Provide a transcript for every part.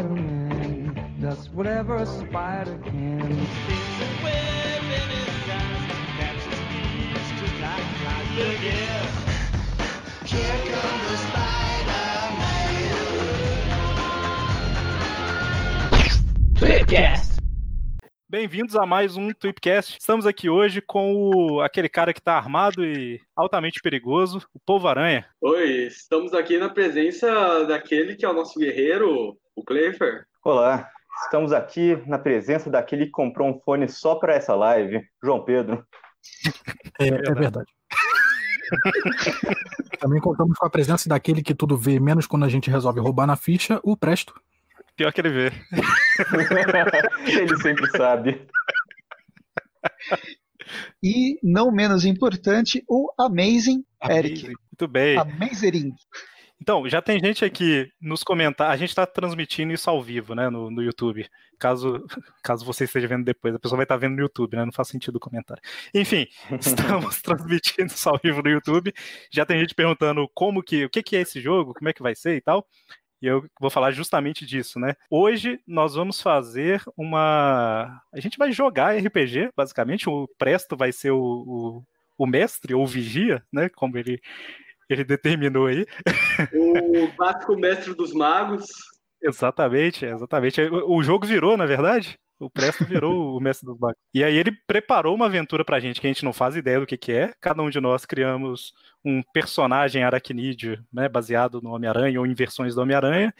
Spider-Man does whatever a spider can. Spins a web in his eyes, catches thieves just like flies. Look out! Here comes the Spider-Man. Tweetcast. Bem-vindos a mais um Tweepcast. Estamos aqui hoje com o, aquele cara que está armado e altamente perigoso, o Povo Aranha. Oi, estamos aqui na presença daquele que é o nosso guerreiro, o Cleifer. Olá, estamos aqui na presença daquele que comprou um fone só para essa live, João Pedro. É, é verdade. Também contamos com a presença daquele que tudo vê, menos quando a gente resolve roubar na ficha, o Presto. Pior que ele vê. ele sempre sabe. E, não menos importante, o Amazing, Amazing. Eric. Muito bem. Amazing. Então, já tem gente aqui nos comentários. A gente está transmitindo isso ao vivo, né, no, no YouTube. Caso, caso você esteja vendo depois, a pessoa vai estar tá vendo no YouTube, né? Não faz sentido o comentário. Enfim, estamos transmitindo isso ao vivo no YouTube. Já tem gente perguntando como que, o que, que é esse jogo, como é que vai ser e tal. E eu vou falar justamente disso, né? Hoje nós vamos fazer uma. A gente vai jogar RPG, basicamente. O Presto vai ser o, o, o mestre, ou vigia, né? Como ele, ele determinou aí. O básico mestre dos magos. Exatamente, exatamente. O jogo virou, na verdade. O Presto virou o mestre dos magos. E aí ele preparou uma aventura pra gente que a gente não faz ideia do que, que é. Cada um de nós criamos um personagem aracnídeo, né, baseado no Homem-Aranha ou em versões do Homem-Aranha.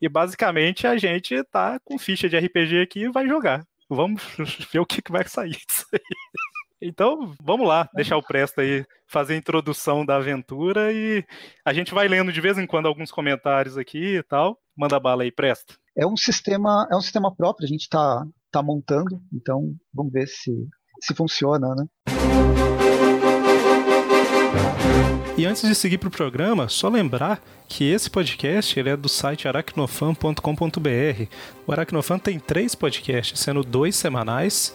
E basicamente a gente tá com ficha de RPG aqui e vai jogar. Vamos ver o que, que vai sair disso aí. Então, vamos lá, deixar o Presto aí fazer a introdução da aventura e a gente vai lendo de vez em quando alguns comentários aqui e tal. Manda bala aí, Presto. É um sistema, é um sistema próprio, a gente está tá montando, então vamos ver se, se funciona, né? E antes de seguir para o programa, só lembrar que esse podcast ele é do site aracnofan.com.br. O Aracnofan tem três podcasts, sendo dois semanais.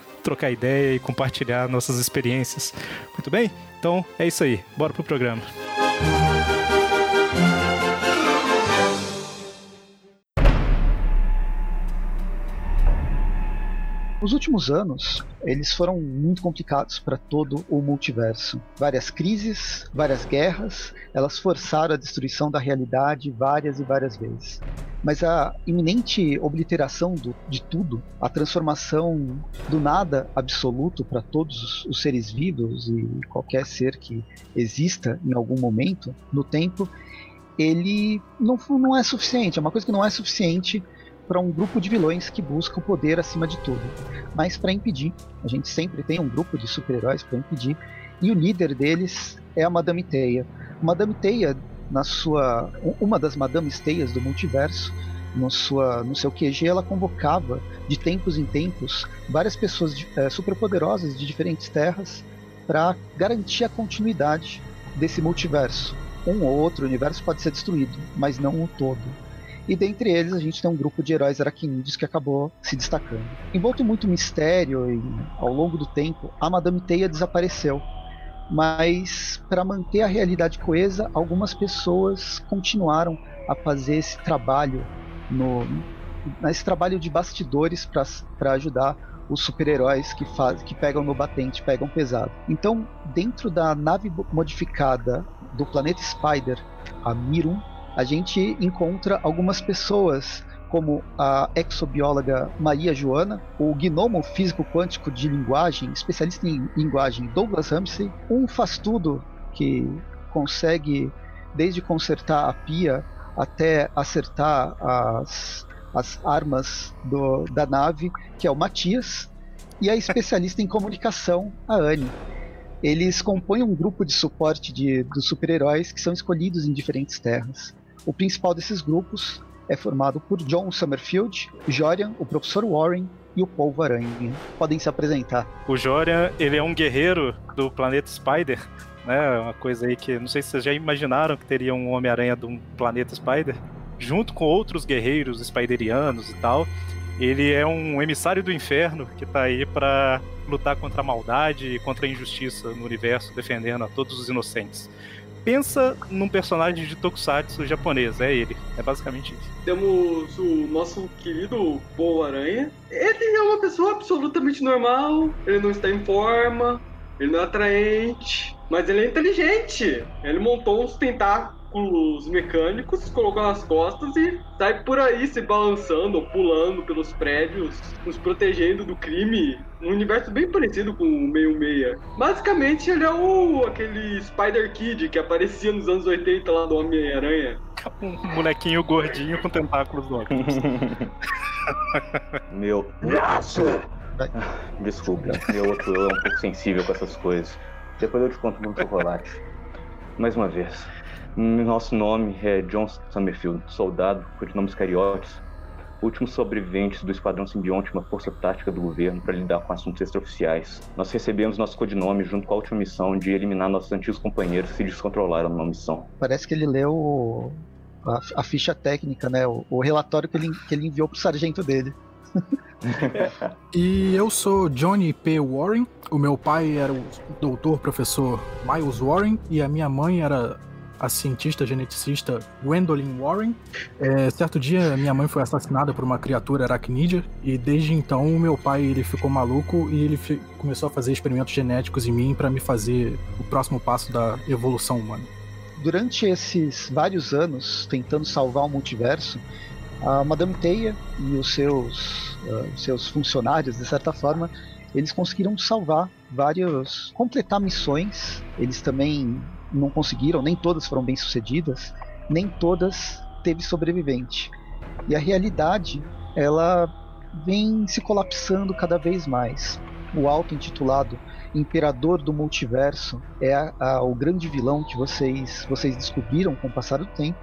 trocar ideia e compartilhar nossas experiências. Muito bem? Então é isso aí. Bora pro programa. Os últimos anos, eles foram muito complicados para todo o multiverso. Várias crises, várias guerras, elas forçaram a destruição da realidade várias e várias vezes. Mas a iminente obliteração do, de tudo, a transformação do nada absoluto para todos os seres vivos e qualquer ser que exista em algum momento no tempo, ele não, não é suficiente. É uma coisa que não é suficiente para um grupo de vilões que busca o poder acima de tudo. Mas para impedir, a gente sempre tem um grupo de super-heróis para impedir E o líder deles é a Madame Teia. Madame Teia, na sua, uma das Madames Teias do multiverso, no, sua, no seu QG, ela convocava de tempos em tempos várias pessoas é, superpoderosas de diferentes terras para garantir a continuidade desse multiverso. Um ou outro universo pode ser destruído, mas não o todo. E dentre eles a gente tem um grupo de heróis aracnídeos que acabou se destacando. Envolto muito mistério e ao longo do tempo, a Madame Teia desapareceu. Mas para manter a realidade coesa, algumas pessoas continuaram a fazer esse trabalho no nesse trabalho de bastidores para ajudar os super-heróis que, faz, que pegam no batente, pegam pesado. Então, dentro da nave modificada do planeta Spider, a Mirum, a gente encontra algumas pessoas como a exobióloga Maria Joana, o gnomo físico quântico de linguagem, especialista em linguagem Douglas Ramsey, um faz-tudo que consegue desde consertar a pia até acertar as, as armas do, da nave, que é o Matias, e a especialista em comunicação, a Anne. Eles compõem um grupo de suporte de, dos super-heróis que são escolhidos em diferentes terras. O principal desses grupos é formado por John Summerfield, Jorian, o Professor Warren e o Polvo Aranha. Podem se apresentar. O Jorian, ele é um guerreiro do planeta Spider, né? Uma coisa aí que não sei se vocês já imaginaram que teria um Homem-Aranha de um planeta Spider, junto com outros guerreiros spiderianos e tal. Ele é um emissário do inferno que tá aí para lutar contra a maldade e contra a injustiça no universo, defendendo a todos os inocentes. Pensa num personagem de tokusatsu japonês, é ele. É basicamente isso. Temos o nosso querido Paul Aranha. Ele é uma pessoa absolutamente normal, ele não está em forma, ele não é atraente, mas ele é inteligente. Ele montou uns tentáculos os mecânicos, colocou nas costas e sai por aí se balançando, pulando pelos prédios, nos protegendo do crime. Um universo bem parecido com o Meio Meia. Basicamente, ele é o aquele Spider Kid que aparecia nos anos 80 lá do Homem-Aranha. Um molequinho gordinho com tentáculos no óculos. Meu. Nossa! Desculpa, meu outro eu é um pouco sensível com essas coisas. Depois eu te conto muito chocolate. Mais uma vez. Nosso nome é John Summerfield, soldado, nomes cariotes, últimos sobreviventes do Esquadrão Simbionte, uma força tática do governo para lidar com assuntos extraoficiais. Nós recebemos nosso codinome junto com a última missão de eliminar nossos antigos companheiros que se descontrolaram na missão. Parece que ele leu a, a ficha técnica, né? O, o, relatório que ele, que ele enviou pro sargento dele. e eu sou Johnny P. Warren. O meu pai era o doutor professor Miles Warren e a minha mãe era a cientista geneticista Gwendolyn Warren. É, certo dia, minha mãe foi assassinada por uma criatura aracnídea e desde então meu pai ele ficou maluco e ele começou a fazer experimentos genéticos em mim para me fazer o próximo passo da evolução humana. Durante esses vários anos tentando salvar o multiverso, a Madame Teia e os seus, uh, seus funcionários, de certa forma, eles conseguiram salvar vários, completar missões. Eles também não conseguiram, nem todas foram bem sucedidas, nem todas teve sobrevivente. E a realidade, ela vem se colapsando cada vez mais. O auto-intitulado Imperador do Multiverso é a, a, o grande vilão que vocês, vocês descobriram com o passar do tempo.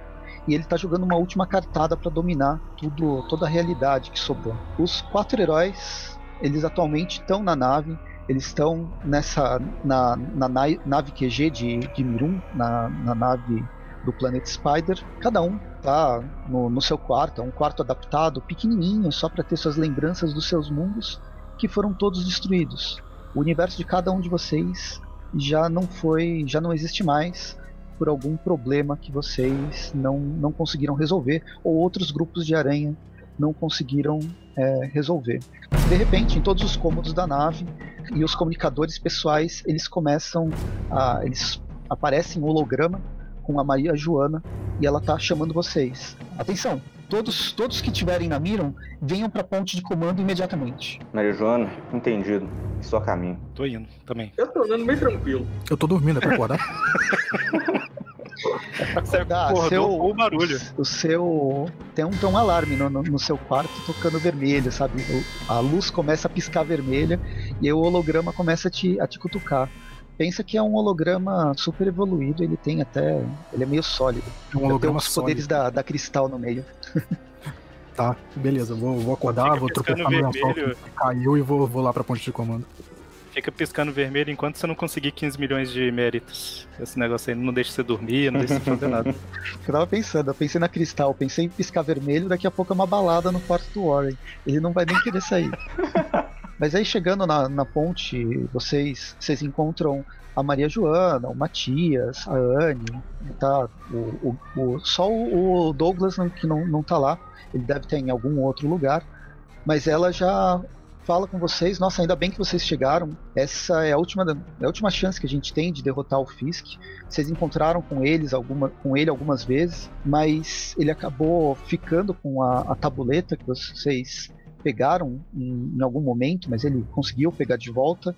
E ele está jogando uma última cartada para dominar tudo, toda a realidade que sobrou. Os quatro heróis, eles atualmente estão na nave, eles estão nessa na, na nave QG de, de Mirum, na, na nave do planeta Spider. Cada um tá no, no seu quarto, é um quarto adaptado, pequenininho, só para ter suas lembranças dos seus mundos, que foram todos destruídos. O universo de cada um de vocês já não foi, já não existe mais por algum problema que vocês não, não conseguiram resolver ou outros grupos de aranha não conseguiram é, resolver. De repente, em todos os cômodos da nave e os comunicadores pessoais, eles começam a. Eles aparecem um holograma com a Maria Joana e ela tá chamando vocês. Atenção! Todos, todos que estiverem na Miram, venham para a ponte de comando imediatamente. Maria Joana, entendido. Só caminho. Tô indo também. Eu tô andando bem tranquilo. Eu tô dormindo, é pra acordar? acordar, seu, o barulho. O, seu. Tem um, tem um alarme no, no, no, seu quarto tocando vermelho, sabe? O, a luz começa a piscar vermelha e aí o holograma começa a te, a te cutucar. pensa que é um holograma super evoluído, ele tem até. Ele é meio sólido. É um Tem holograma os poderes sólido. da, da cristal no meio. Tá, beleza. Vou, vou acordar, Fica vou tropeçar no vermelho. que caiu e vou, vou lá pra ponte de comando. Fica piscando vermelho enquanto você não conseguir 15 milhões de méritos. Esse negócio aí não deixa você dormir, não deixa você fazer nada. Eu tava pensando, eu pensei na cristal, pensei em piscar vermelho, daqui a pouco é uma balada no quarto do Warren. Ele não vai nem querer sair. Mas aí chegando na, na ponte, vocês, vocês encontram a Maria Joana, o Matias, a Anne, tá? O, o, o- só o Douglas não- que não, não tá lá. Ele deve estar em algum outro lugar. Mas ela já fala com vocês, nossa, ainda bem que vocês chegaram. Essa é a última, é a última chance que a gente tem de derrotar o Fisk. Vocês encontraram com eles alguma, com ele algumas vezes, mas ele acabou ficando com a, a tabuleta que vocês pegaram em, em algum momento, mas ele conseguiu pegar de volta.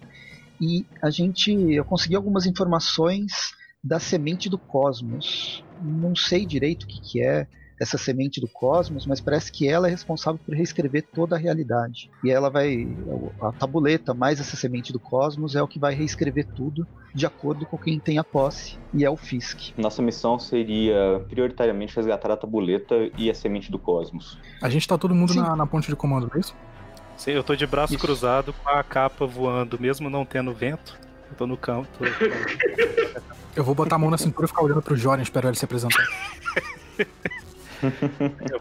E a gente, eu consegui algumas informações da semente do cosmos. Não sei direito o que, que é essa semente do cosmos, mas parece que ela é responsável por reescrever toda a realidade. E ela vai, a tabuleta mais essa semente do cosmos é o que vai reescrever tudo de acordo com quem tem a posse, e é o Fisk. Nossa missão seria prioritariamente resgatar a tabuleta e a semente do cosmos. A gente tá todo mundo na, na ponte de comando, não é isso? Sim, Eu tô de braço Isso. cruzado com a capa voando, mesmo não tendo vento. Eu tô no campo. tô- Eu vou botar a mão na cintura e ficar olhando pro Joran, esperar ele se apresentar.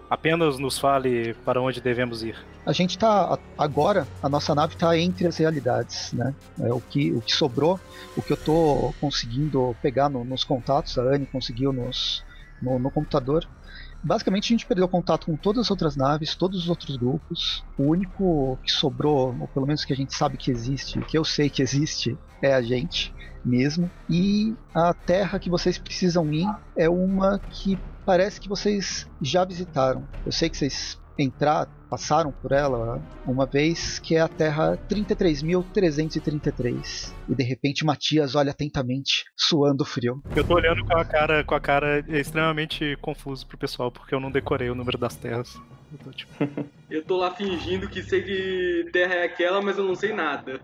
Apenas nos fale para onde devemos ir. A gente tá agora, a nossa nave tá entre as realidades, né? É, o que o que sobrou, o que eu tô conseguindo pegar no- nos contatos, a Anne conseguiu nos no, no computador. Basicamente a gente perdeu contato com todas as outras naves, todos os outros grupos. O único que sobrou, ou pelo menos que a gente sabe que existe, que eu sei que existe, é a gente mesmo. E a Terra que vocês precisam ir é uma que parece que vocês já visitaram. Eu sei que vocês entraram, passaram por ela uma vez, que é a Terra 33.333. E de repente Matias olha atentamente, suando frio. Eu tô olhando com a cara, com a cara extremamente confuso pro pessoal, porque eu não decorei o número das terras. Eu tô tipo, Eu tô lá fingindo que sei que terra é aquela, mas eu não sei nada.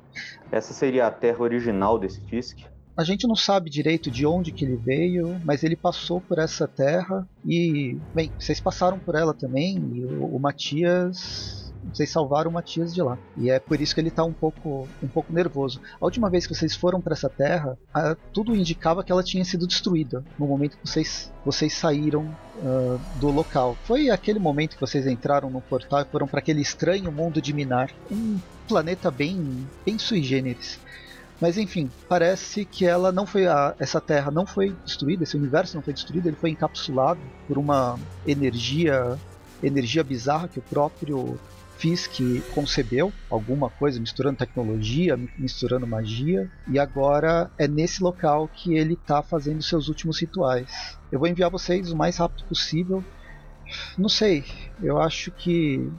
Essa seria a terra original desse Fisk. A gente não sabe direito de onde que ele veio, mas ele passou por essa terra e, bem, vocês passaram por ela também e o, o Matias, vocês salvaram o Matias de lá. E é por isso que ele tá um pouco, um pouco nervoso. A última vez que vocês foram para essa terra, ah, tudo indicava que ela tinha sido destruída no momento que vocês, vocês saíram ah, do local. Foi aquele momento que vocês entraram no portal e foram para aquele estranho mundo de Minar, um planeta bem, bem sui generis. Mas enfim, parece que ela não foi a, essa Terra não foi destruída, esse universo não foi destruído, ele foi encapsulado por uma energia energia bizarra que o próprio Fisk concebeu, alguma coisa misturando tecnologia, mi- misturando magia, e agora é nesse local que ele está fazendo seus últimos rituais. Eu vou enviar vocês o mais rápido possível. Não sei, eu acho que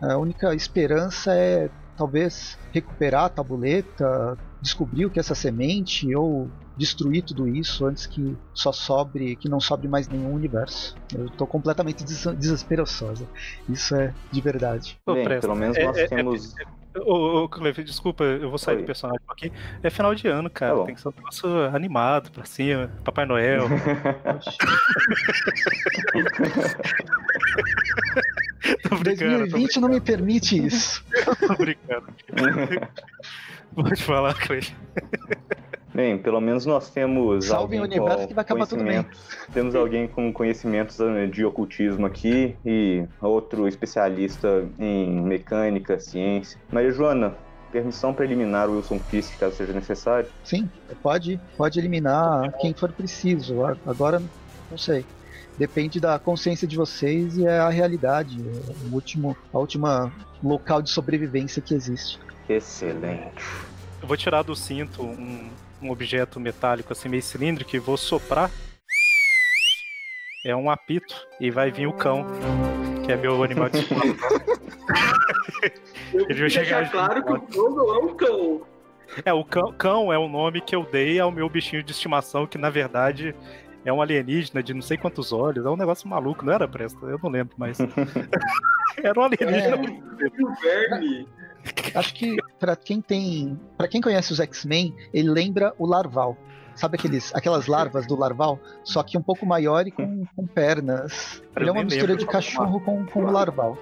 a única esperança é talvez recuperar a tabuleta, descobrir o que é essa semente ou destruir tudo isso antes que só sobre, que não sobre mais nenhum universo. Eu tô completamente des desesperançosa. Isso é de verdade. Ô, Bem, presta. pelo menos É- nós é- temos. Ô, ô, Cleve, desculpa, eu vou sair Oi. do personagem um pouquinho. É final de ano, cara. Tá. Tem que ser um negócio animado pra cima. Papai Noel. tô brincando, tô 2020 não me permite isso. Tô brincando. Pode falar, Cleve. Bem, pelo menos nós temos. Salve o alguém universo com que vai acabar tudo bem. conhecimentos- Temos alguém com conhecimentos eh, de ocultismo aqui e outro especialista em mecânica, ciência. Maria Joana, permissão para eliminar o Wilson Fisk caso seja necessário. Sim, pode, pode eliminar quem for preciso. Agora, não sei. Depende da consciência de vocês e é a realidade. é O último, a última local de sobrevivência que existe. Excelente. Eu vou tirar do cinto um, um objeto metálico assim meio cilíndrico e vou soprar. É um apito e vai vir o cão, que é meu animal de estimação. Eu Ele chegar claro que o cão não é um cão. É, o cão, cão é o nome que eu dei ao meu bichinho de estimação, que na verdade é um alienígena de não sei quantos olhos. É um negócio maluco, não era, Presta? Eu não lembro, mas. era um alienígena. É um verme. Acho que para quem tem, para quem conhece os X-Men, ele lembra o Larval. Sabe aqueles, aquelas larvas do Larval? Só que um pouco maior e com, com pernas. Eu Ele é uma mistura lembro de como cachorro com, com o Larval.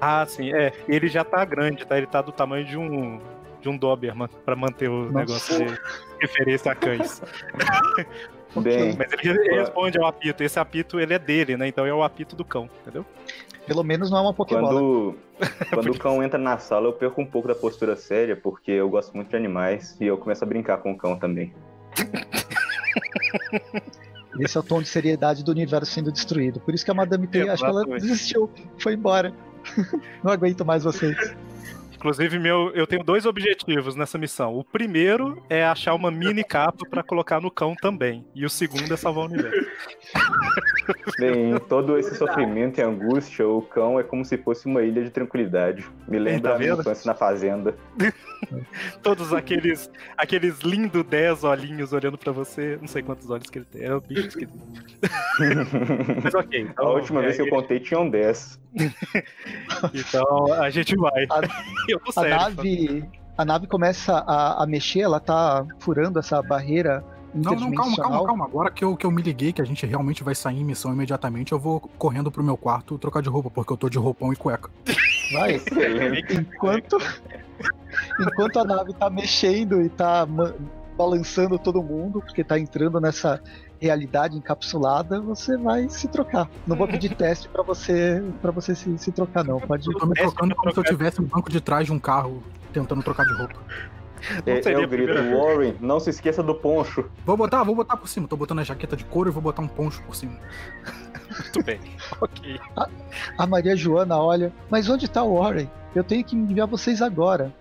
Ah, sim, é. Ele já tá grande, tá? Ele tá do tamanho de um de um Doberman pra manter o Nossa. negócio de referência a cães. Bem, Mas ele, ele responde ao apito. Esse apito, ele é dele, né? Então é o apito do cão, entendeu? Pelo menos não é uma Pokébola. quando, quando o cão entra na sala, eu perco um pouco da postura séria, porque eu gosto muito de animais e eu começo a brincar com o cão também. Esse é o tom de seriedade do universo sendo destruído. Por isso que a Madame T, acho que ela desistiu, foi embora. não aguento mais vocês. Inclusive, meu, eu tenho dois objetivos nessa missão. O primeiro é achar uma mini capa pra colocar no cão também. E o segundo é salvar o universo. Bem, em todo esse sofrimento e angústia, o cão é como se fosse uma ilha de tranquilidade. Me lembra tá a minha infância na fazenda. Todos aqueles aqueles lindos 10 olhinhos olhando pra você. Não sei quantos olhos que ele tem. É um bicho esquisito. Mas ok. A Então, última é, vez que eu contei tinham 10. Então a gente vai. A- eu tô A sério. nave, a nave começa a, a mexer, ela tá furando essa barreira Não, não, calma, calma, calma. Agora que eu, que eu me liguei que a gente realmente vai sair em missão imediatamente, eu vou correndo pro meu quarto trocar de roupa, porque eu tô de roupão e cueca. Vai. Enquanto, enquanto a nave tá mexendo e tá balançando todo mundo, porque tá entrando nessa realidade encapsulada, você vai se trocar. Não vou pedir teste pra você para você se, se trocar, não. Pode. Eu tô me trocando como se eu tivesse no banco de trás de um carro tentando trocar de roupa. Não É, é a o grito. Warren, não se esqueça do poncho. Vou botar, vou botar por cima. Tô botando a jaqueta de couro e vou botar um poncho por cima. Muito bem. Ok. A Maria Joana olha, mas onde tá o Warren? Eu tenho que enviar vocês agora.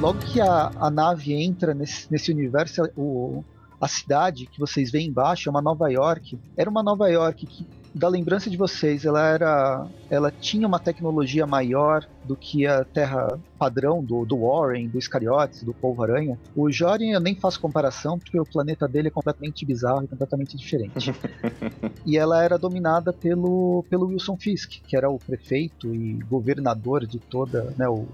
Logo que a, a nave entra nesse, nesse universo, o, a cidade que vocês veem embaixo é uma Nova York. Era uma Nova York que, da lembrança de vocês, ela era, ela tinha uma tecnologia maior do que a Terra padrão do, do Warren, do Iscariotes, do Polvo Aranha. O Jorin eu nem faço comparação porque o planeta dele é completamente bizarro e completamente diferente. e ela era dominada pelo, pelo Wilson Fisk, que era o prefeito e governador de toda, né, o,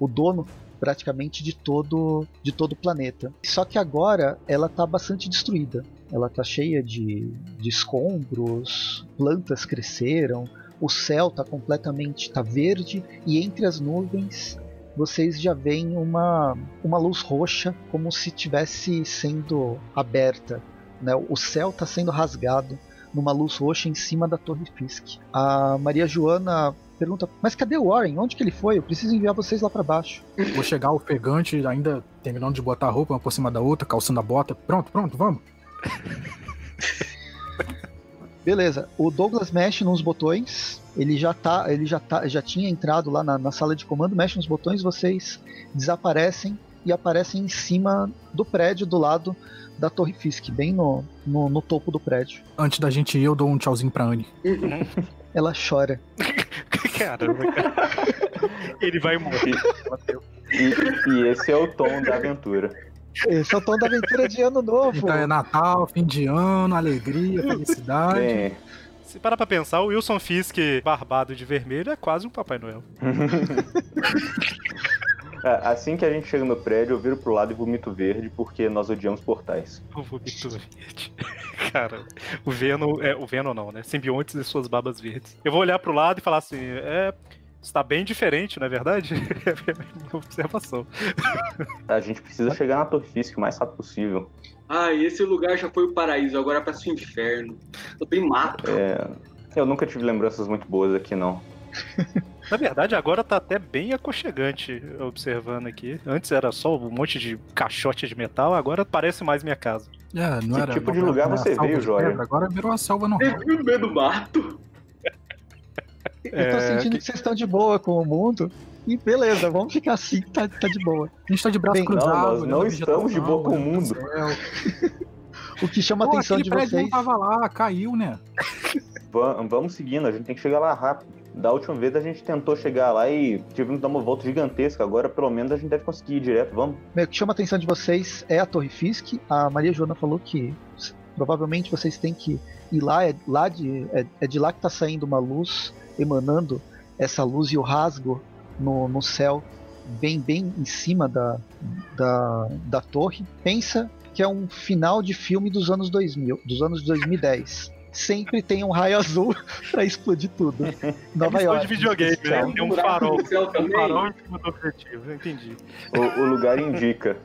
o dono praticamente de todo de todo o planeta. Só que agora ela está bastante destruída. Ela está cheia de, de escombros, plantas cresceram, o céu está completamente tá verde e entre as nuvens vocês já veem uma, uma luz roxa como se tivesse sendo aberta. Né? O céu está sendo rasgado numa luz roxa em cima da Torre Fisk. A Maria Joana pergunta: Mas cadê o Warren? Onde que ele foi? Eu preciso enviar vocês lá para baixo. Vou chegar ofegante, ainda terminando de botar a roupa uma por cima da outra, calçando a bota. Pronto, pronto, vamos. Beleza, o Douglas mexe nos botões. Ele já tá, ele já tá, já tinha entrado lá na, na sala de comando, mexe nos botões, vocês desaparecem e aparecem em cima do prédio do lado da Torre Fisk, bem no, no, no topo do prédio. Antes da gente ir, eu dou um tchauzinho pra Anne. Ela chora. Caramba, cara. Ele vai morrer. E, e esse é o tom da aventura. Esse é o tom da aventura de ano novo. Então é Natal, fim de ano, alegria, felicidade. Bem, Se parar pra pensar, o Wilson Fisk barbado de vermelho é quase um Papai Noel. a- assim que a gente chega no prédio, eu viro pro lado e vomito verde, porque nós odiamos portais. O vomito verde. Cara, o Venom. É, o Venom não, né? Simbiontes e suas babas verdes. Eu vou olhar pro lado e falar assim: é. Está bem diferente, não é verdade? É a minha observação. A gente precisa chegar na Torre Fisk o mais rápido possível. Ah, esse lugar já foi o paraíso, agora parece o inferno. Só tem mato. É, eu nunca tive lembranças muito boas aqui, não. Na verdade, agora tá até bem aconchegante observando aqui. Antes era só um monte de caixote de metal, agora parece mais minha casa. É, não Que era. tipo de lugar você veio, pedra, Agora virou uma selva normal. Você viu no meio do mato? Eu tô É, sentindo que- que vocês estão de boa com o mundo. E beleza, vamos ficar assim, tá, tá de boa. A gente tá de braço Bem, cruzado. não, nós não estamos de boa com o mundo. O que chama a Pô, atenção de vocês. não tava lá, caiu, né? Va- Vamos seguindo, a gente tem que chegar lá rápido. Da última vez a gente tentou chegar lá e tivemos que dar uma volta gigantesca. Agora, pelo menos, a gente deve conseguir ir direto, vamos. O que chama a atenção de vocês é a Torre Fisk. A Maria Joana falou que Provavelmente vocês têm que ir lá, é, lá de, é, é de lá que está saindo uma luz, emanando essa luz e o rasgo no, no céu, bem, bem em cima da, da, da torre. Pensa que é um final de filme dos anos 2000, dos anos 2010 sempre tem um raio azul pra explodir tudo. Nova é York. de videogame, né? Tem um farol. Um farol em cima do objetivo, entendi. O, o lugar indica.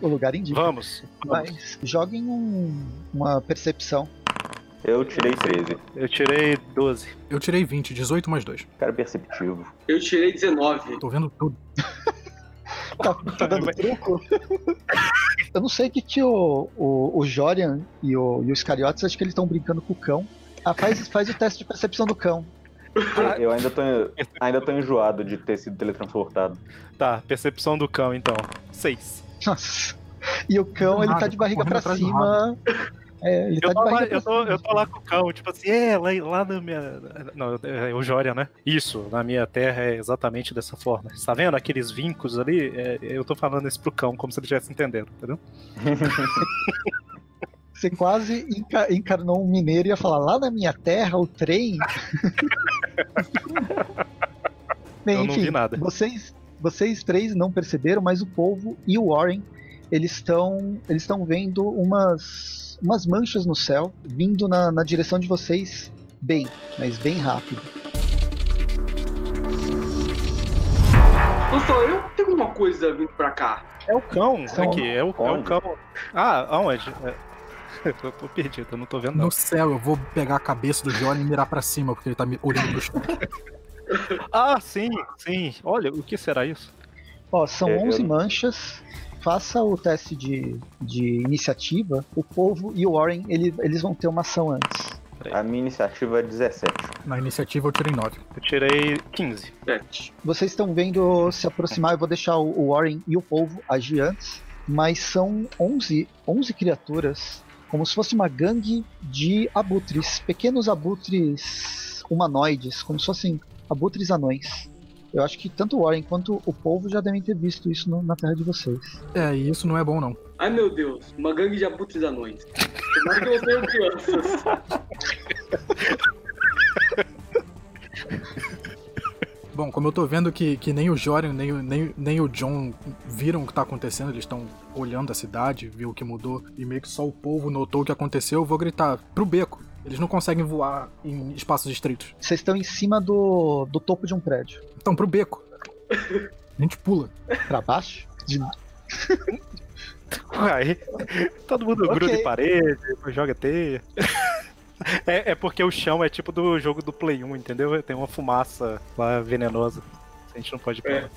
O lugar indica. Vamos. vamos. Mas joguem um, uma percepção. Eu tirei 13. Eu tirei 12. Eu tirei 20, 18 mais 2. Cara perceptivo. Eu tirei 19. Tô vendo tudo. Tá, tá dando truco? Eu não sei o que, que o, o, o Jorian e o, e os Cariotes, acho que eles estão brincando com o cão. Ah, faz, faz o teste de percepção do cão. Eu ainda tô, ainda tô enjoado de ter sido teletransportado. Tá, percepção do cão então. 6. Nossa. E o cão, ele tá de barriga pra cima. É, ele tá Eu de tô, lá, barriga eu, pra tô, cima. eu tô lá com o cão, tipo assim, é, lá, lá na minha. Não, é o Jória, né? Isso, na minha terra é exatamente dessa forma. Tá vendo aqueles vincos ali? É, eu tô falando isso pro cão, como se ele estivesse entendendo, entendeu? Você quase enca- encarnou um mineiro e ia falar, lá na minha terra, o trem. Bem, Eu não enfim, vi nada. Vocês, vocês três não perceberam, mas o povo e o Warren, eles estão eles estão vendo umas, umas manchas no céu, vindo na, na direção de vocês bem, mas bem rápido. Não sou eu? Tem alguma coisa vindo pra cá? É o cão, São- aqui, é o, é o cão. Ah, aonde? É. Eu tô perdido, eu não tô vendo não. No céu, eu vou pegar a cabeça do Johnny e mirar pra cima, porque ele tá me olhando pro chão. Ah, sim, sim. Olha, o que será isso? Ó, são É, eu 11 não- manchas. Faça o teste de, de iniciativa. O povo e o Warren, ele- eles vão ter uma ação antes. A minha iniciativa é 17. Na iniciativa eu tirei 9. Eu tirei 15. Sete. Vocês estão vendo se aproximar, eu vou deixar o o Warren e o povo agir antes, mas são 11, 11 criaturas, como se fosse uma gangue de abutres, pequenos abutres humanoides, como se fossem abutres anões. Eu acho que tanto o Warren quanto o povo já devem ter visto isso no- na terra de vocês. É, e isso não é bom, não. Ai meu Deus, uma gangue de abutres anões. Tomara que tenham crianças. Bom, como eu tô vendo que, que nem o Jorian nem, o- nem, nem o John viram o que tá acontecendo, eles estão olhando a cidade, viu o que mudou, e meio que só o povo notou o que aconteceu, eu vou gritar pro beco. Eles não conseguem voar em espaços estreitos. Vocês estão em cima do, do topo de um prédio. Então, pro beco. A gente pula. Pra baixo? De- Aí, todo mundo Ok. gruda em parede, joga teia. É, é porque o chão é tipo do jogo do Play 1, entendeu? Tem uma fumaça lá venenosa. A gente não pode É.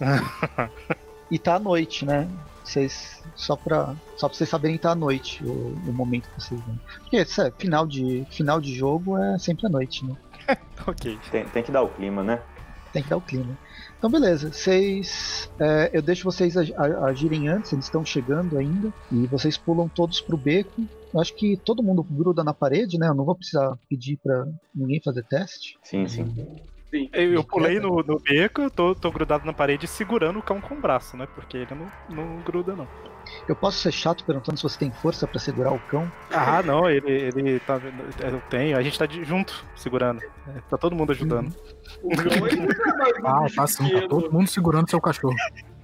pular. E tá à noite, né? Vocês. Só pra, só pra vocês saberem, tá à noite o, o momento que vocês vão. Porque sabe, final, de, final de jogo é sempre à noite, né? Ok. Tem, tem que dar o clima, né? Tem que dar o clima. Então, beleza. Vocês. é, eu deixo vocês agirem antes, eles estão chegando ainda. E vocês pulam todos pro beco. Eu acho que todo mundo gruda na parede, né? Eu não vou precisar pedir pra ninguém fazer teste. Sim, sim. Sim. Eu, pulei no, no beco, tô, tô grudado na parede segurando o cão com o braço, né? Porque ele não, não gruda, não. Eu posso ser chato perguntando se você tem força pra segurar o cão. Ah, não, ele, ele tá. Eu tenho, a gente tá de- junto segurando. É, Tá todo mundo ajudando. O cão ele é um Ah, tá sim, tá todo mundo segurando seu cachorro.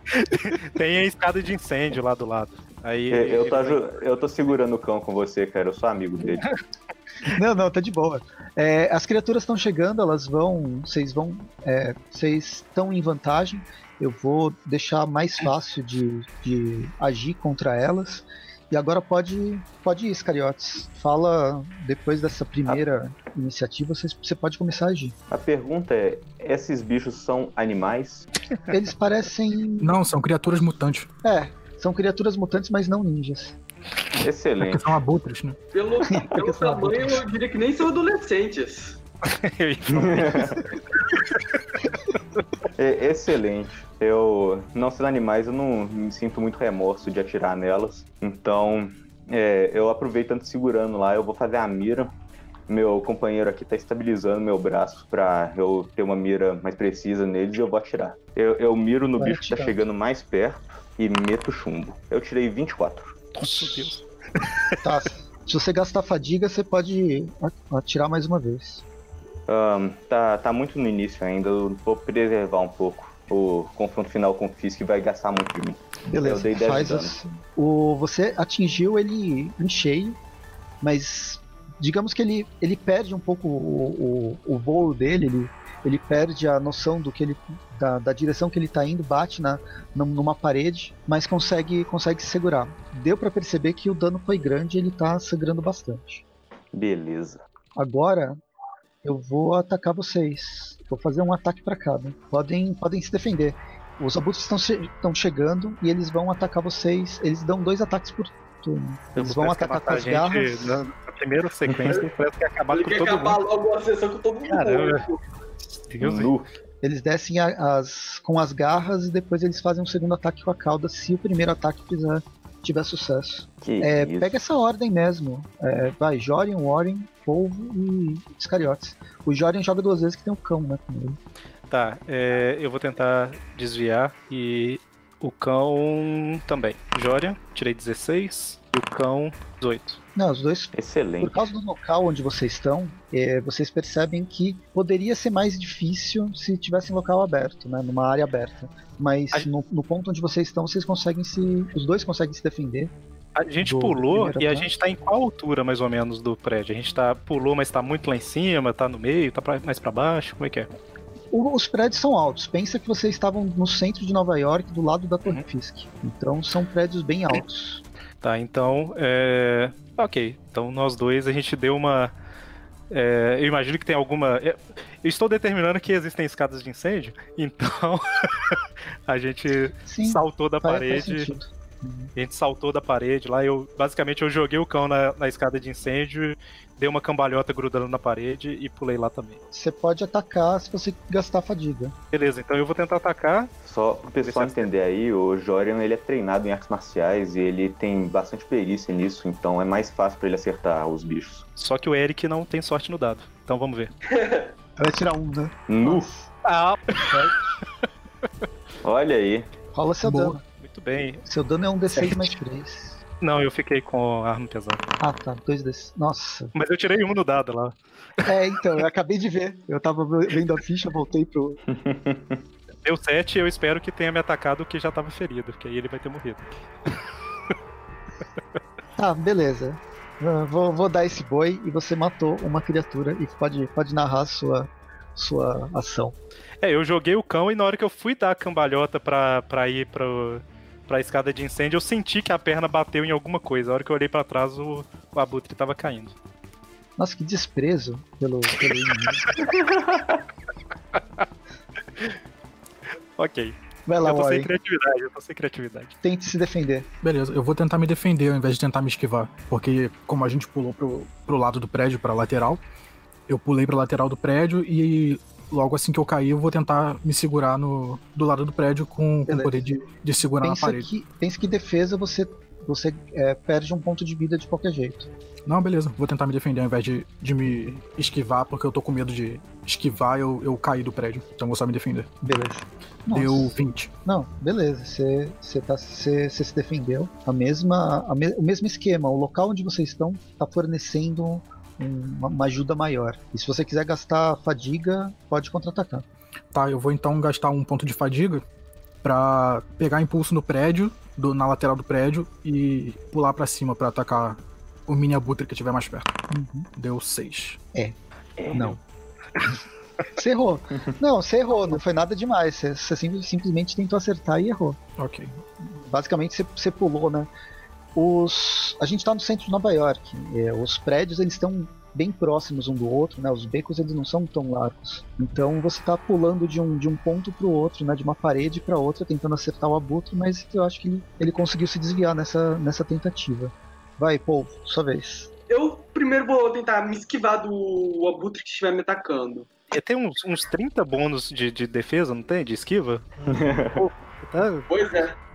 Tem a escada de incêndio lá do lado. Aí Eu, eu, tô, vai- aju- eu tô segurando o cão com você, cara. Eu sou amigo dele. Não, não, tá de boa. É, as criaturas estão chegando, elas vão. Vocês vão. é, Vocês estão em vantagem. Eu vou deixar mais fácil de, de agir contra elas. E agora pode, pode ir, Iscariotes. Fala, depois dessa primeira iniciativa, vocês- você pode começar a agir. A pergunta é: esses bichos são animais? Eles parecem. Não, são criaturas mutantes. É, são criaturas mutantes, mas não ninjas. É porque Excelente. são abutres, né? Pelo, pelo tamanho, eu diria que nem são adolescentes. É, excelente. Eu, não sendo animais, eu não me sinto muito remorso de atirar nelas. Então, é, eu aproveito tanto segurando lá, eu vou fazer a mira. Meu companheiro aqui tá estabilizando meu braço pra eu ter uma mira mais precisa neles e eu vou atirar. Eu, eu miro no Vai bicho que tá atirar. chegando mais perto e meto chumbo. Eu tirei 24. Nossa Deus. Tá. Se você gastar fadiga, você pode atirar mais uma vez. Um, tá, tá muito no início ainda, eu vou preservar um pouco o confronto final com o Fisk vai gastar muito de mim. Beleza, eu dei faz assim. o Você atingiu ele em cheio, mas digamos que ele, ele perde um pouco o, o, o voo dele, ele, ele perde a noção do que ele da, da direção que ele está indo, bate na, numa parede, mas consegue consegue se segurar. Deu para perceber que o dano foi grande e ele está sangrando bastante. Beleza. Agora eu vou atacar vocês. Vou fazer um ataque para cada. Podem podem se defender. Os abutres estão, che chegando e eles vão atacar vocês. Eles dão dois ataques por turno. Eles vão atacar com as garras. Na, na primeira sequência, parece que ia acabar com todo acabar mundo. logo a sessão com todo mundo. Caramba. morto. Deus Nu. Eles descem a- as, com as garras e depois eles fazem um segundo ataque com a cauda se o primeiro ataque fizer, tiver sucesso. Que É, isso. pega essa ordem mesmo. É, vai, Jorian, Warren, Polvo e Iscariotes. O Jorian joga duas vezes que tem o cão, né? Com ele. Tá, é, eu vou tentar desviar e o cão também. Jorian, tirei 16 e o cão 18. Não, os dois Excelente. Por causa do local onde vocês estão, é, vocês percebem que poderia ser mais difícil se tivesse em local aberto, né, numa área aberta. Mas A- no, no ponto onde vocês estão, vocês conseguem se. Os dois conseguem se defender. A gente Do pulou e a gente tá em qual altura mais ou menos do prédio? A gente tá pulou, mas tá muito lá em cima, tá no meio, tá pra- mais pra baixo, como é que é? Os prédios são altos. Pensa que vocês estavam no centro de Nova York, do lado da Torre Uhum. Fisk. Então são prédios bem altos. Tá, então, é... ok. Então nós dois a gente deu uma. é, eu imagino que tem alguma. é, Eu estou determinando que existem escadas de incêndio, então a gente Sim, saltou da parede. Sentido. A gente saltou da parede lá, eu basicamente eu joguei o cão na, na escada de incêndio, dei uma cambalhota grudando na parede e pulei lá também. Você pode atacar se você gastar fadiga. Beleza, então eu vou tentar atacar. Só pro pessoal entender aí, o Jorian ele é treinado em artes marciais e ele tem bastante perícia nisso, então é mais fácil pra ele acertar os bichos. Só que o Eric não tem sorte no dado. Então vamos ver. Vai tirar um, né? Nu! Ah, Olha aí. Rola seu Boa. dano. Muito bem. Seu dano é um D6 Sete. mais 3. Não, eu fiquei com a arma pesada. Ah, tá. Dois D6. Nossa. Mas eu tirei um no dado lá. É, então, eu acabei de ver. Eu tava vendo a ficha, voltei pro. Deu 7 eu espero que tenha me atacado o que já tava ferido, porque aí ele vai ter morrido. Tá, beleza. Ah, Vou, vou dar esse boi e você matou uma criatura e pode, pode narrar sua, sua ação. É, eu joguei o cão e na hora que eu fui dar a cambalhota pra, pra ir pro, pra escada de incêndio, eu senti que a perna bateu em alguma coisa. A hora que eu olhei pra trás, o, o abutre tava caindo. Nossa, que desprezo pelo, pelo inimigo. Ok. Vai lá, eu tô sem criatividade, eu tô sem criatividade. Tente se defender. Beleza, eu vou tentar me defender ao invés de tentar me esquivar. Porque como a gente pulou pro, pro lado do prédio, pra lateral, eu pulei pra lateral do prédio e logo assim que eu cair, eu vou tentar me segurar no, do lado do prédio com, com o poder de, de segurar na Pensa parede. que, pensa que defesa você, você é, perde um ponto de vida de qualquer jeito. Não, beleza, vou tentar me defender ao invés de, de me esquivar, porque eu tô com medo de esquivar e eu, eu cair do prédio. Então vou só me defender. Beleza. Nossa. Deu 20. Não, beleza. Você, tá, se defendeu. A mesma, a me- o mesmo esquema. O local onde vocês estão está fornecendo uma, uma ajuda maior. E se você quiser gastar fadiga, pode contra-atacar. Tá, eu vou então gastar um ponto de fadiga pra pegar impulso no prédio, do- na lateral do prédio, e pular pra cima pra atacar o mini abutre que estiver mais perto. Uhum. Deu 6. Não. Você errou. Não, você errou. Não foi nada demais. Você, você sim- simplesmente tentou acertar e errou. Ok. Basicamente, você, você pulou, né? Os, a gente está no centro de Nova York. é, os prédios eles estão bem próximos um do outro, né? Os becos eles não são tão largos. Então você está pulando de um, de um ponto para o outro, né? De uma parede para outra, tentando acertar o abutre, mas eu acho que ele, ele conseguiu se desviar nessa, nessa tentativa. Vai, Paul, sua vez. Eu primeiro vou tentar me esquivar do abutre que estiver me atacando. E tem uns, uns 30 bônus de, de defesa, não tem? De esquiva? Pô, tá Pois é.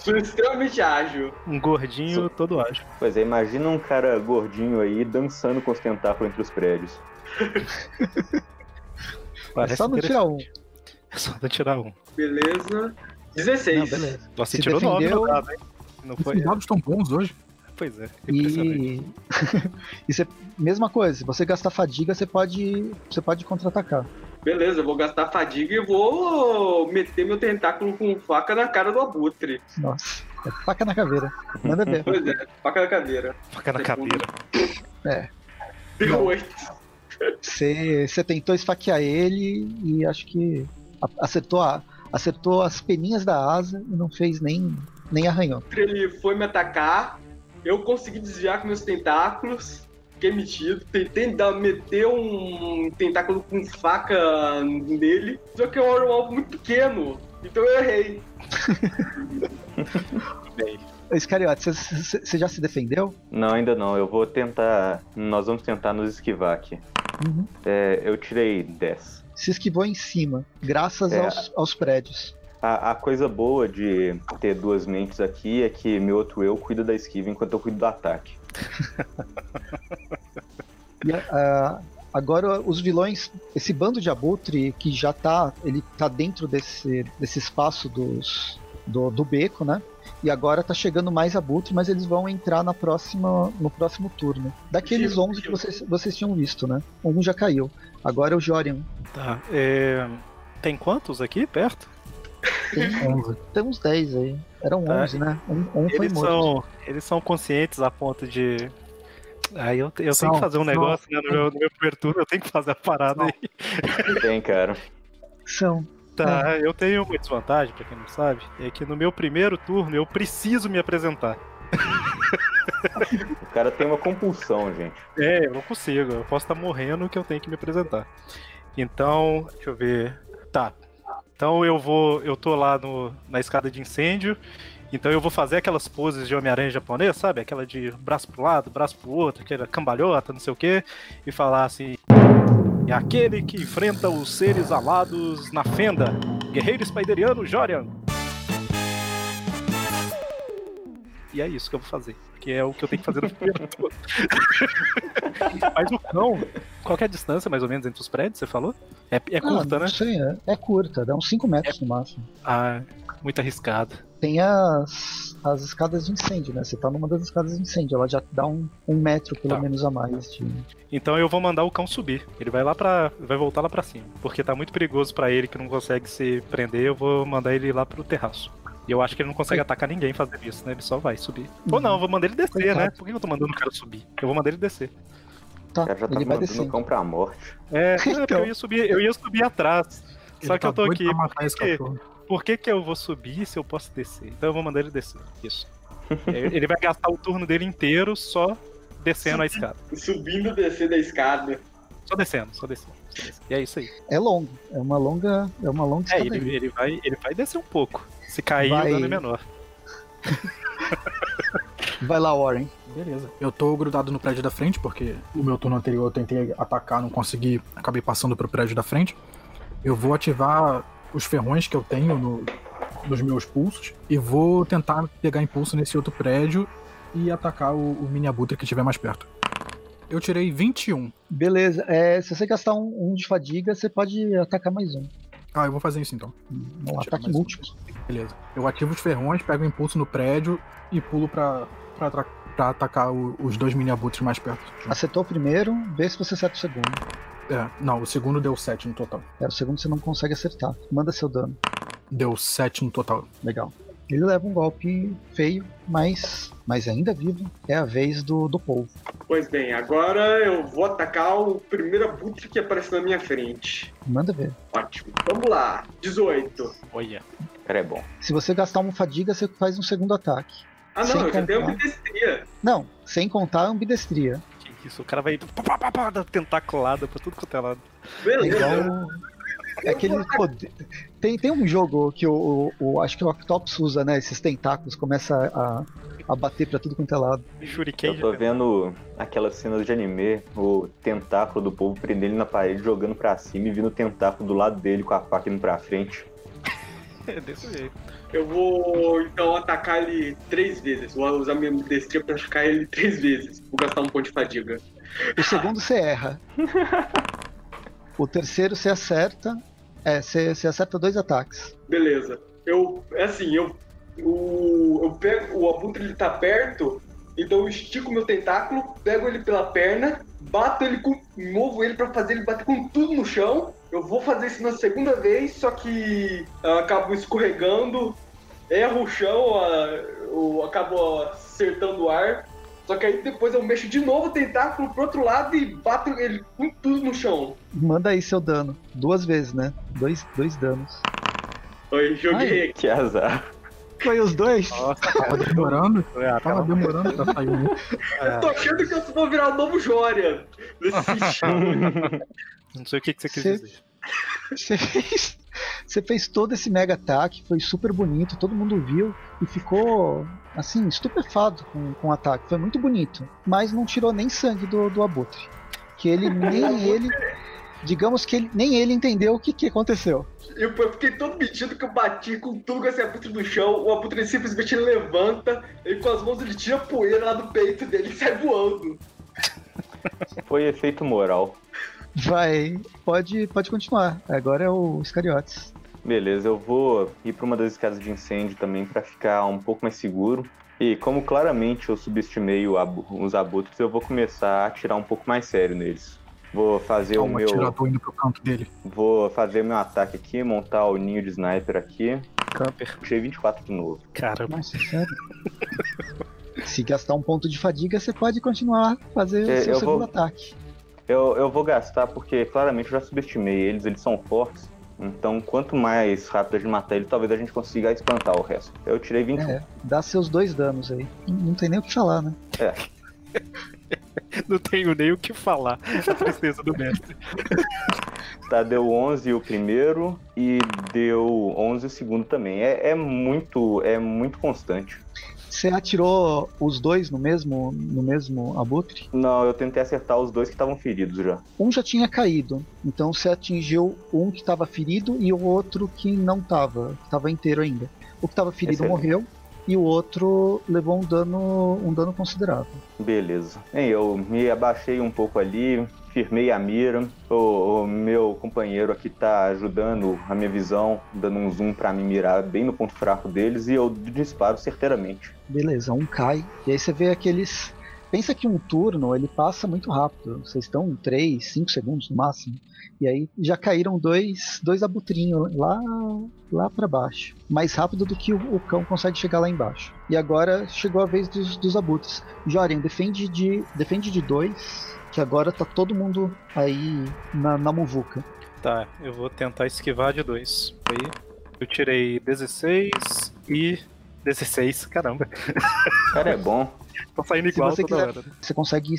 Sou extremamente ágil. um gordinho todo ágil. Pois é, imagina um cara gordinho aí dançando com os tentáculos entre os prédios. é Parece só não tirar um. É só não tirar um. Beleza. 16. Não, beleza. Nossa, você tirou 9 defendeu- no dado, hein? Não foi? Os dados estão bons hoje. Pois é. E, e você, mesma coisa, se você gastar fadiga, você pode, você pode contra-atacar. Beleza, eu vou gastar fadiga e vou meter meu tentáculo com faca na cara do abutre. Nossa, é faca na caveira. Manda ver. Pois é, faca na caveira. Faca na caveira. É. Deu oito. Você, tentou esfaquear ele e acho que acertou, a, acertou as peninhas da asa e não fez nem, nem arranhão. Ele foi me atacar, eu consegui desviar com meus tentáculos, fiquei metido, tentei dar, meter um tentáculo com faca nele, só que eu era um alvo muito pequeno, então eu errei. Bem, Iscariote, você- você você já se defendeu? Não, ainda não. Eu vou tentar. Nós vamos tentar nos esquivar aqui. Uhum. É, eu tirei 10. Se esquivou em cima, graças É. aos, aos prédios. A, a coisa boa de ter duas mentes aqui é que meu outro eu cuida da esquiva enquanto eu cuido do ataque. E, ah, agora os vilões, esse bando de abutre que já tá, ele tá dentro desse, desse espaço dos, do, do beco, né? E agora tá chegando mais abutre, mas eles vão entrar na próxima, no próximo turno. Daqueles Sim, 11 que vocês, vocês tinham visto, né? Um já caiu. Agora é o Jorian. Tá. é, Tem quantos aqui perto? Tem, 11. tem uns 10 aí. Eram Tá. 11, né? Um, um foi Eles morto. são, eles são conscientes a ponto de. Aí eu, eu São, tenho que fazer um negócio, né? No meu, no meu primeiro turno, eu tenho que fazer a parada São. aí. Tem, cara. São. Tá, eu tenho uma desvantagem, pra quem não sabe, é que no meu primeiro turno eu preciso me apresentar. O cara tem uma compulsão, gente. É, eu não consigo, eu posso estar morrendo que eu tenho que me apresentar. Então, deixa eu ver. Tá. Então eu vou. Eu tô lá no, na escada de incêndio. Então eu vou fazer aquelas poses de Homem-Aranha japonês, sabe? Aquela de braço pro lado, braço pro outro, aquela cambalhota, não sei o quê. E falar assim. É aquele que enfrenta os seres alados na fenda. Guerreiro Spideriano Jorian. E é isso que eu vou fazer. Que é o que eu tenho que fazer no primeiro turno. Mas o cão, qual é a distância mais ou menos entre os prédios, você falou? É, é Ah, curta, não né? é, é curta, dá uns 5 metros no máximo. Ah, muito arriscado. Tem as, as escadas de incêndio, né? Você tá numa das escadas de incêndio, ela já dá um, um metro pelo Tá. menos a mais. De... Então eu vou mandar o cão subir. Ele vai lá para, vai voltar lá pra cima, porque tá muito perigoso pra ele que não consegue se prender. Eu vou mandar ele lá pro terraço. E eu acho que ele não consegue atacar ninguém fazendo isso, né? Ele só vai subir. Ou não, eu vou mandar ele descer, Coitado. né? Por que eu tô mandando o cara subir? Eu vou mandar ele descer. Tá, O cara já tá ele vai mandando descer. o cão pra morte. É, é porque Então. eu ia subir, eu ia subir atrás. Só Ele que eu tá tô doido aqui. por que- que, que eu vou subir se eu posso descer? Então eu vou mandar ele descer. Isso. É, ele vai gastar o turno dele inteiro só descendo a escada. Subindo e descendo a escada. Só descendo, só descendo. só descendo. E é isso aí. É longo, é uma longa, é uma longa É, escada. ele, ele, vai, ele vai descer um pouco. Se cair, Vai. o dano é menor. Vai lá, Warren. Beleza. Eu tô grudado no prédio da frente, porque o meu turno anterior eu tentei atacar, não consegui, acabei passando pro prédio da frente. Eu vou ativar os ferrões que eu tenho no- nos meus pulsos e vou tentar pegar impulso nesse outro prédio e atacar o, o mini abutre que estiver mais perto. Eu tirei 21. Beleza, é, se você gastar um, um de fadiga, você pode atacar mais um. Ah, eu vou fazer isso então. Um Tirar ataque mais um. Beleza. Eu ativo os ferrões, pego o impulso no prédio e pulo pra, pra, pra atacar o- os dois mini abutres mais perto. Acertou o primeiro, vê se você acerta o segundo. É, não, o segundo deu 7 no total. É, o segundo você não consegue acertar. Manda seu dano. Deu 7 no total. Legal. Ele leva um golpe feio, mas, mas ainda vivo. É a vez do, do polvo. Pois bem, agora eu vou atacar o primeiro abutre que apareceu na minha frente. Manda ver. Ótimo. Vamos lá. 18. Olha. O cara é bom. Se você gastar uma fadiga, você faz um segundo ataque. Ah Sem não, eu já tenho contar. ambidestria. Não, sem contar a ambidestria. Que isso, o cara vai pá, pá, pá, pá, dar tentaculada pra tudo quanto é lado. É Beleza. igual. É aquele poder. Tem, tem um jogo que o, o, o- Acho que o Octopus usa, né? Esses tentáculos, começa a, a bater pra tudo quanto é lado. Shuriken. Eu tô vendo aquelas cenas de anime, o tentáculo do povo prendendo ele na parede, jogando pra cima e vindo o tentáculo do lado dele com a faca indo pra frente. É desse jeito. Eu vou então atacar ele três vezes. Vou usar minha ambidestria pra atacar ele três vezes. Vou gastar um ponto de fadiga. O segundo você erra. O terceiro você acerta. É, você, você acerta dois ataques. Beleza. Eu. É assim, eu. O, eu pego. O abutre ele tá perto. Então eu estico meu tentáculo, pego ele pela perna, bato ele com. movo ele para fazer ele bater com tudo no chão. Eu vou fazer isso na segunda vez, só que eu acabo escorregando, erro o chão, eu acabo acertando o ar. Só que aí depois eu mexo de novo o tentáculo pro outro lado e bato ele com tudo no chão. Manda aí seu dano. Duas vezes, né? Dois, dois danos. Oi, joguei Ai, que azar. Foi os dois? Nossa, Tava demorando. É, Tava demorando pra sair um. Eu tô achando que eu vou virar o novo Joria nesse jogo. Não sei o que, que você quis Cê- dizer. Você fez, você fez todo esse mega ataque, foi super bonito, todo mundo viu e ficou, assim, estupefado com, com o ataque. Foi muito bonito, mas não tirou nem sangue do, do Abutre. Que ele, nem ele, digamos que ele, nem ele entendeu o que, que aconteceu. Eu eu fiquei todo metido que eu bati com tudo com esse abutre no chão. O abutre simplesmente levanta e com as mãos ele tira poeira lá do peito dele e sai voando. Foi efeito moral. Vai, pode, pode continuar. Agora é o Iscariotes. Beleza, eu vou ir para uma das escadas de incêndio também para ficar um pouco mais seguro. E como claramente eu subestimei o abu- os abutres, eu vou começar a atirar um pouco mais sério neles. Vou fazer o um meu, atirador indo pro canto dele. vou fazer meu ataque aqui, montar o ninho de sniper aqui. Camper. Puxei 24 de novo. Caramba. Nossa, sério? Se gastar um ponto de fadiga, você pode continuar a fazer É, o seu eu segundo vou- ataque. Eu, eu vou gastar porque claramente eu já subestimei eles, eles são fortes. Então, quanto mais rápido a gente matar ele, talvez a gente consiga espantar o resto. Eu tirei 21. É, dá seus dois danos aí. Não, tem nem o que falar, né? Não tenho nem o que falar. A tristeza do mestre. Tá, deu 11 o primeiro e deu 11 o segundo também. É, é muito, é muito constante. Você atirou os dois no mesmo, no mesmo abutre? Não, eu tentei acertar os dois que estavam feridos já. Um já tinha caído, então você atingiu um que estava ferido e o outro que não estava, que estava inteiro ainda. O que estava ferido Excelente. morreu e o outro levou um dano, um dano considerável. Beleza. Eu me abaixei um pouco ali, firmei a mira. O, o meu companheiro aqui tá ajudando a minha visão, dando um zoom pra me mirar bem no ponto fraco deles e eu disparo certeiramente. Beleza, um cai. E aí você vê aqueles. Pensa que um turno ele passa muito rápido. Vocês estão 3, 5 segundos no máximo. E aí já caíram dois, dois abutrinhos lá, lá para baixo. Mais rápido do que o, o cão consegue chegar lá embaixo. E agora chegou a vez dos, dos abutres. Jorian, defende de, defende de dois. Que agora tá todo mundo aí na, na muvuca. Tá, eu vou tentar esquivar de dois. Aí, eu tirei 16 e 16. Caramba, Cara, é bom. Tô saindo Se igual você toda quiser- hora. Você consegue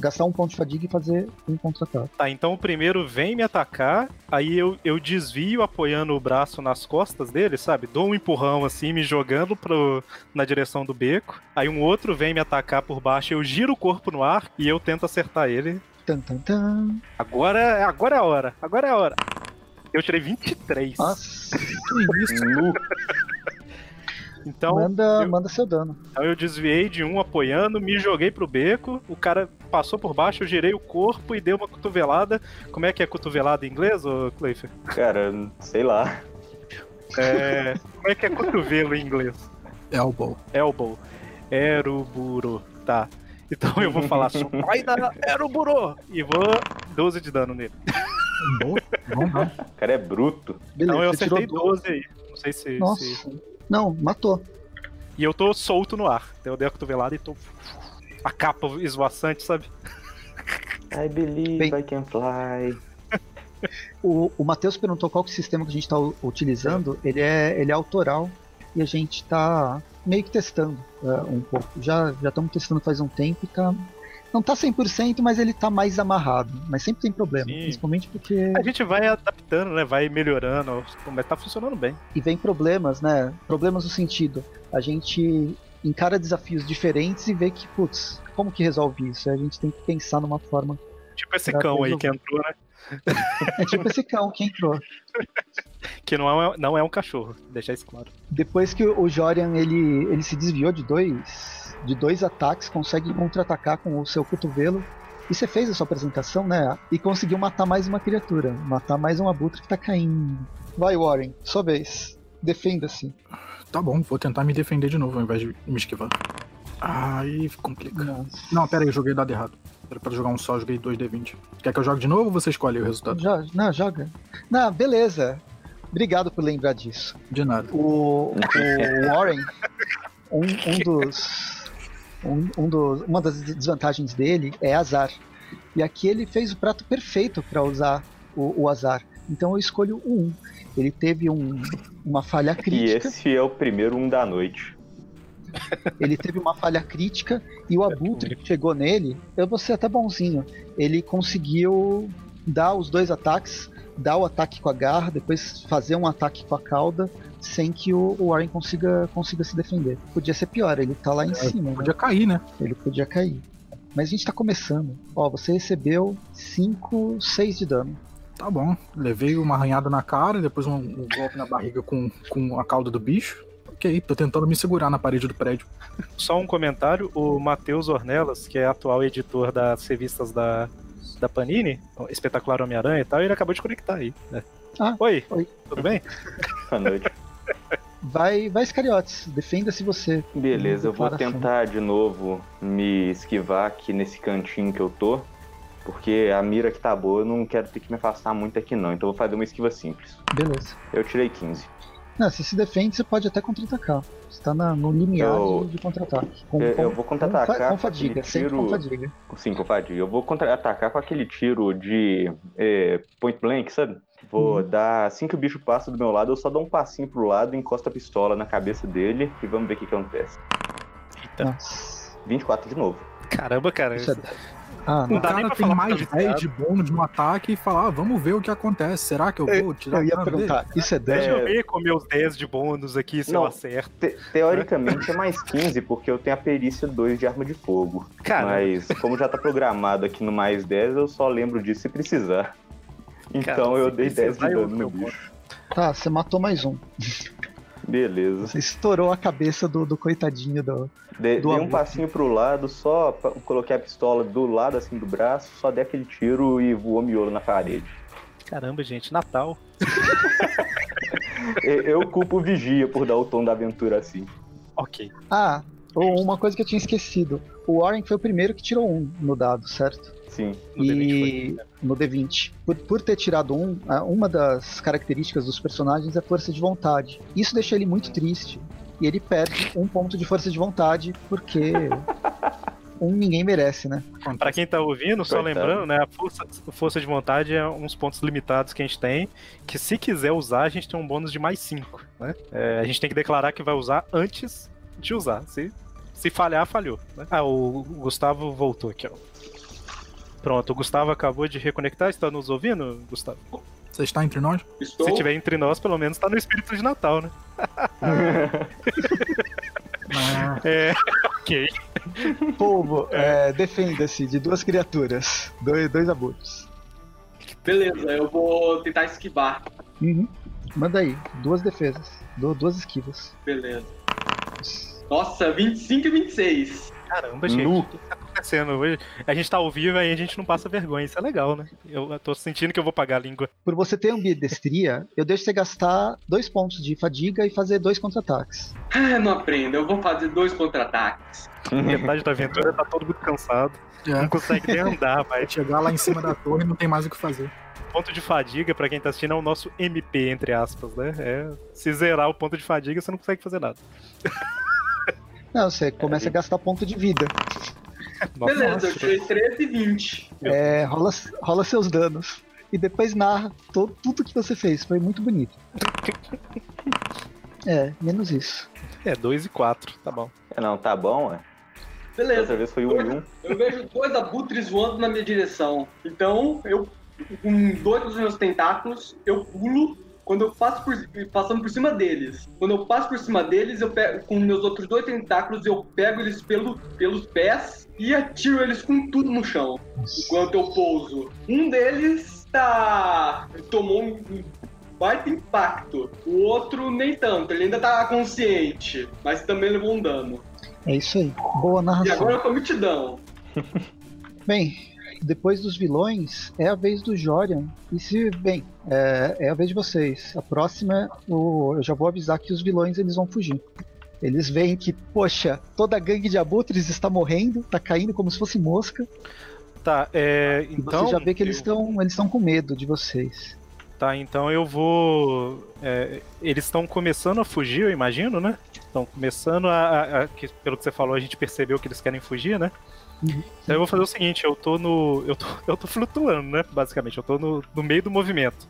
gastar um ponto de fadiga e fazer um contra-ataque. Tá, então o primeiro vem me atacar, aí eu, eu desvio apoiando o braço nas costas dele, sabe? Dou um empurrão assim, me jogando pro, na direção do beco. Aí um outro vem me atacar por baixo, eu giro o corpo no ar e eu tento acertar ele. Tan, tan, tan. Agora, agora é a hora, agora é a hora. Eu tirei 23. Nossa, Que isso? Então, manda, eu- manda seu dano. então eu desviei de um apoiando, me joguei pro beco, o cara passou por baixo, eu girei o corpo e dei uma cotovelada. Como é que é cotovelada em inglês, ô Cleifer? Cara, sei lá. É, como é que é cotovelo em inglês? Elbow. Elbow. Eruburo. Tá. Então eu vou falar dar Eruburo! E vou 12 de dano nele. Boa. Bom, não. O cara é bruto. Beleza, Então eu acertei 12 aí. Não sei se, Nossa. se- Não, matou. E eu tô solto no ar. Eu dei a cotovelada e tô. A capa esvoaçante, sabe? I believe Bem- I can fly. O, o Matheus perguntou qual que é o sistema que a gente está utilizando. Ele é, ele é autoral e a gente está meio que testando é, um pouco. Já já estamos testando faz um tempo e tá. Não tá 100%, mas ele tá mais amarrado. Mas sempre tem problema. Sim. Principalmente porque. A gente vai adaptando, né? Vai melhorando. Mas tá funcionando bem. E vem problemas, né? Problemas no sentido. A gente encara desafios diferentes e vê que, putz, como que resolve isso? A gente tem que pensar numa forma. Tipo esse cão aí que entrou, né? É tipo esse cão que entrou. Que não é, não é um cachorro. Deixar isso claro. Depois que o Jorian ele, ele se desviou de dois, de dois ataques, consegue contra-atacar com o seu cotovelo. E você fez a sua apresentação, né? E conseguiu matar mais uma criatura. Matar mais um abutre que tá caindo. Vai, Warren, sua vez. Defenda-se. Tá bom, vou tentar me defender de novo ao invés de me esquivar. Aí complica. Nossa. Não, pera aí, eu joguei dado errado. Era pra jogar um só, joguei 2D20. Quer que eu jogue de novo ou você escolhe o resultado? Joga, não, joga. Não, beleza. Obrigado por lembrar disso. De nada. O, o Warren, um, um dos. Um, um dos, uma das desvantagens dele é azar. E aqui ele fez o prato perfeito para usar o, o, azar. Então eu escolho o 1. Ele teve um, uma falha crítica. E esse é o primeiro 1 da noite. Ele teve uma falha crítica e o abutre que chegou nele, eu vou ser até bonzinho. Ele conseguiu dar os dois ataques, dar o ataque com a garra, depois fazer um ataque com a cauda, sem que o, Warren consiga, consiga se defender. Podia ser pior, ele tá lá em é, cima. Né? Podia né? cair, né? Ele podia cair. Mas a gente tá começando. Ó, você recebeu 5, 6 de dano. Tá bom. Levei uma arranhada na cara, depois um, um golpe na barriga com, com a cauda do bicho. Ok, tô tentando me segurar na parede do prédio. Só um comentário: o Matheus Ornelas, que é atual editor das revistas da, da Panini, Espetacular Homem-Aranha e tal, ele acabou de conectar aí. Né? Ah, oi, oi, tudo bem? Boa noite. Vai, vai Iscariotes, defenda-se você. Beleza, eu vou tentar de novo me esquivar aqui nesse cantinho que eu tô. Porque a mira que tá boa, eu não quero ter que me afastar muito aqui não. Então eu vou fazer uma esquiva simples. Beleza. Eu tirei 15. Não, se se defende, você pode até contra-atacar. Você tá na, no limiar eu, de, de contra-ataque. Eu, eu, vou contra-atacar com, com, fadiga, tiro... com fadiga. Sim, com fadiga. Eu vou contra-atacar com aquele tiro de é, point blank, sabe? Vou uhum. dar. Assim que o bicho passa do meu lado, eu só dou um passinho pro lado, encosto a pistola na cabeça dele e vamos ver o que, que acontece. Eita. Nossa. 24 de novo. Caramba, cara. Isso é... Ah, não. O cara tem mais 10 de bônus no ataque e falar, ah, vamos ver o que acontece. Será que eu vou tirar? Eu ia perguntar, isso é 10? Deixa eu ver com meus 10 de bônus aqui, se não, eu acerto. Te teoricamente é mais 15, porque eu tenho a perícia 2 de arma de fogo. Cara. Mas como já tá programado aqui no mais 10, eu só lembro disso se precisar. Então Cara, eu dei 10 de dano no bicho. Tá, você matou mais um. Beleza. Você estourou a cabeça do, do coitadinho do. De, do dei um passinho pro lado, só coloquei a pistola do lado assim do braço, só dei aquele tiro e voou miolo na parede. Caramba, gente, Natal. eu culpo o Vigia por dar o tom da aventura assim. Ok. Ah, uma coisa que eu tinha esquecido. O Warren foi o primeiro que tirou um no dado, certo? Sim. No e D20 no D20. Por, por ter tirado um, uma das características dos personagens é força de vontade. Isso deixa ele muito triste. E ele perde um ponto de força de vontade porque um ninguém merece, né? Para quem tá ouvindo, só lembrando, né? A força, força de vontade é uns pontos limitados que a gente tem, que se quiser usar, a gente tem um bônus de mais 5, né? É, a gente tem que declarar que vai usar antes de usar. Se, se falhar, falhou. Né? Ah, o Gustavo voltou aqui, ó. Pronto, o Gustavo acabou de reconectar. Está nos ouvindo, Gustavo? Você está entre nós? Estou. Se estiver entre nós, pelo menos está no espírito de Natal, né? é, ok. Povo, é. É, defenda-se de duas criaturas, dois, dois abutres. Beleza, eu vou tentar esquivar. Uhum. Manda aí, duas defesas, duas esquivas. Beleza. Nossa, 25 e 26. Caramba, gente. Nu. O que tá acontecendo? A gente tá ao vivo e a gente não passa vergonha. Isso é legal, né? Eu tô sentindo que eu vou pagar a língua. Por você ter ambidestria, eu deixo você gastar dois pontos de fadiga e fazer dois contra-ataques. Ah, não aprendo. Eu vou fazer dois contra-ataques. Metade da aventura tá todo mundo cansado. É. Não consegue nem andar, vai. Chegar lá em cima da torre não tem mais o que fazer ponto de fadiga, para quem tá assistindo, é o nosso MP, entre aspas, né? É, se zerar o ponto de fadiga, você não consegue fazer nada. Não, você começa é. a gastar ponto de vida. Beleza, eu tirei 13 e 20. É, rola, rola seus danos. E depois narra todo, tudo que você fez. Foi muito bonito. É, menos isso. É, 2 e 4, tá bom. É, não, tá bom, é. Beleza. Dessa vez foi 1 um e 1. Um. Eu vejo dois abutres voando na minha direção. Então, eu, com dois dos meus tentáculos, eu pulo quando eu passo por, passando por cima deles, quando eu passo por cima deles, eu pego com meus outros dois tentáculos, eu pego eles pelo, pelos pés e atiro eles com tudo no chão, enquanto eu pouso. Um deles tá tomou um baita impacto, o outro nem tanto, ele ainda tá consciente, mas também levou um dano. É isso aí, boa narração. E agora eu tô mitidão. Bem, depois dos vilões, é a vez do Jorian. E se, bem, é, é a vez de vocês. A próxima, o, eu já vou avisar que os vilões eles vão fugir. Eles veem que, poxa, toda a gangue de abutres está morrendo, tá caindo como se fosse mosca. Tá, é, então. você já vê que eles eu- estão eles estão com medo de vocês. Tá, então eu vou. é, eles estão começando a fugir, eu imagino, né? Estão começando a, a- a- que, Pelo que você falou, a gente percebeu que eles querem fugir, né? Uhum. Então eu vou fazer o seguinte, eu tô no. Eu tô, eu tô flutuando, né? Basicamente, eu tô no, no meio do movimento.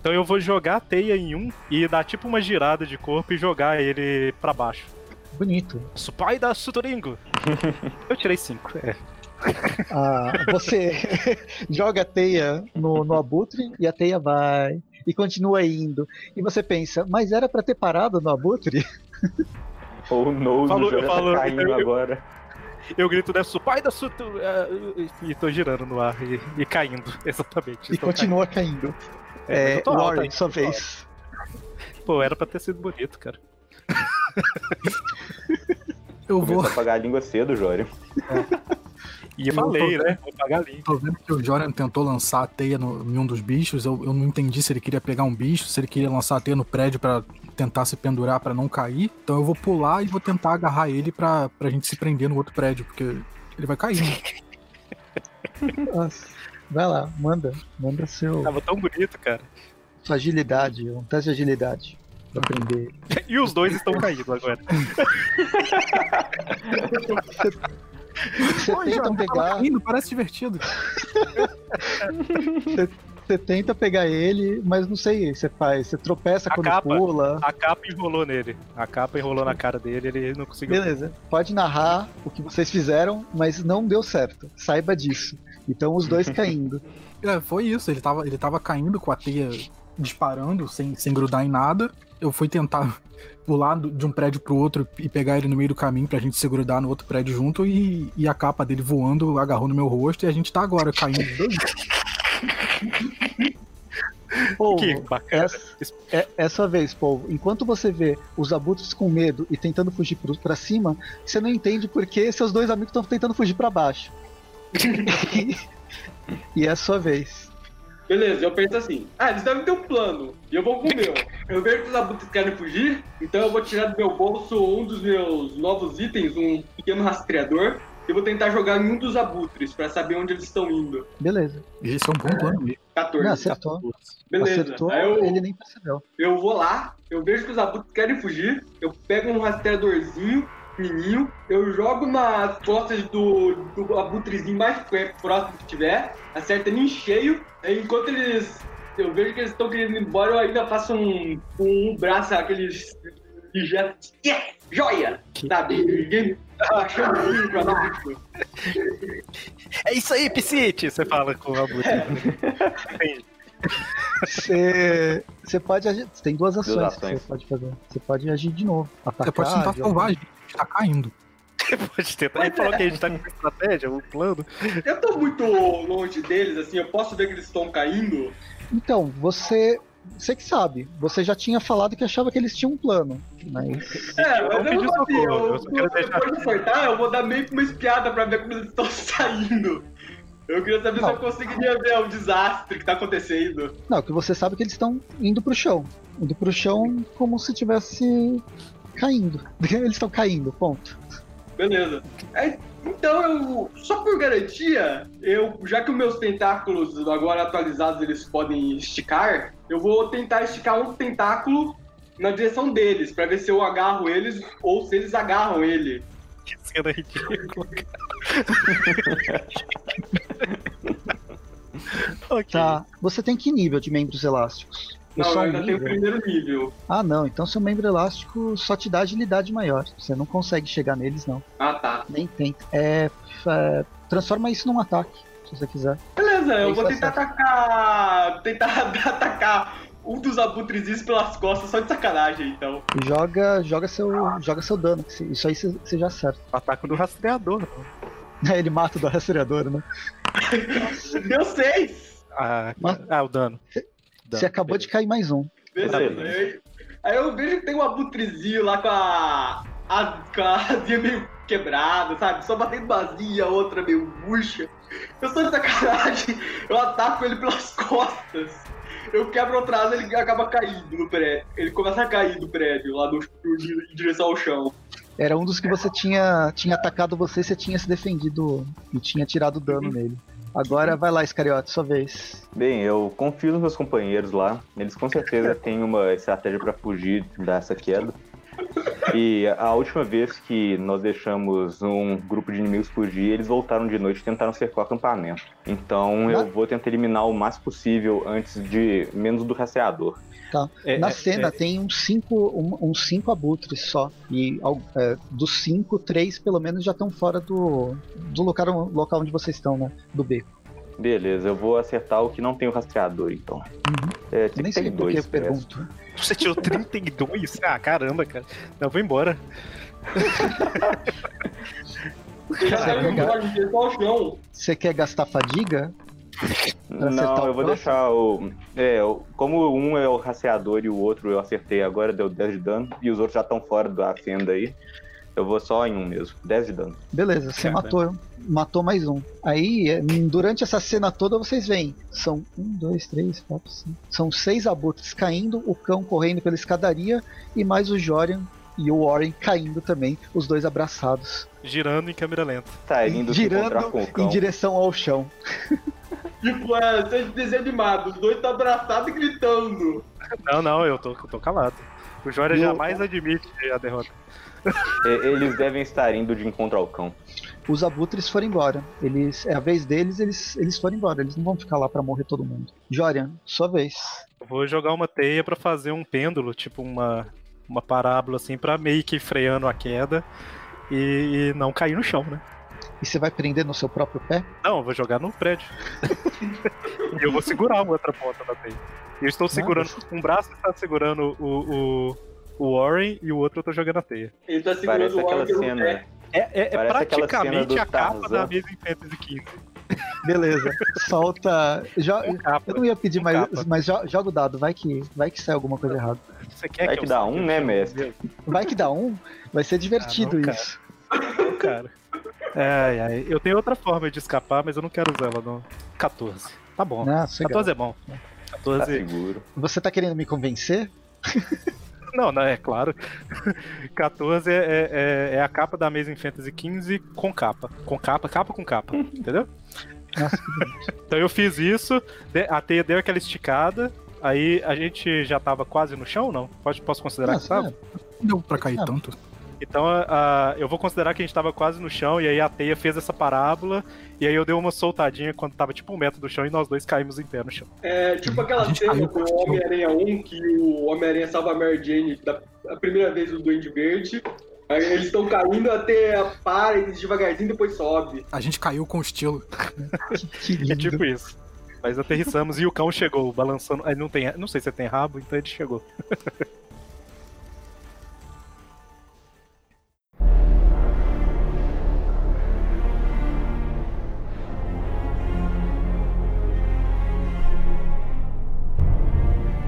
Então eu vou jogar a teia em um e dar tipo uma girada de corpo e jogar ele pra baixo. Bonito. Supai da Sutoringo! eu tirei cinco. É. Ah, você joga a teia no, no abutre e a teia vai e continua indo. E você pensa, mas era pra ter parado no abutre? Ou no, Falou- o jogo eu falo- tá caindo eu- agora. Eu grito, né? Supai da Sutoringo! E tô girando no ar e, e caindo, exatamente. E continua caindo. caindo. É, É, Warren, sua vez. Pô, era pra ter sido bonito, cara. Eu Começou vou. a apagar a língua cedo, Jório. E eu falei, tô- né? Vou pagar limpo. Tô vendo que o Joran tentou lançar a teia no, em um dos bichos. Eu, eu não entendi se ele queria pegar um bicho, se ele queria lançar a teia no prédio pra tentar se pendurar pra não cair. Então eu vou pular e vou tentar agarrar ele pra, pra gente se prender no outro prédio, porque ele vai cair. Nossa. Vai lá, manda. Manda seu, Tava tão bonito, cara. sua agilidade, um teste de agilidade. Pra aprender. E os dois estão caindo agora. Você Pô, tenta tava pegar. parece divertido. Você tenta pegar ele, mas não sei, você faz, você tropeça A quando capa. pula. A capa enrolou nele. A capa enrolou na cara dele ele não conseguiu. Beleza, pode narrar o que vocês fizeram, mas não deu certo. Saiba disso. Então os dois caindo. É, foi isso. Ele tava, ele tava caindo com a teia disparando, sem, sem grudar em nada. Eu fui tentar pular de um prédio pro outro e pegar ele no meio do caminho pra gente se grudar no outro prédio junto e, e a capa dele voando agarrou no meu rosto e a gente tá agora caindo. dois. Povo, Que bacana. essa, é, sua vez, povo. Enquanto você vê os abutres com medo e tentando fugir pra cima, você não entende por que seus dois amigos estão tentando fugir pra baixo. e é a sua vez. Beleza, eu penso assim, ah, eles devem ter um plano, e eu vou com o meu. Eu vejo que os abutres querem fugir, então eu vou tirar do meu bolso um dos meus novos itens, um pequeno rastreador, e vou tentar jogar em um dos abutres, pra saber onde eles estão indo. Beleza. Esse é um bom plano mesmo. 14. Não, acertou. Beleza. Acertou, Aí eu, ele nem percebeu. eu vou lá, eu vejo que os abutres querem fugir, eu pego um rastreadorzinho, fininho, eu jogo nas costas do, do abutrezinho mais próximo que tiver, acerto ele em cheio, enquanto eles. Eu vejo que eles estão querendo ir embora, eu ainda faço um, um braço, aqueles gestos. Yeah! Joia! Sabe? Ninguém achando ruim pra baixo. É isso aí, Piscite! Você fala com o Abutre. Entendi. Você, você pode agir. Você tem duas ações, que ações. você pode fazer. Você pode agir de novo. Atacar, Você pode tentar salvar a gente, a gente tá caindo. Pode tentar. Ele falou que a gente tá com uma estratégia, um plano. Eu tô muito longe deles, assim, eu posso ver que eles estão caindo. Então, você. Você que sabe. Você já tinha falado que achava que eles tinham um plano. Mas. É, Eu mas não eu pedi não sabia. Eu, eu depois de acertar, eu vou dar meio que uma espiada pra ver como eles estão saindo. Eu queria saber se Não. eu conseguiria ver o desastre que tá acontecendo. Não, que você sabe que eles estão indo pro chão. Indo pro chão como se tivesse caindo. Eles estão caindo, ponto. Beleza. É, então eu. Só por garantia, eu. Já que os meus tentáculos agora atualizados eles podem esticar, eu vou tentar esticar um tentáculo na direção deles, pra ver se eu agarro eles ou se eles agarram ele. Que cena ridícula. ok. Tá. Você tem que nível de membros elásticos? Não, só eu um ainda tenho o nível? primeiro nível. Ah, não. Então seu membro elástico só te dá agilidade maior. Você não consegue chegar neles, não. Ah, tá. Nem tenta. É, é, transforma isso num ataque, se você quiser. Beleza, eu vou é tentar atacar. Tentar atacar um dos abutrezinhos pelas costas, só de sacanagem, então. Joga, joga seu, joga seu dano. Isso aí você já acerta. Ataque do rastreador. Ele mata o do rastreador, né? Deu seis! Ah, Mas- ah, o dano. Você acabou de cair mais um. Beleza. Beleza. Aí, aí eu vejo que tem um abutrezinho lá com a. a com a asinha meio quebrada, sabe? Só batendo vazia, outra meio murcha. Eu sou de sacanagem, eu ataco ele pelas costas. Eu quebro atrás ele acaba caindo no prédio. Ele começa a cair do prédio, lá do, em direção ao chão. Era um dos que você tinha, tinha atacado você e você tinha se defendido e tinha tirado dano nele. Agora vai lá, Iscariote, sua vez. Bem, eu confio nos meus companheiros lá. Eles com certeza têm uma estratégia para fugir dessa queda. E a última vez que nós deixamos um grupo de inimigos fugir, eles voltaram de noite e tentaram cercar o acampamento. Então eu vou tentar eliminar o mais possível antes de menos do rastreador. Tá. É, Na é, cena é. tem uns cinco, um- uns cinco abutres só. E é, dos cinco, três pelo menos já estão fora do, do local, local onde vocês estão, né? Do beco. Beleza, eu vou acertar o que não tem o rastreador, então. É, Eu nem sei por que eu 32, pergunto. Você tirou 32? Ah, caramba, cara. Não, vou embora. Você quer, gastar fadiga? Não, eu vou próximo? deixar o. É, o- como um é o rastreador e o outro eu acertei agora, deu 10 de dano, e os outros já estão fora da fenda aí. Eu vou só em um mesmo, 10 de dano. Beleza, você Caramba. matou, matou mais um. Aí, é, durante essa cena toda, vocês veem. São um, dois, três, quatro, cinco. São seis abutres caindo, o cão correndo pela escadaria e mais o Jorian e o Warren caindo também, os dois abraçados. Girando em câmera lenta. Tá, indo se encontrar girando com o em direção ao chão. Tipo, é, seja desenho animado. Os dois estão abraçados e gritando. Não, não, eu tô, eu tô calado. O Jória o- jamais admite a derrota. É, Eles devem estar indo de encontro ao cão. Os abutres foram embora. Eles, é a vez deles, eles, eles foram embora. Eles não vão ficar lá pra morrer todo mundo. Jorian, sua vez. Eu vou jogar uma teia pra fazer um pêndulo, tipo uma, uma parábola assim, pra meio que freando a queda e, e não cair no chão, né? E você vai prender no seu próprio pé? Não, eu vou jogar no prédio. e eu vou segurar a outra ponta da teia. E eu estou segurando. Um braço está segurando o, o, o Warren e o outro eu tô jogando a teia. Ele tá segurando Parece o aquela Warren pelo cena. pé. É, é- é praticamente a capa da mesa em Fantasy XV. Beleza. Solta. Jo... Capa. Eu não ia pedir Com mais, capa. mas jo- joga o dado. Vai que, vai que sai alguma coisa errada. Você quer Vai que, que dá um, né, mestre? Vai que dá um. Vai ser divertido Ah, não, cara. isso. Não, cara. Ai, ai. Eu tenho outra forma de escapar, mas eu não quero usar ela no 14. Tá bom. Ah, legal. 14 é bom. Tá 14. seguro. Você tá querendo me convencer? Não, não, é claro. 14 é, é, é- é a capa da mesa em Fantasy 15 com capa. Com capa, capa com capa. Entendeu? Nossa, Então eu fiz isso, a teia deu aquela esticada, aí a gente já tava quase no chão, não? Pode, posso considerar que Nossa, tava? Não deu pra cair tanto. Então a- a- eu vou considerar que a gente tava quase no chão, e aí a teia fez essa parábola, e aí eu dei uma soltadinha quando tava tipo um metro do chão e nós dois caímos em pé no chão. É tipo aquela cena do o Homem-Aranha 1 que o Homem-Aranha salva a Mary Jane da a primeira vez do Duende Verde. Aí eles estão caindo até para, eles devagarzinho depois sobe. A gente caiu com estilo. que lindo. É tipo isso. Mas aterrissamos e o cão chegou, balançando. Aí não tem. Não sei se tem rabo, então ele chegou.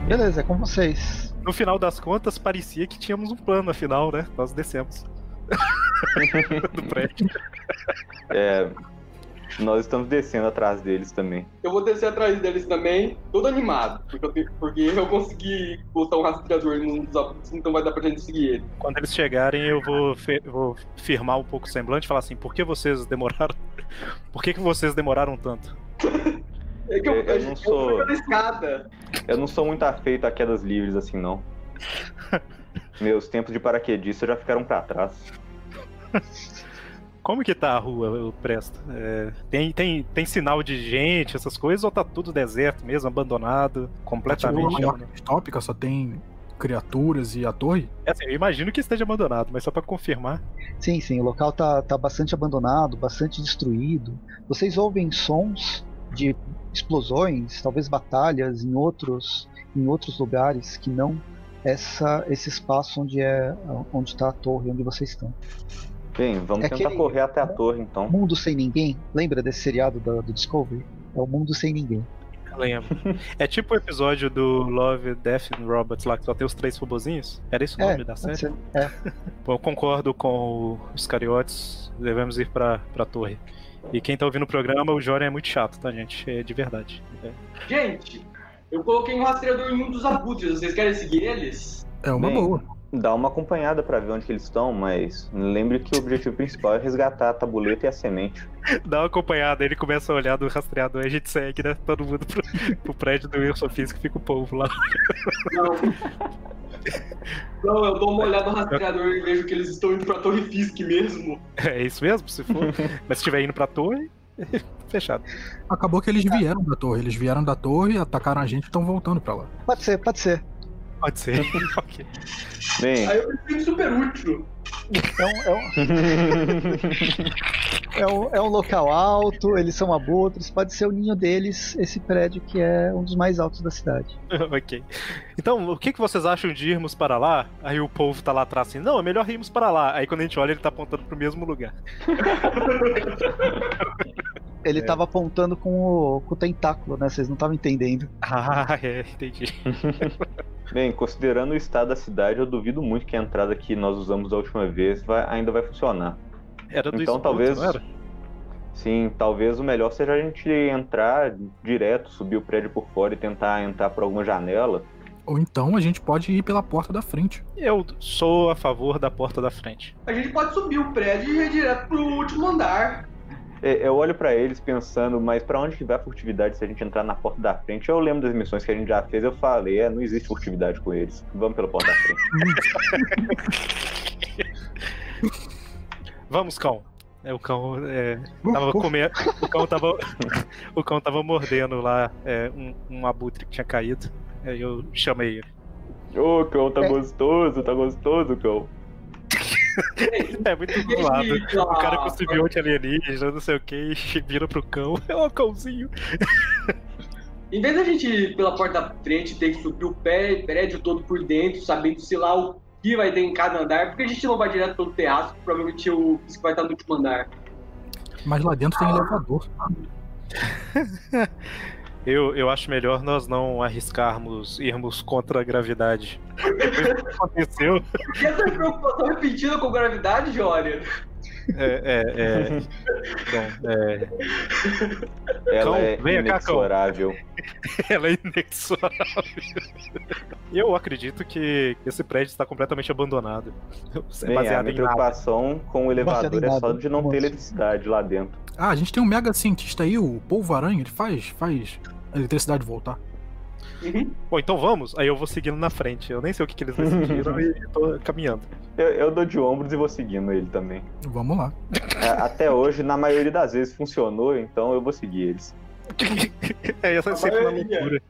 Beleza, é com vocês. No final das contas, parecia que tínhamos um plano, afinal, né? Nós descemos. do prédio. É, nós estamos descendo atrás deles também. Eu vou descer atrás deles também, todo animado, porque eu, tenho- porque eu consegui botar um rastreador num dos abutres, então vai dar pra gente seguir ele. Quando eles chegarem, eu vou, vou firmar um pouco o semblante e falar assim: por que vocês demoraram? Por que, que vocês demoraram tanto? É que eu, Eu- eu não sou-. Eu não sou muito afeito a quedas livres assim, não. Meus tempos de paraquedista já ficaram pra trás. Como que tá a rua, o Presto? É, tem, tem, tem sinal de gente, essas coisas, ou tá tudo deserto mesmo, abandonado, Tá tipo completamente? ordem distópica, só tem criaturas e a torre. É assim, eu imagino que esteja abandonado, mas só pra confirmar. Sim, sim, o local tá, tá bastante abandonado, bastante destruído. Vocês ouvem sons de explosões, talvez batalhas em outros, em outros lugares que não essa, esse espaço onde é onde está a torre, onde vocês estão. Bem, vamos É tentar aquele- correr até a torre então. Mundo sem ninguém. Lembra desse seriado da- do Discovery? É o Mundo sem ninguém. Lembro. é tipo o episódio do Love, Death and Robots lá, que só tem os três robozinhos? Era esse o É, nome da série? ser. É, Bom, eu concordo com os cariotes, devemos ir pra, pra torre. E quem tá ouvindo o programa, o Joran é muito chato, tá, gente? É de verdade. É. Gente, eu coloquei um rastreador em um dos abutres, vocês querem seguir eles? É uma Bem, boa. Dá uma acompanhada pra ver onde que eles estão, mas lembre que o objetivo principal é resgatar a tabuleta e a semente. Dá uma acompanhada, ele começa a olhar do rastreador e a gente segue, né? Todo mundo pro, pro prédio do Wilson Físico fica o povo lá. Não. Não, eu dou uma olhada no rastreador e vejo que eles estão indo pra Torre Fisk mesmo. É isso mesmo, se for. Mas se estiver indo pra torre, fechado. Acabou que eles vieram da torre. Eles vieram da torre, atacaram a gente e estão voltando pra lá. Pode ser, pode ser. Pode ser. ok. Bem, Aí eu me sinto super útil. É um, é, um, é, um, é um local alto, eles são abutres, pode ser o ninho deles, esse prédio que é um dos mais altos da cidade. ok. Então, o que, que vocês acham de irmos para lá? Aí o povo tá lá atrás assim, não, é melhor irmos para lá. Aí quando a gente olha, ele tá apontando pro mesmo lugar. Ele tava apontando com o, com o tentáculo, né? Vocês não estavam entendendo. Ah, é, entendi. Bem, considerando o estado da cidade, eu duvido muito que a entrada que nós usamos da última vez vai- ainda vai funcionar. Era do Então esgoto, talvez. não era? Sim, talvez o melhor seja a gente entrar direto, subir o prédio por fora e tentar entrar por alguma janela. Ou então a gente pode ir pela porta da frente. Eu sou a favor da porta da frente. A gente pode subir o prédio e ir direto pro último andar. É, Eu olho pra eles pensando, mas pra onde que vai a furtividade se a gente entrar na porta da frente? Eu lembro das missões que a gente já fez, eu falei, é, não existe furtividade com eles. Vamos pela porta da frente. Vamos, cão. É, o cão é, tava comendo. O cão tava. o cão tava mordendo lá é, um, um abutre que tinha caído. Aí eu chamei ele. Ô, cão, tá gostoso, tá gostoso, cão. É muito do lado. O cara com simbionte alienígena, não sei o que, e vira pro cão. É o cãozinho. Em vez da gente ir pela porta da frente, ter que subir o pé, prédio todo por dentro, sabendo se lá o que vai ter em cada andar, porque a gente não vai direto pelo terraço, que provavelmente o que vai estar no último andar. Mas lá dentro tem elevador. Eu, eu acho melhor nós não arriscarmos irmos contra a gravidade. Depois do que aconteceu. E essa preocupação repetida com gravidade, Jória? É, é, é. Bom, é. Ela Cão, é venha cá, inexorável. Ela é inexorável. Eu acredito que esse prédio está completamente abandonado. É Bem, a baseado minha em nada. preocupação com o elevador é só nada. de não ter Nossa. eletricidade lá dentro. Ah, a gente tem um mega cientista aí, o Polvo Aranha, ele faz, faz a eletricidade voltar. Uhum. Bom, então vamos. Aí eu vou seguindo na frente. Eu nem sei o que, que eles decidiram e tô caminhando. Eu, eu dou de ombros e vou seguindo ele também. Vamos lá. A- Até hoje, na maioria das vezes, funcionou, então eu vou seguir eles. é, essa é sempre uma loucura.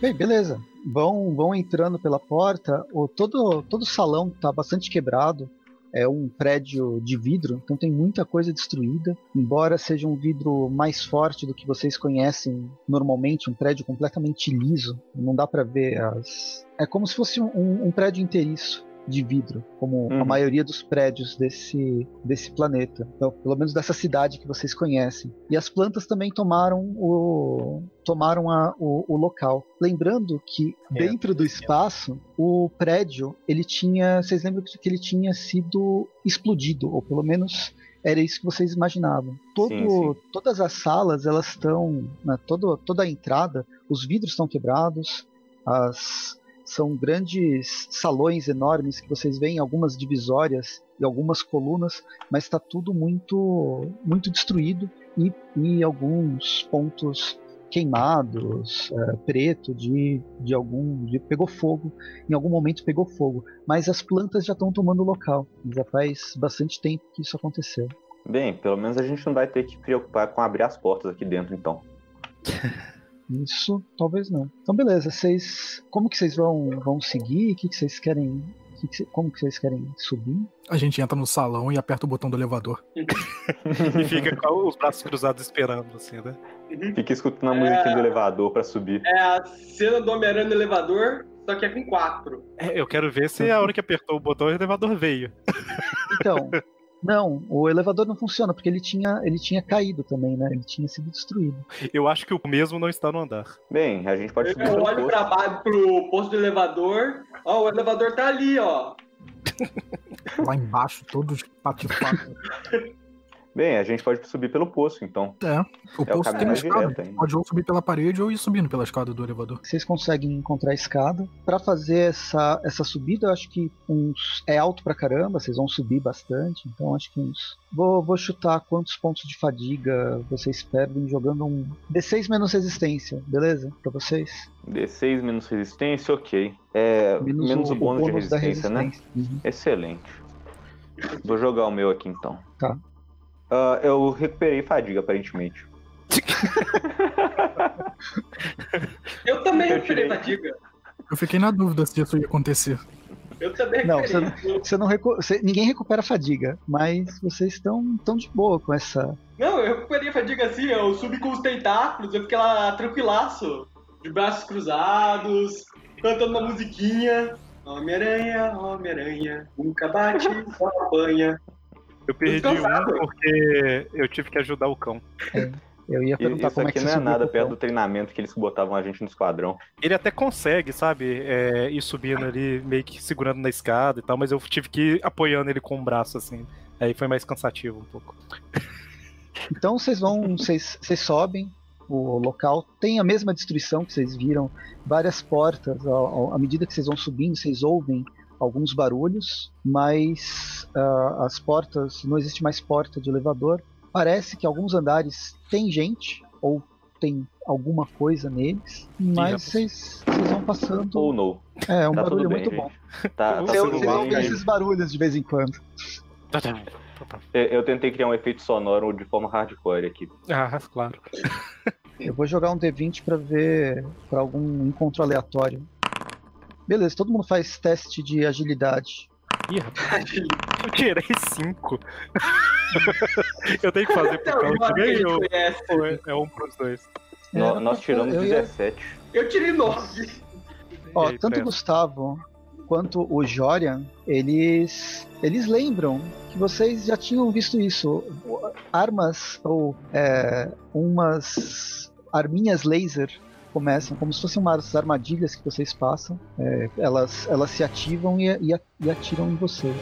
Bem, beleza. Vão, vão entrando pela porta. O, todo, todo o salão tá bastante quebrado. É um prédio de vidro, então tem muita coisa destruída. Embora seja um vidro mais forte do que vocês conhecem normalmente, um prédio completamente liso, não dá pra ver as. É como se fosse um, um prédio inteiriço de vidro, como a Uhum. maioria dos prédios desse, desse planeta. Então, pelo menos dessa cidade que vocês conhecem. E as plantas também tomaram o, tomaram a- o, o local. Lembrando que É, dentro do espaço, o prédio, ele tinha. Vocês lembram que que ele tinha sido explodido, ou pelo menos era isso que vocês imaginavam. Todo, Sim, sim. Todas as salas, elas estão. Né, todo, toda a entrada, os vidros estão quebrados, as. São grandes salões enormes que vocês veem algumas divisórias e algumas colunas, mas está tudo muito muito destruído e, e alguns pontos queimados, é, preto de, de algum. De, pegou fogo, em algum momento pegou fogo. Mas as plantas já estão tomando o local. Já faz bastante tempo que isso aconteceu. Bem, pelo menos a gente não vai ter que preocupar com abrir as portas aqui dentro, então. Isso talvez não. Então beleza, vocês. Como que vocês vão, vão seguir? O que, que vocês querem. que que cê- como que vocês querem subir? A gente entra no salão e aperta o botão do elevador. E fica com os braços cruzados esperando, assim, né? Fica escutando a musiquinha do elevador pra subir. É a cena do Homem-Aranha no elevador, só que é com quatro. É, eu quero ver se a hora que apertou o botão o elevador veio. Então. Não, o elevador não funciona, porque ele tinha, ele tinha caído também, né? Ele tinha sido destruído. Eu acho que o mesmo não está no andar. Bem, a gente pode subir Eu olho posto. pra baixo pro posto do elevador. Ó, o elevador tá ali, ó. Lá embaixo, todos patifados. Bem, a gente pode subir pelo poço, então. É, o É o poço caminho tem uma mais escada. direto. Pode ou subir pela parede ou ir subindo pela escada do elevador. Vocês conseguem encontrar a escada. Pra fazer essa, essa subida, eu acho que uns é alto pra caramba, vocês vão subir bastante. Então acho que uns. Vou, vou chutar quantos pontos de fadiga vocês perdem jogando um D6 menos resistência, beleza? Pra vocês? D6 menos resistência, ok. É, menos, o, bônus, de da resistência, né? resistência. Uhum. Excelente. Vou jogar o meu aqui então. Tá. Ah, eu recuperei fadiga, aparentemente. Eu também Eu recuperei tirei. fadiga. Eu fiquei na dúvida se isso ia acontecer. Eu também Não, recuperei. Você não recu- você- ninguém recupera fadiga, mas vocês estão tão de boa com essa. Não, eu recuperei fadiga assim, eu subi com os tentáculos, eu fiquei lá tranquilaço. De braços cruzados, cantando uma musiquinha. Homem-Aranha, Homem-Aranha, nunca bate, só apanha. Eu perdi Descansado. um porque eu tive que ajudar o cão. Eu ia E perguntar Isso como é aqui que não você é subiu nada perto do treinamento que eles botavam a gente no esquadrão. Ele até consegue, sabe, é, ir subindo ali, meio que segurando na escada e tal, mas eu tive que ir apoiando ele com o braço, assim. Aí foi mais cansativo um pouco. Então vocês vão, vocês, vocês sobem o local, tem a mesma destruição que vocês viram, várias portas. ao- ao- À medida que vocês vão subindo, vocês ouvem alguns barulhos, mas ah, as portas, não existe mais porta de elevador. Parece que alguns andares tem gente ou tem alguma coisa neles, mas vocês, vão passando. Ou não. É um Tá barulho bem, muito gente. bom. Tá, tá O Vocês, tudo vocês celular ouvem esses barulhos de vez em quando. Eu eu tentei criar um efeito sonoro de forma hardcore aqui. Ah, claro. Eu vou jogar um D20 pra ver pra algum encontro aleatório. Beleza, todo mundo faz teste de agilidade. Ih, rapaz, eu tirei cinco. eu tenho que fazer eu tirei vez ou conhece. ou é, é um pros dois? É, No- nós tiramos eu ia- 17. Eu tirei 9. Ó, aí, tanto o? Gustavo quanto o Jorian, eles eles lembram que vocês já tinham visto isso. Armas ou é, umas arminhas laser começam como se fossem umas armadilhas que vocês passam. É, elas elas se ativam e, e, e atiram em vocês.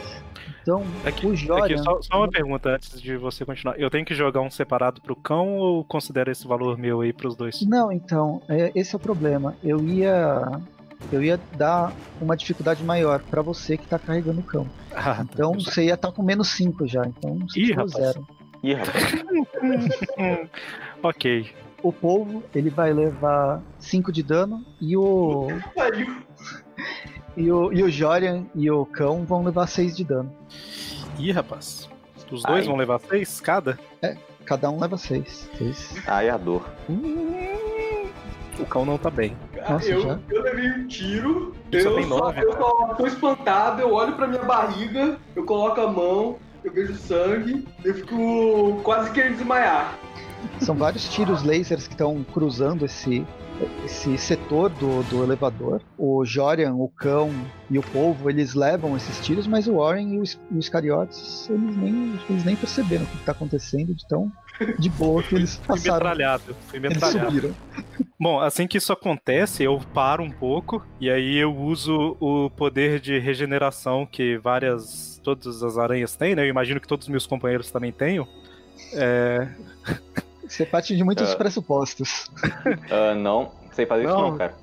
Então, Aqui, o aqui Jorian só, só uma pergunta antes de você continuar. Eu tenho que jogar um separado pro cão ou considera esse valor meu aí pros dois? Não, então, é, esse é o problema. Eu ia. Eu ia dar uma dificuldade maior pra você que tá carregando o cão. Ah, tá. Então você ia estar com menos 5 já. Então você Ih, rapaz. zero. Ih, rapaz. Ok. O polvo, ele vai levar 5 de dano e o. E o, e o Jorian e o cão vão levar 6 de dano. Ih, rapaz. Os dois Ai. vão levar seis cada? Cada um leva 6. Ai, a dor. O cão não tá bem. Nossa, eu, já? eu levei um tiro, eu, tem só, nove, eu só tô espantado, eu olho pra minha barriga, eu coloco a mão, eu vejo sangue, eu fico quase querendo desmaiar. São vários tiros lasers que estão cruzando esse, esse setor do, do elevador. O Jorian, o cão e o polvo, eles levam esses tiros, mas o Warren e os, os cariotes, eles nem, eles nem perceberam o que está acontecendo de tão de boa que eles Fui passaram. metralhado. Fui Eles metralhado. subiram. Bom, assim que isso acontece, eu paro um pouco e aí eu uso o poder de regeneração que várias. Todas as aranhas têm, né? Eu imagino que todos os meus companheiros também tenham. É, Você parte de muitos Ah. pressupostos. Ah, não, sei fazer isso Não. não, cara.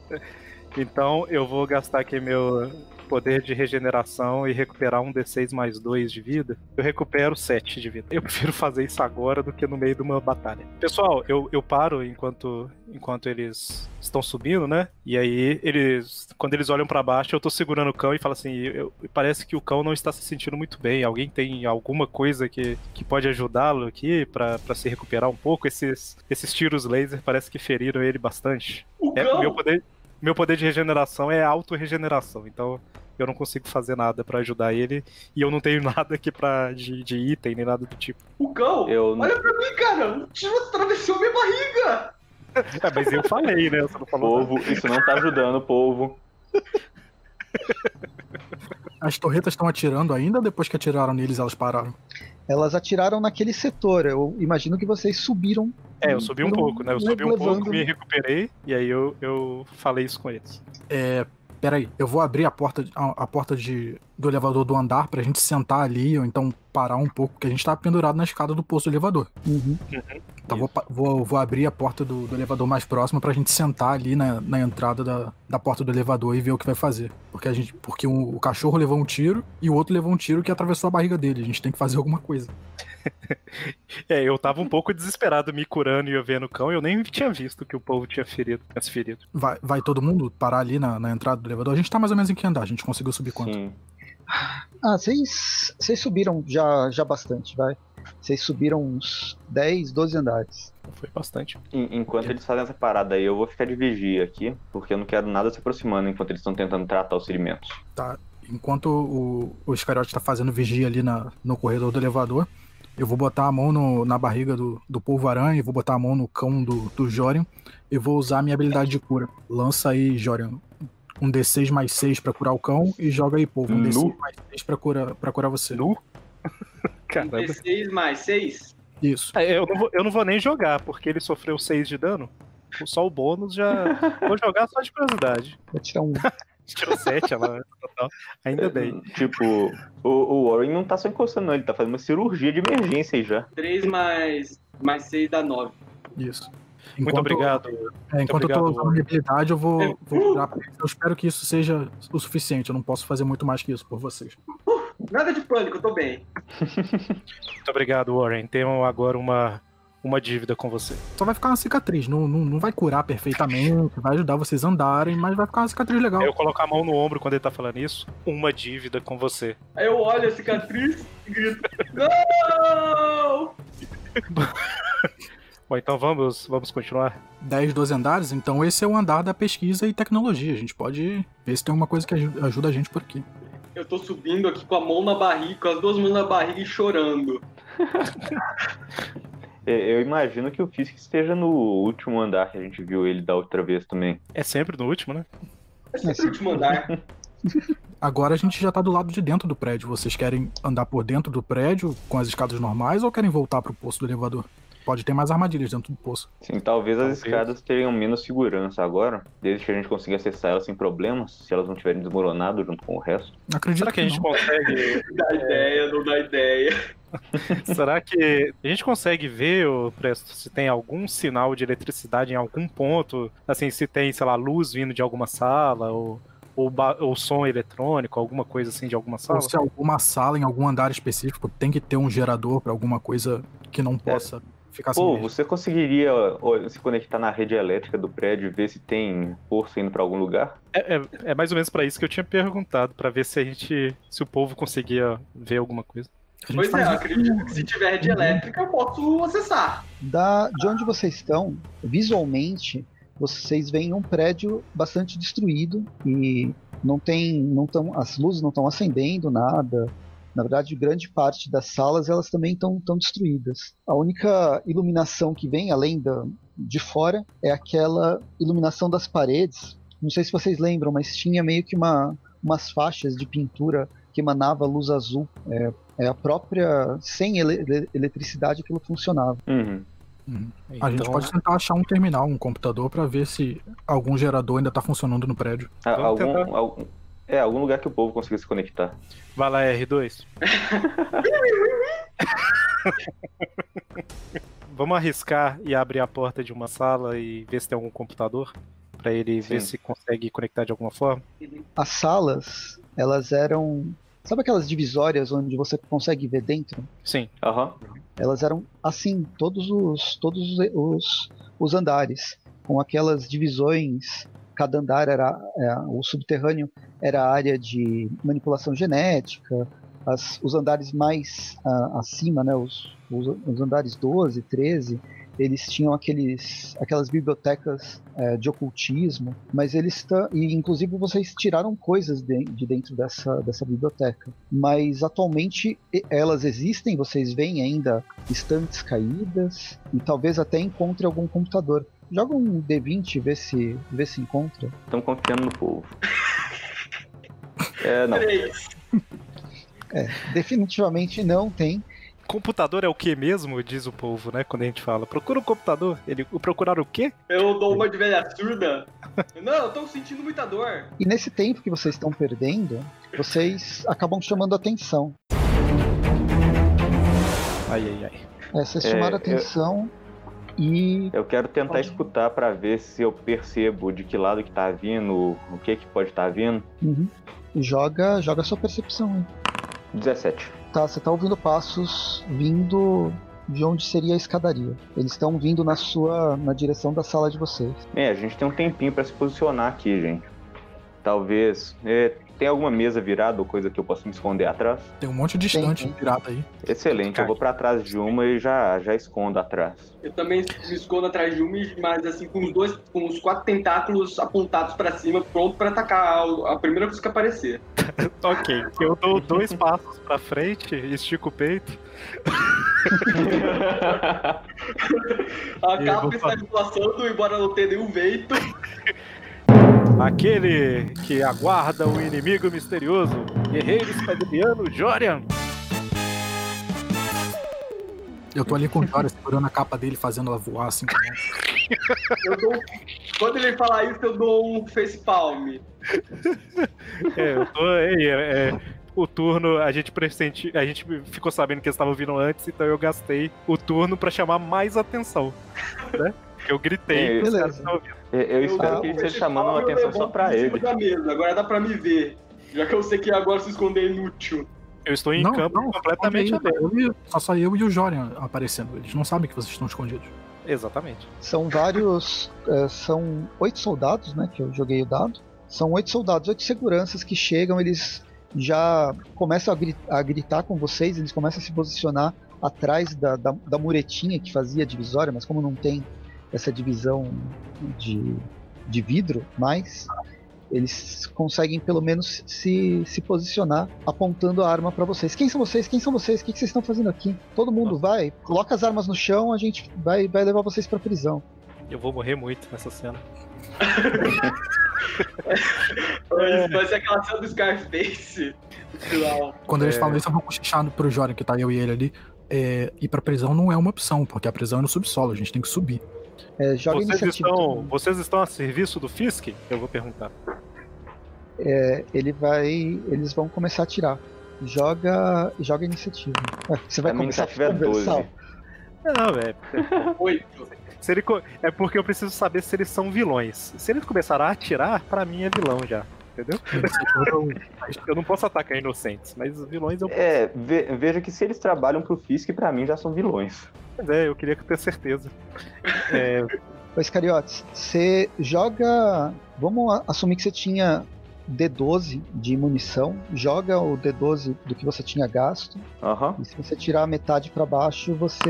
Então eu vou gastar aqui meu poder de regeneração e recuperar um D6 mais 2 de vida. Eu recupero 7 de vida. Eu prefiro fazer isso agora do que no meio de uma batalha. Pessoal, eu, eu paro enquanto, enquanto eles estão subindo, né? E aí eles. Quando eles olham pra baixo, eu tô segurando o cão e falo assim: eu- parece que o cão não está se sentindo muito bem. Alguém tem alguma coisa que, que pode ajudá-lo aqui pra pra se recuperar um pouco? Esses, esses tiros laser parece que feriram ele bastante. O É, cão, meu poder, meu poder de regeneração é auto-regeneração, então eu não consigo fazer nada pra ajudar ele e eu não tenho nada aqui para de, de item nem nada do tipo. o cão, Eu- olha pra mim, cara, o tiro atravessou minha barriga. É, mas eu falei, né? Você não falou nada. Povo, isso não tá ajudando, povo. As torretas estão atirando ainda ou depois que atiraram neles elas pararam? Elas atiraram naquele setor. Eu imagino que vocês subiram. É, eu subi um pouco, né? Eu subi um levando- pouco, me recuperei e aí eu, eu falei isso com eles. É. Pera aí, eu vou abrir a porta, a, a porta de, do elevador do andar pra gente sentar ali, ou então parar um pouco, porque a gente tá pendurado na escada do posto do elevador. Uhum. Então vou, vou, vou abrir a porta do, do elevador mais próximo pra gente sentar ali na, na entrada da, da porta do elevador e ver o que vai fazer. Porque, a gente, porque um- o cachorro levou um tiro e o outro levou um tiro que atravessou a barriga dele. A gente tem que fazer alguma coisa. É, eu tava um pouco desesperado me curando e eu vendo o cão, eu nem tinha visto que o povo tinha ferido, tinha se ferido. Vai, vai todo mundo parar ali na, na entrada do elevador? A gente tá mais ou menos em que andar? A gente conseguiu subir quanto? Sim. Ah, vocês vocês subiram já, já bastante, vai. Vocês subiram uns 10, 12 andares. Foi bastante. En- Enquanto eles fazem essa parada aí, eu vou ficar de vigia aqui, porque eu não quero nada se aproximando enquanto eles estão tentando tratar os ferimentos. Tá. Enquanto o, o Iscariote tá fazendo vigia ali na, no corredor do elevador, eu vou botar a mão no- na barriga do, do polvo aranha, vou botar a mão no cão do, do Jorian e vou usar a minha habilidade de cura. Lança aí, Jorian, um D6 mais 6 pra curar o cão e joga aí, polvo, um Nu. D6 mais 6 pra curar, pra curar você. Nu? Caramba. 16 mais 6? Isso. É, eu, não vou, eu não vou nem jogar, porque ele sofreu 6 de dano. Só o bônus já. Vou jogar só de curiosidade. Vou tirar um. Tirou 7 ela total. Ainda bem. Tipo, o, o Warren não tá só encostando, não, ele tá fazendo uma cirurgia de emergência aí já. 3 mais, mais 6 dá 9. Isso. Muito Enquanto- obrigado. É, enquanto eu tô obrigado, usando minha habilidade, eu vou, vou curar pra eles. Eu espero que isso seja o suficiente. Eu não posso fazer muito mais que isso por vocês. Nada de pânico, eu tô bem. Muito obrigado, Warren. Tenho agora uma, uma dívida com você. Só vai ficar uma cicatriz. Não, não, não vai curar perfeitamente, vai ajudar vocês a andarem, mas vai ficar uma cicatriz legal. Eu coloco a mão no ombro quando ele tá falando isso. Uma dívida com você. Aí eu olho a cicatriz e grito: Não! Bom, então vamos, vamos continuar. 10, 12 andares, então esse é o andar da pesquisa e tecnologia. A gente pode ver se tem alguma coisa que aju- ajuda a gente por aqui. Eu tô subindo aqui com a mão na barriga, com as duas mãos na barriga e chorando. É, Eu imagino que o Fisk esteja no último andar que a gente viu ele da outra vez também. É sempre no último, né? É sempre o último andar. Agora a gente já tá do lado de dentro do prédio. Vocês querem andar por dentro do prédio com as escadas normais ou querem voltar pro posto do elevador? Pode ter mais armadilhas dentro do poço. Sim, talvez as escadas tenham menos segurança agora, desde que a gente consiga acessar elas sem problemas, se elas não tiverem desmoronado junto com o resto. Acredito Será que a gente não. consegue. Dá ideia, não dá ideia. Será que a gente consegue ver, Presto, se tem algum sinal de eletricidade em algum ponto? Assim, se tem, sei lá, luz vindo de alguma sala, ou, ou, ou som eletrônico, alguma coisa assim de alguma sala? Ou se alguma sala em algum andar específico tem que ter um gerador pra alguma coisa que não possa ficar sem Pô, energia. você conseguiria se conectar na rede elétrica do prédio e ver se tem força indo pra algum lugar? É, é- é mais ou menos pra isso que eu tinha perguntado, pra ver se a gente, se o povo conseguia ver alguma coisa. Pois é, eu acredito que se tiver rede elétrica eu posso acessar. Da, de onde vocês estão, visualmente, vocês veem um prédio bastante destruído e não tem, não tão, as luzes não estão acendendo nada. Na verdade, grande parte das salas elas também estão tão destruídas. A única iluminação que vem além da, de fora é aquela iluminação das paredes. Não sei se vocês lembram, mas tinha meio que uma, umas faixas de pintura que emanava luz azul. É, é a própria sem ele- ele- eletricidade aquilo funcionava. Uhum. A gente Então, pode tentar achar um terminal, um computador, pra ver se algum gerador ainda tá funcionando no prédio. Ah, algum, algum- é, algum lugar que o povo consiga se conectar. Vai lá, R2. Vamos arriscar e abrir a porta de uma sala e ver se tem algum computador? Pra ele ver Sim. se consegue conectar de alguma forma? as salas, elas eram. Sabe aquelas divisórias onde você consegue ver dentro? Sim. Aham. Elas eram assim, todos os todos os, os, os andares, com aquelas divisões. Cada andar era é, o subterrâneo era a área de manipulação genética. As, os andares mais ah, acima, né, os, os, os andares 12, 13, eles tinham aqueles, aquelas bibliotecas é, de ocultismo, mas eles. E inclusive vocês tiraram coisas de, de dentro dessa, dessa biblioteca. Mas atualmente elas existem, vocês veem ainda estantes caídas, e talvez até encontre algum computador. Joga um D20 e vê se, vê se encontra. Estamos confiando no povo. É, não. 3. Definitivamente não tem. Computador é o que mesmo? Diz o povo, né? Quando a gente fala. Procura um computador. Ele procurar o quê? Eu dou uma de velha surda. Não, eu tô sentindo muita dor. E nesse tempo que vocês estão perdendo, vocês acabam chamando atenção. Ai, ai, ai. É, vocês É, chamaram eu- atenção e Eu quero tentar Pode. escutar pra ver se eu percebo de que lado que tá vindo, o que que pode estar vindo. uhum, joga, joga a sua percepção aí. 17. Tá, você tá ouvindo passos vindo de onde seria a escadaria. Eles estão vindo na sua, na direção da sala de vocês. É, a gente tem um tempinho pra se posicionar aqui, gente. Talvez. é, tem alguma mesa virada ou coisa que eu possa me esconder atrás? Tem um monte de estante pirata aí. Excelente, eu vou pra trás de uma e já, já escondo atrás. Eu também me escondo atrás de uma, mas assim, com os dois, com os quatro tentáculos apontados pra cima, pronto pra atacar a a primeira coisa que aparecer. Ok, eu dou dois passos pra frente, estico o peito. A capa vou está desplaçando, embora não tenha nenhum vento. Aquele que aguarda o inimigo misterioso, guerreiro espedriano Jorian. Eu tô ali com o Jora segurando a capa dele, fazendo ela voar assim. Eu dou- quando ele falar isso, eu dou um face palm. É, eu tô. é, é, é, o turno, a gente pressenti, a gente ficou sabendo que eles estavam vindo antes, então eu gastei o turno pra chamar mais atenção, né? Eu gritei, É, os caras beleza. estavam ouvindo. Eu, eu espero Ah, que ele esteja chamando a atenção só pra ele. Da mesa. Agora dá pra me ver. Já que eu sei que agora se esconder é inútil. Eu estou em Não, campo não, completamente só aberto. eu e- Só só eu e o Jorian aparecendo. Eles não sabem que vocês estão escondidos. Exatamente. São vários. eh, são oito soldados, né? Que eu joguei o dado. São oito soldados, oito seguranças que chegam, eles já começam a, gri- a gritar com vocês, eles começam a se posicionar atrás da, da, da muretinha que fazia a divisória, mas como não tem essa divisão de, de vidro mais, eles conseguem pelo menos se, se posicionar apontando a arma pra vocês. Quem são vocês? Quem são vocês? O que, que vocês estão fazendo aqui? Todo mundo vai, coloca as armas no chão, a gente vai, vai levar vocês pra prisão. Eu vou morrer muito nessa cena. Vai- ser aquela cena do Scarface. Quando eles É. falam isso, eu vou cochichando pro Jorian, que tá eu e ele ali. É, ir pra prisão não é uma opção, porque a prisão é no subsolo, a gente tem que subir. É, joga Vocês iniciativa. estão, vocês estão a serviço do Fisk? Eu vou perguntar. É, ele vai, eles vão começar a atirar. Joga, joga iniciativa. É, você vai A minha começar a é conversar. 12. Não, velho. Oito. Se ele co- É porque eu preciso saber se eles são vilões. Se eles começarem a atirar, pra mim é vilão já. Entendeu? Eu não posso atacar inocentes, mas vilões eu É, ve- veja que se eles trabalham pro Fisk, pra mim já são vilões. Mas é, eu queria ter certeza. É, Ô, Iscariotes, você joga. Vamos assumir que você tinha D12 de munição. Joga o D12 do que você tinha gasto. Aham. E se você tirar a metade pra baixo, você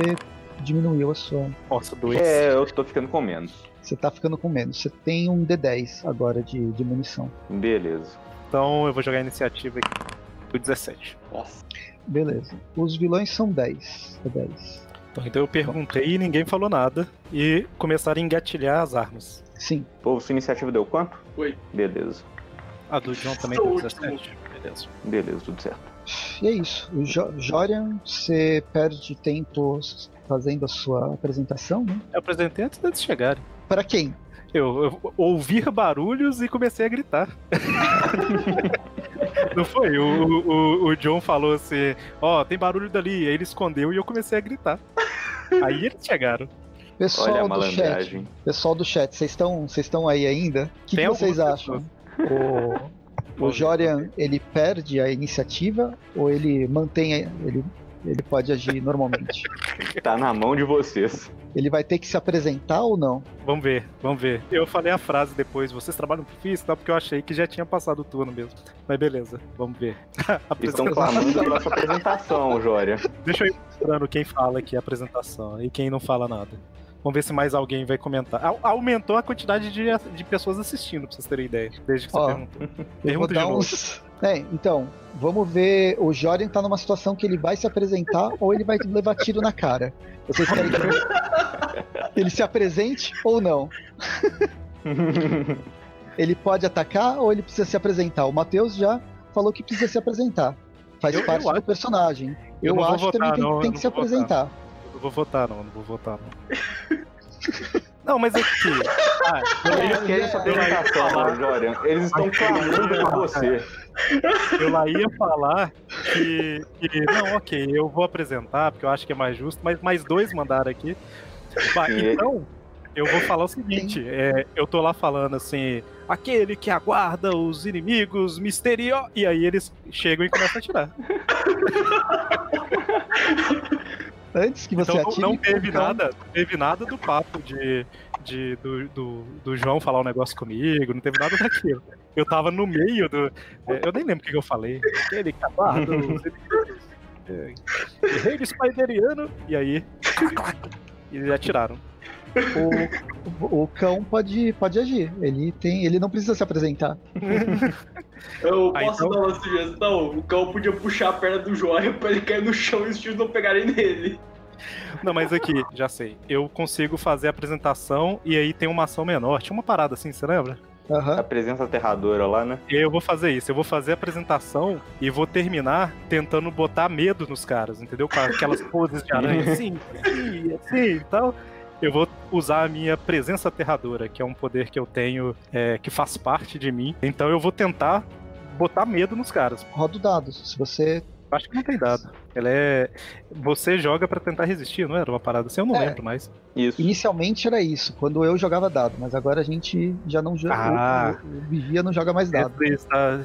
diminuiu a sua. nossa, dois. É, eu tô ficando com menos. Você tá ficando com menos. Você tem um D10 agora de, de munição. Beleza. Então eu vou jogar a iniciativa aqui. Do 17. Nossa. Beleza. Os vilões são 10. É 10. Então eu perguntei e ninguém falou nada. E começaram a engatilhar as armas. Sim. Pô, sua iniciativa deu quanto? Oi. Beleza. A do John também deu o 17. Beleza. Beleza, tudo certo. E é isso. O Jo- Jorian, você perde tempo fazendo a sua apresentação, né? Eu apresentei antes deles chegarem. Para quem? Eu, eu ouvi barulhos e comecei a gritar. Não foi? O, o, o John falou assim: Ó, tem barulho dali. Aí ele escondeu e eu comecei a gritar. Aí eles chegaram. Pessoal Olha a do chat. Pessoal do chat, vocês estão vocês estão aí ainda? O que, que vocês acham? O, o Jorian, ele perde a iniciativa ou ele mantém a- ele ele pode agir normalmente? Tá na mão de vocês. Ele vai ter que se apresentar ou não? Vamos ver, vamos ver. Eu falei a frase depois, vocês trabalham pro Fisk, tá? Porque eu achei que já tinha passado o turno mesmo. Mas beleza, vamos ver. Estão clamando pela nossa apresentação, Jória. Deixa eu ir mostrando quem fala aqui a apresentação e quem não fala nada. Vamos ver se mais alguém vai comentar. Au- Aumentou a quantidade de, de pessoas assistindo, pra vocês terem ideia. Desde que você Ó, perguntou. Pergunta de novo. uns. É, então, vamos ver. O Jorian tá numa situação que ele vai se apresentar ou ele vai levar tiro na cara. Vocês querem que eu- que ele se apresente ou não? Ele pode atacar ou ele precisa se apresentar? O Matheus já falou que precisa se apresentar. Faz Eu- eu parte acho- do personagem. eu Eu, acho votar, também que tem, não, tem eu que se votar. apresentar. Não vou votar, não, não vou votar, não. Não, mas aqui. Ah, Eles querem sua apresentação, mano, Jorian. Eles estão clamando por você. Eu lá ia falar que, que. Não, ok, eu vou apresentar, porque eu acho que é mais justo, mas mais dois mandaram aqui. Bah, então, eu vou falar o seguinte: é, eu tô lá falando assim, aquele que aguarda os inimigos misteriosos. E aí eles chegam e começam a atirar. Antes que você Então não, atire. não teve nada, não teve nada do papo de, de do, do, do João falar um negócio comigo, não teve nada daquilo. Eu tava no meio do. é, Eu nem lembro o que que eu falei. Aquele inimigos. É, Guerreiro Spideriano. E aí. E eles atiraram. O, o cão pode, pode agir. Ele tem, ele não precisa se apresentar. Eu Ah, posso então- dar uma sugestão? O cão podia puxar a perna do Joia pra ele cair no chão e os tiros não pegarem nele. Não, mas aqui, já sei. Eu consigo fazer a apresentação e aí tem uma ação menor. Tinha uma parada assim, você lembra? Aham. A presença aterradora lá, né? Eu vou fazer isso, eu vou fazer a apresentação e vou terminar tentando botar medo nos caras, entendeu? Com aquelas poses de aranha assim, assim, assim e tal. Eu vou usar a minha presença aterradora, que é um poder que eu tenho, é, que faz parte de mim. Então eu vou tentar botar medo nos caras. Roda o dado. Se você. Acho que não tem dado. Ela é. Você joga pra tentar resistir, não era uma parada assim? Eu não É. lembro mais. Isso. Inicialmente era isso, quando eu jogava dado, mas agora a gente já não joga. Ah. O, o Vigia não joga mais dado. Você está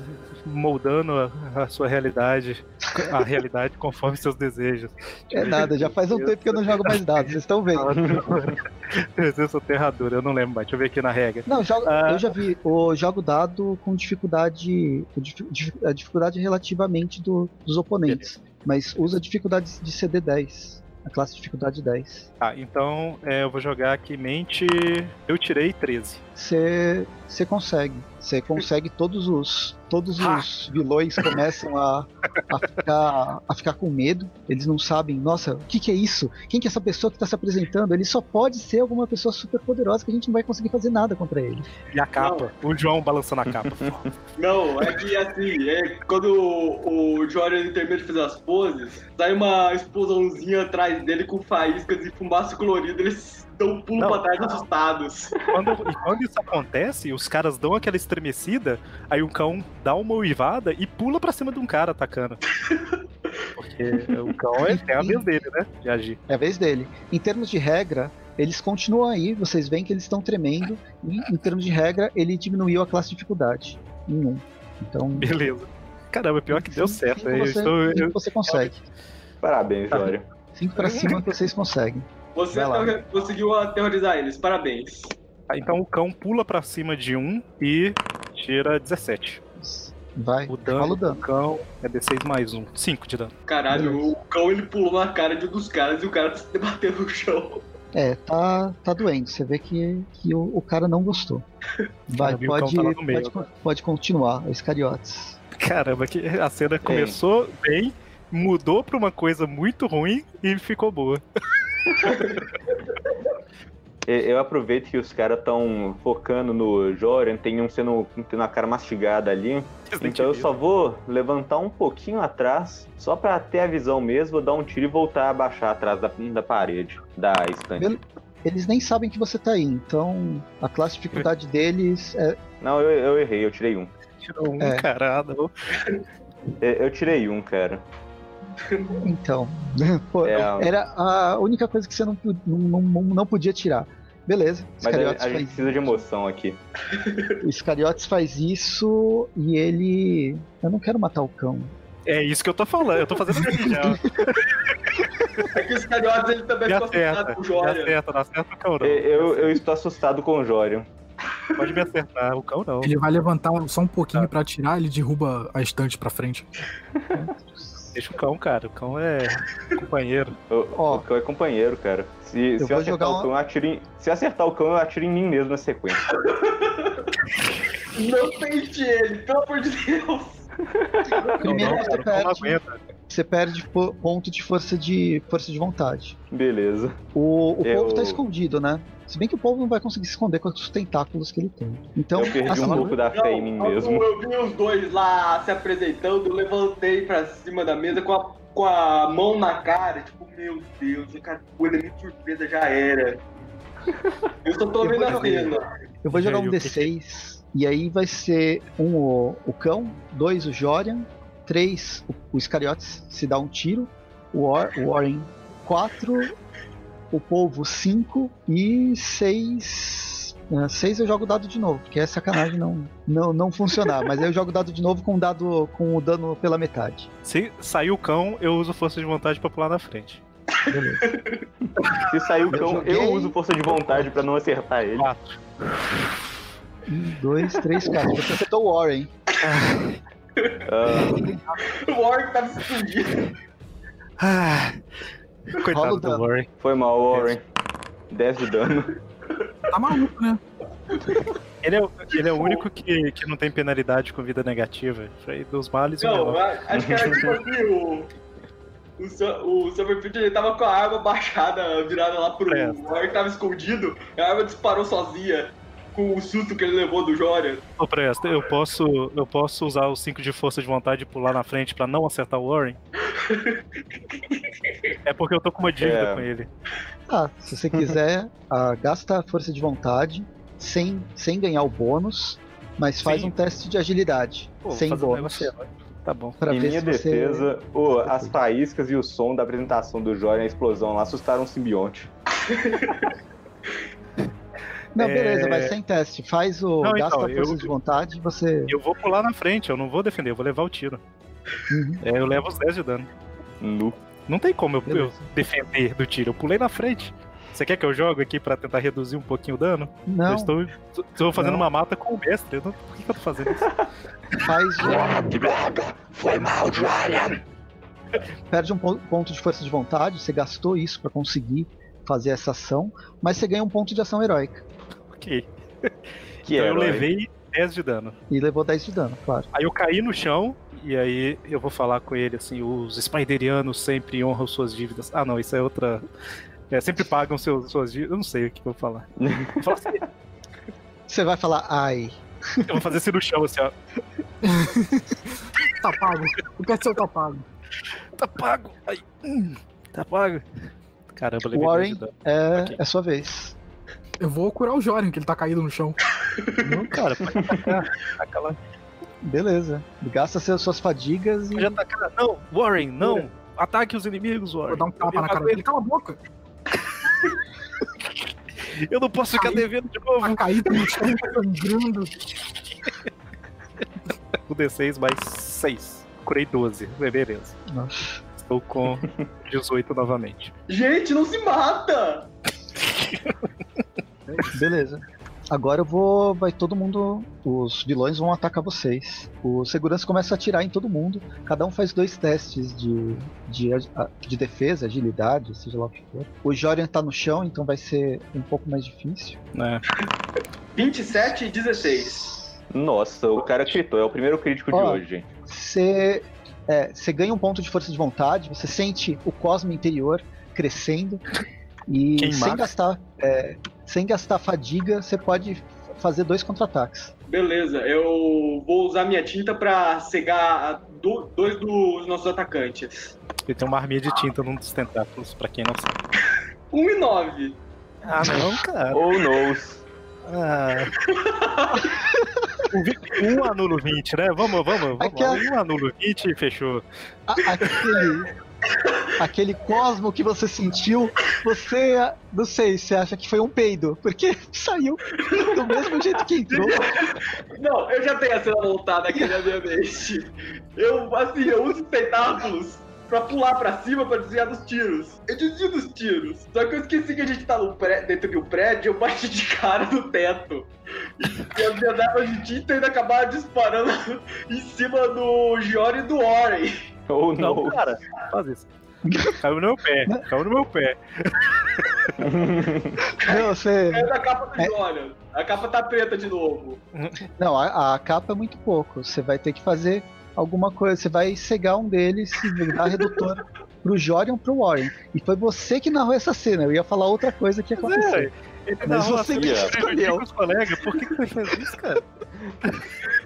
moldando a, a sua realidade, a realidade conforme seus desejos. É nada, já faz um tempo que eu não jogo mais dado, vocês estão vendo. Presença aterradora, eu não lembro mais. Deixa eu ver aqui na regra. Não, jogo, Ah. eu já vi. O jogo dado com dificuldade. Com dif- dif- a dificuldade relativamente do- dos oponentes. Mas usa dificuldade de CD 10. A classe de dificuldade 10. Ah, então é, eu vou jogar aqui mente. Eu tirei 13. Você você consegue. Você consegue todos os. Todos Ha! os vilões começam a, a, ficar, a ficar com medo. Eles não sabem, nossa, o que, que é isso? Quem que é essa pessoa que está se apresentando? Ele só pode ser alguma pessoa super poderosa que a gente não vai conseguir fazer nada contra ele. E a capa. O João balançando a capa. Não, é que assim, é, quando o, o Jordan termina de fazer as poses, sai uma explosãozinha atrás dele com faíscas e fumaça colorida, eles dão um pulo Não. pra trás assustados. Quando, e quando isso acontece, os caras dão aquela estremecida, aí o cão dá uma uivada e pula pra cima de um cara atacando. Porque o cão é, é a vez dele, né? De agir. É a vez dele. Em termos de regra, eles continuam aí, vocês veem que eles estão tremendo. E em termos de regra, ele diminuiu a classe de dificuldade em 1. Então. Beleza. Caramba, pior que deu cinco- certo. cinco Eu você, estou, você consegue. Parabéns, Jório. 5 pra cima vocês conseguem. Você conseguiu aterrorizar eles, parabéns. Ah, Então o cão pula pra cima de um e tira 17. Vai, O dano rola o do dano. cão é D6 mais um. 5 de dano. Caralho, Beleza. o cão ele pulou na cara de um dos caras e o cara tá se debatendo no chão. É, tá, tá doendo. Você vê que, que o, o cara não gostou. Vai, pode, tá lá no meio pode, pode continuar, os cariotes. Caramba, que a cena começou bem, mudou pra uma coisa muito ruim e ficou boa. Eu aproveito que os caras estão focando no Jorian, tem um sendo tendo a cara mastigada ali. Então eu só vou levantar um pouquinho atrás, só pra ter a visão mesmo, vou dar um tiro e voltar a baixar atrás da, da parede, da estante. Eles nem sabem que você tá aí, então a classe de dificuldade deles é. Não, eu, eu errei, eu tirei um. Tirou um É. carada. Eu, eu tirei um, cara. Então. Pô, É, Era a única coisa que você não, não, não, não podia tirar. Beleza, Mas a, a gente precisa de emoção aqui. O Iscariotes faz isso e ele. Eu não quero matar o cão. É isso que eu tô falando, eu tô fazendo aqui já. É que os cariotas ele também acerta, assustados com o Jordan. acerta, não acerta o cão não. Eu, eu estou assustado com o Jorian. Pode me acertar, o cão não. Ele vai levantar só um pouquinho pra atirar, ele derruba a estante pra frente. Deixa o cão, cara, o cão é companheiro. O, Ó. o cão é companheiro, cara. Se, Eu se eu acertar jogar o uma- cão, eu atiro em. Se acertar o cão, eu atiro em mim mesmo na sequência. Não tente ele, pelo amor de Deus. Primeiro não, você perde, você perde po- ponto de força de força de vontade. Beleza. O, o Eu- povo tá escondido, né? Se bem que o povo não vai conseguir se esconder com os tentáculos que ele tem. Então, eu perdi assim, um pouco da fé em mim mesmo. Eu vi os dois lá se apresentando, eu levantei pra cima da mesa com a, com a mão na cara, tipo, meu Deus, o cara, o elemento surpresa já era. Eu só tô vendo a cena. Eu vou jogar um o que D6. E aí vai ser um o, o cão, dois o Jorian, três o, o Iscariotes se dá um tiro, o, Or, o Warren quatro, o Polvo cinco e seis. ah, seis eu jogo o dado de novo, porque é sacanagem não, não, não funcionar. Mas aí eu jogo o dado de novo com o dado com o dano pela metade. Se sair o cão, eu uso força de vontade pra pular na frente. Beleza. Se sair o Eu cão, joguei. eu uso força de vontade pra não acertar ele. Quatro. Um, dois, três, quatro. Você acertou o Warren. Ah, O Warren tava escondido. Ah, Rola o coitado do. Warren. foi mal, Warren. 10 de dano. Tá maluco, né? Ele é, o- ele é o único que, que não tem penalidade com vida negativa. Foi dos males o Não, a- acho que era tipo assim, o. O, o Summerfield ele tava com a arma baixada, virada lá pro. É. O Warren tava escondido, a arma disparou sozinha. Com o susto que ele levou do Jorian. Ô, Presta, eu posso, eu posso usar os 5 de força de vontade e pular na frente pra não acertar o Warren? é porque eu tô com uma dívida É. com ele. Ah, se você quiser, ah, gasta a força de vontade sem, sem ganhar o bônus, mas faz Sim. um teste de agilidade Pô, sem bônus. Tá bom. Pra em ver minha se você- defesa, ô, as faíscas e o som da apresentação do Jordan, a explosão lá, assustaram o simbionte. Não, É. beleza, vai sem teste. Faz o. Não, gasta então, a força eu- de vontade e você. Eu vou pular na frente, eu não vou defender, eu vou levar o tiro. Uhum, É, eu levo os 10 de dano. Nu. Não tem como eu, eu defender do tiro. Eu pulei na frente. Você quer que eu jogue aqui pra tentar reduzir um pouquinho o dano? Eu Não, estou, estou fazendo Não. uma mata com o mestre. Eu não- por que, que eu tô fazendo isso? faz. Foi mal, Perde um po- ponto de força de vontade, você gastou isso pra conseguir fazer essa ação, mas você ganha um ponto de ação heróica. ok. Que então eu herói. levei 10 de dano. E levou 10 de dano, claro. Aí eu caí no chão e aí eu vou falar com ele assim: os Spiderianos sempre honram suas dívidas. Ah, não, isso é outra. É, sempre pagam seus, suas dívidas. Eu não sei o que eu vou falar. Eu, vou falar assim, Você vai falar, ai. eu vou fazer assim no chão, assim, ó. Tá pago. O que é seu tá pago? Tá pago. Ai, hum, tá pago. Caramba, levei 10 Warren, é, Ok. é sua vez. Eu vou curar o Jorian, que ele tá caído no chão. Não, cara, pode atacar. Beleza. Gasta suas fadigas e. Pode atacar. Não, Warren, não. Ataque os inimigos, Warren. Vou dar um tapa na cara dele. Cala a boca. Eu não posso ficar devendo de novo. Tá caído no chão, tá sangrando. O D6 mais 6. Curei 12. Beleza. Nossa. Estou com 18 novamente. Gente, não se mata! Beleza. Agora eu vou. Vai todo mundo. Os vilões vão atacar vocês. O segurança começa a atirar em todo mundo. Cada um faz dois testes de, de, de defesa, agilidade, seja lá o que for. O Jorian tá no chão, então vai ser um pouco mais difícil. Né? 27 e 16. Nossa, o cara gritou. É o primeiro crítico de Ó. hoje, gente. Você é, você ganha um ponto de força de vontade, você sente o cosmo interior crescendo e sem gastar, é, sem gastar fadiga, você pode fazer dois contra-ataques. Beleza, eu vou usar minha tinta pra cegar do- dois dos nossos atacantes. Ele tem uma arminha de tinta num dos tentáculos, pra quem não sabe. 1 e 9. Ah, não, cara. Ou knows. Ah. Um anula o 20, né? Vamos, vamos, vamos. Aqui, lá. ó. Um anula o 20 e fechou. A- aquele, aquele cosmo que você sentiu, você, não sei, você acha que foi um peido, porque saiu do mesmo jeito que entrou. Não, eu já tenho a cena montada aqui na minha mente. Eu, assim, eu uso tentáculos pra pular pra cima pra desviar dos tiros. Eu desvio dos tiros. Só que eu esqueci que a gente tá no pré- dentro de um prédio, eu bati de cara no teto. E as minhas armas de tinta ainda acabaram disparando em cima do Giori e do Oren. Ou Não, knows. cara, faz isso. Caiu no meu pé, caiu no meu pé. Não, você, É da capa do É. Jorian. A capa tá preta de novo. não a, a capa é muito pouco. Você vai ter que fazer alguma coisa. Você vai cegar um deles e dar redutor pro Jorian pro Warren. E foi você que narrou essa cena. Eu ia falar outra coisa que ia acontecer. Ele Mas narrou você que escolheu. os colegas. Por que, que você fez isso, cara?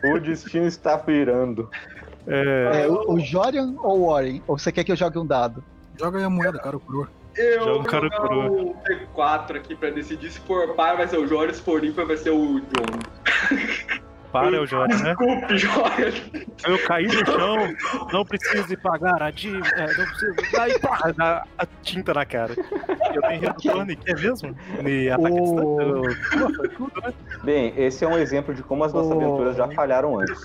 O destino está virando. É, É, o, o Jorian ou o Warren? Ou você quer que eu jogue um dado? Joga aí a moeda, cara, o coroa. Eu vou cara jogar um T4 aqui pra decidir se for par vai ser o Jorge, se for ímpar vai ser o John. Para, o Jorge, né? Desculpe, Jorge. Eu caí no chão, não preciso pagar a dívida, é, não preciso. Aí, pá, dá a tinta na cara. Eu tenho retorno, e quer mesmo? Me O- tudo, né? Bem, esse é um exemplo de como as nossas aventuras já falharam antes.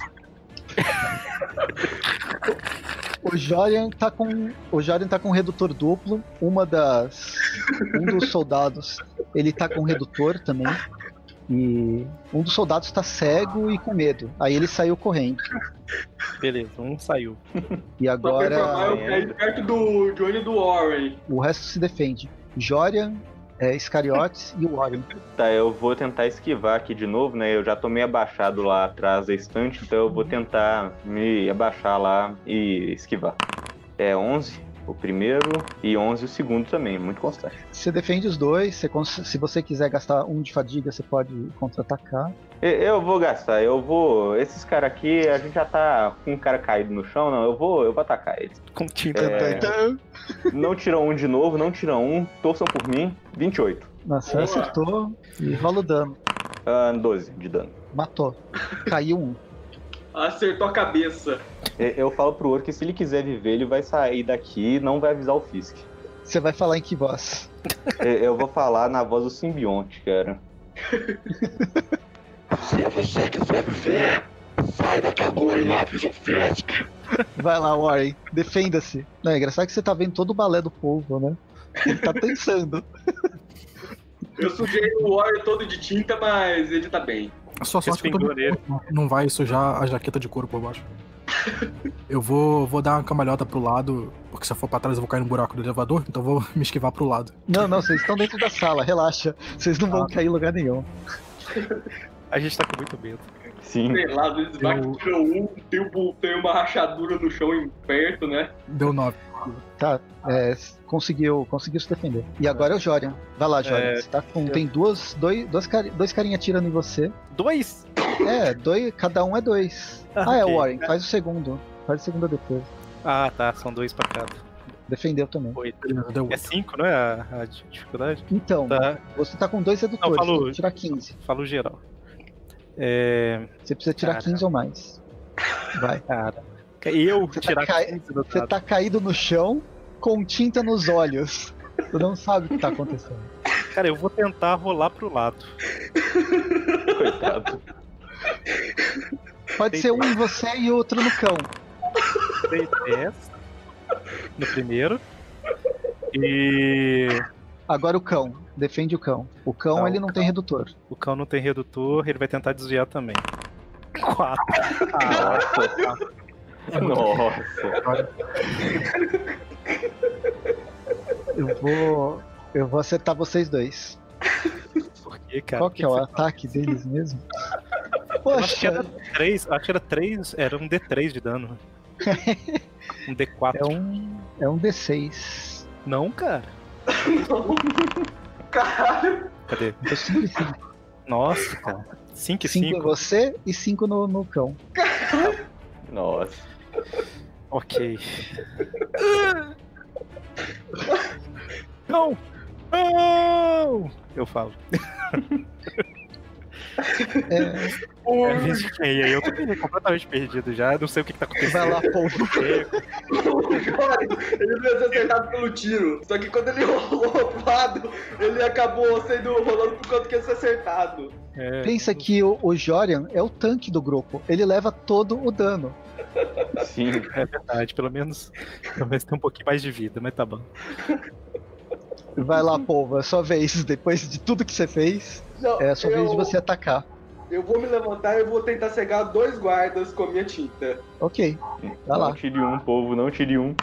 O Jorian tá com. O Jorian tá com redutor duplo. Uma das. Um dos soldados. Ele tá com redutor também. E um dos soldados tá cego e com medo. Aí ele saiu correndo. Beleza, um saiu. E informar, agora perto do Johnny do Warren. o resto se defende. Jorian, é, Iscariotes e o Warren. Tá, eu vou tentar esquivar aqui de novo, né? Eu já tô meio abaixado lá atrás da estante, então eu vou tentar me abaixar lá e esquivar. É 11 o primeiro e 11 o segundo também, muito constante. Você defende os dois. você cons- se você quiser gastar um de fadiga, você pode contra-atacar. Eu vou gastar, eu vou. Esses caras aqui, a gente já tá com um cara caído no chão, não. Eu vou, eu vou atacar eles. Com tinta. É. Não tiram um de novo, não tiram um. Torçam por mim. 28. Nossa, Boa. acertou e rola o dano. Ah, 12 de dano. Matou. Caiu um. Acertou a cabeça. E- Eu falo pro Orc que se ele quiser viver, ele vai sair daqui e não vai avisar o Fisk. Você vai falar em que voz? E- Eu vou falar na voz do simbionte, cara. Vai lá, Warren. Defenda-se. Não, é engraçado que você tá vendo todo o balé do povo, né? Ele tá pensando. Eu sujei o Warren todo de tinta, mas ele tá bem. Só sorte que eu tô não- vai sujar a jaqueta de couro por baixo. Eu vou, vou dar uma cambalhota pro lado, porque se eu for pra trás eu vou cair no buraco do elevador, então eu vou me esquivar pro lado. Não, não, vocês estão dentro da sala, relaxa. Vocês não vão cair em lugar nenhum. A gente tá com muito medo. Sim. Sei lá, às vezes vai Eu- que tirou um, tem, um- tem uma rachadura no chão em perto, né? Deu 9. Tá, é, conseguiu, conseguiu se defender. E agora é o Jorian. Vai lá, Jorian. É, Você tá com, tem duas, dois, dois, cari- dois carinha atirando em você. Dois? É, dois, cada um é dois. Ah, Ah, é o ok. Warren. Faz o segundo. Faz a segunda defesa. Ah, tá. São dois pra cada. Defendeu também. Oito. Beleza, deu É 8. cinco, não é a, a dificuldade? Então, Tá. você tá com dois redutores. Não, que tirar 15. Falo geral. É. Você precisa tirar Cara. 15 ou mais. Vai. Cara. Eu Você tá tirar cai- 15 do Você tá caído no chão com tinta nos olhos. Tu não sabe o que tá acontecendo. Cara, eu vou tentar rolar pro lado. Coitado. Pode Tem- ser um em você e outro no cão. Dei 10 no primeiro. E Agora o cão. Defende o cão. O cão, Tá, ele o não tem redutor. o cão não tem redutor, ele vai tentar desviar também. 4. Nossa. Nossa. Eu vou. Eu vou acertar vocês dois. Por quê, cara? Qual que é o ataque deles mesmo? Eu acho que era Poxa, 3, acho que era 3, era um D3 de dano. Um D4. é um. É um D6. Não, cara. Caralho. Cadê? Então 5 e 5. Nossa, cara. 5 e 5 em 5. você e 5 no, no cão. Nossa. Ok. Não! Não! Eu falo. É, É, e aí eu tô completamente perdido já, não sei o que, que tá acontecendo. vai lá, povo. ele ia ser acertado pelo tiro. Só que quando ele rolou pro lado, ele acabou sendo rolando por quanto que ia ser acertado. É, Pensa que o, o Jorian é o tanque do grupo. Ele leva todo o dano. Sim. é verdade, pelo menos, pelo menos tem um pouquinho mais de vida, mas tá bom. Vai lá, povo. É sua vez. Depois de tudo que você fez, Não, é a sua eu, vez de você atacar. Eu vou me levantar e vou tentar cegar dois guardas com a minha tinta. Ok. Vai não lá. tire um, povo, não tire um.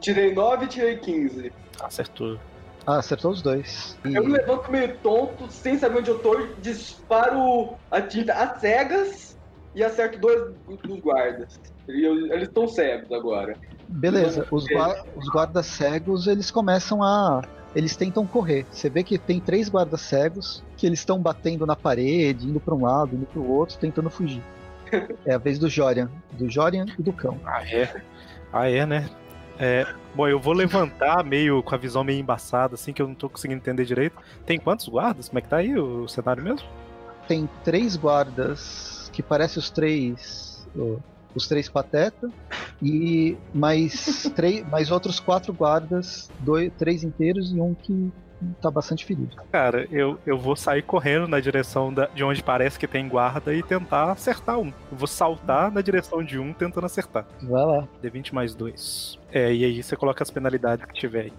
Tirei 9 e tirei 15. Acertou. Ah, acertou os dois. E Eu me levanto meio tonto, sem saber onde eu tô, disparo a tinta às cegas e acerto dois dos guardas. Eles estão cegos agora. beleza. Os, gua- os guardas cegos, eles começam a. Eles tentam correr. Você vê que tem três guardas cegos que eles estão batendo na parede, indo pra um lado, indo pro outro, tentando fugir. É a vez do Jorian. Do Jorian e do cão. Ah, é? Ah, é, né? É, bom, eu vou levantar meio com a visão meio embaçada, assim, que eu não tô conseguindo entender direito. Tem quantos guardas? Como é que tá aí o cenário mesmo? Tem três guardas que parecem os três. Os três patetas e mais, três, mais outros quatro guardas, dois, três inteiros e um que tá bastante ferido. Cara, eu, eu vou sair correndo na direção da, de onde parece que tem guarda e tentar acertar um. Eu vou saltar na direção de um tentando acertar. Vai lá. D20 mais 2. É, e aí você coloca as penalidades que tiver aí.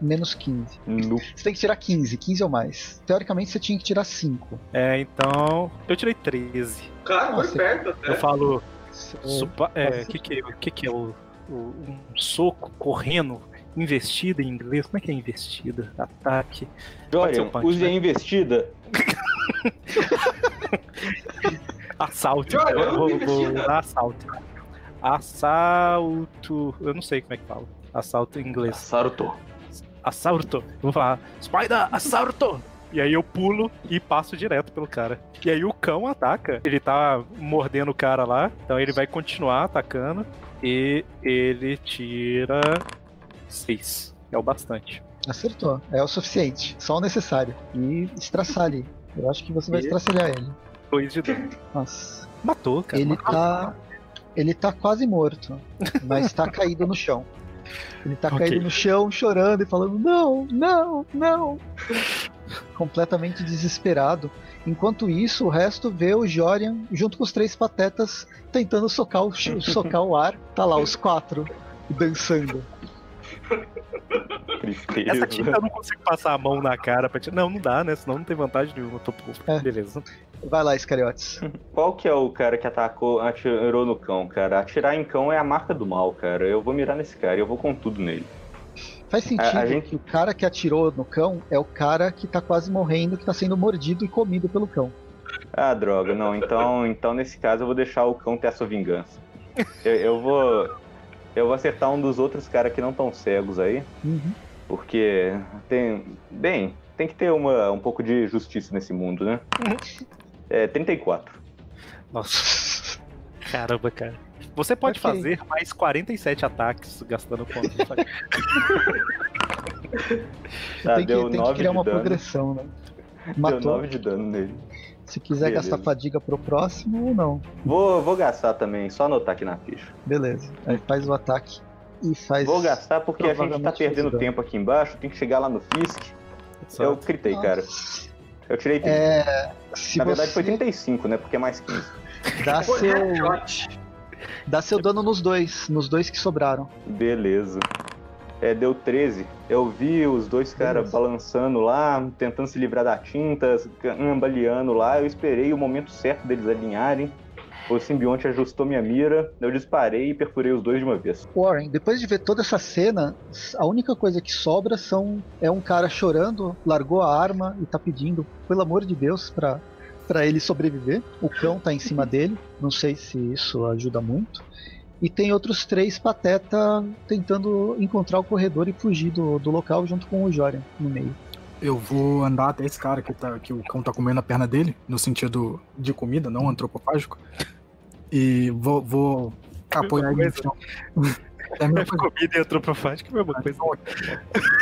Menos 15. No... Você tem que tirar 15, 15 ou mais. Teoricamente você tinha que tirar 5. É, então. Eu tirei 13. Cara, foi perto até. Eu falo. Supa, é, que que, que que é o, o, um soco correndo investida em inglês? Como é que é investida? Ataque. Dorian, use a né? investida. assalto. Dorian, Eu vou, use vou investida. dar assalto. Assalto. Eu não sei como é que fala. Assalto em inglês. Assalto. Eu vou falar, Spider, assalto! E aí eu pulo e passo direto pelo cara. E aí o cão ataca. Ele tá mordendo o cara lá. Então ele vai continuar atacando. E ele tira. 6. É o bastante. Acertou. É o suficiente. Só o necessário. E estraçalhe. Eu acho que você vai E- estraçalhar ele. 2 de dano. Nossa. Matou, cara. Ele matou. tá. Ele tá quase morto. Mas tá caído no chão. Ele tá Ok. caído no chão, chorando e falando: Não, não, não. Completamente desesperado. Enquanto isso, o resto vê o Jorian junto com os três patetas tentando socar o, socar o ar. Tá lá, os quatro dançando. Tristeza. Essa tinta eu não consigo passar a mão na cara pra tirar. Não, não dá, né? Senão não tem vantagem nenhuma. Tô... É. Beleza. Vai lá, Iscariotes. Qual que é o cara que atacou, atirou no cão, cara? Atirar em cão é a marca do mal, cara. Eu vou mirar nesse cara e eu vou com tudo nele. Faz sentido A- a gente- que o cara que atirou no cão é o cara que tá quase morrendo, que tá sendo mordido e comido pelo cão. Ah, droga, não. Então, então nesse caso eu vou deixar o cão ter a sua vingança. Eu, eu vou. Eu vou acertar um dos outros caras que não estão cegos aí. Uhum. Porque tem. Bem, tem que ter uma, um pouco de justiça nesse mundo, né? É 34. Nossa. Caramba, cara. Você pode Ok. fazer mais 47 ataques gastando ponto. Tá, tem que, deu tem que 9 criar de uma dano. progressão, né? Deu Matou. 9 de dano nele. Se quiser Beleza. gastar fadiga pro próximo ou não. Vou, vou gastar também, só anotar aqui na ficha. Beleza. Aí faz o ataque e faz. Vou gastar porque a gente tá perdendo tempo aqui embaixo, tem que chegar lá no Fisk. Eu critei, cara. Nossa. Eu tirei 30. É. Na verdade você foi 35, né? Porque é mais 15. dá seu. Dá seu dano nos dois, nos dois que sobraram. Beleza. É, deu 13. Eu vi os dois caras balançando lá, tentando se livrar da tinta, ambaleando lá. Eu esperei o momento certo deles alinharem. O simbionte ajustou minha mira, eu disparei e perfurei os dois de uma vez. Warren, depois de ver toda essa cena, a única coisa que sobra são é um cara chorando, largou a arma e tá pedindo, pelo amor de Deus, pra, pra ele sobreviver. O cão tá em cima dele, não sei se isso ajuda muito. E tem outros três pateta tentando encontrar o corredor e fugir do, do local junto com o Jorian no meio. Eu vou andar até esse cara que, tá, que o cão tá comendo a perna dele, no sentido de comida, não antropofágico. E vou, vou apoiar ele no chão. É a mesma coisa. Comida e antropofágica é a mesma coisa.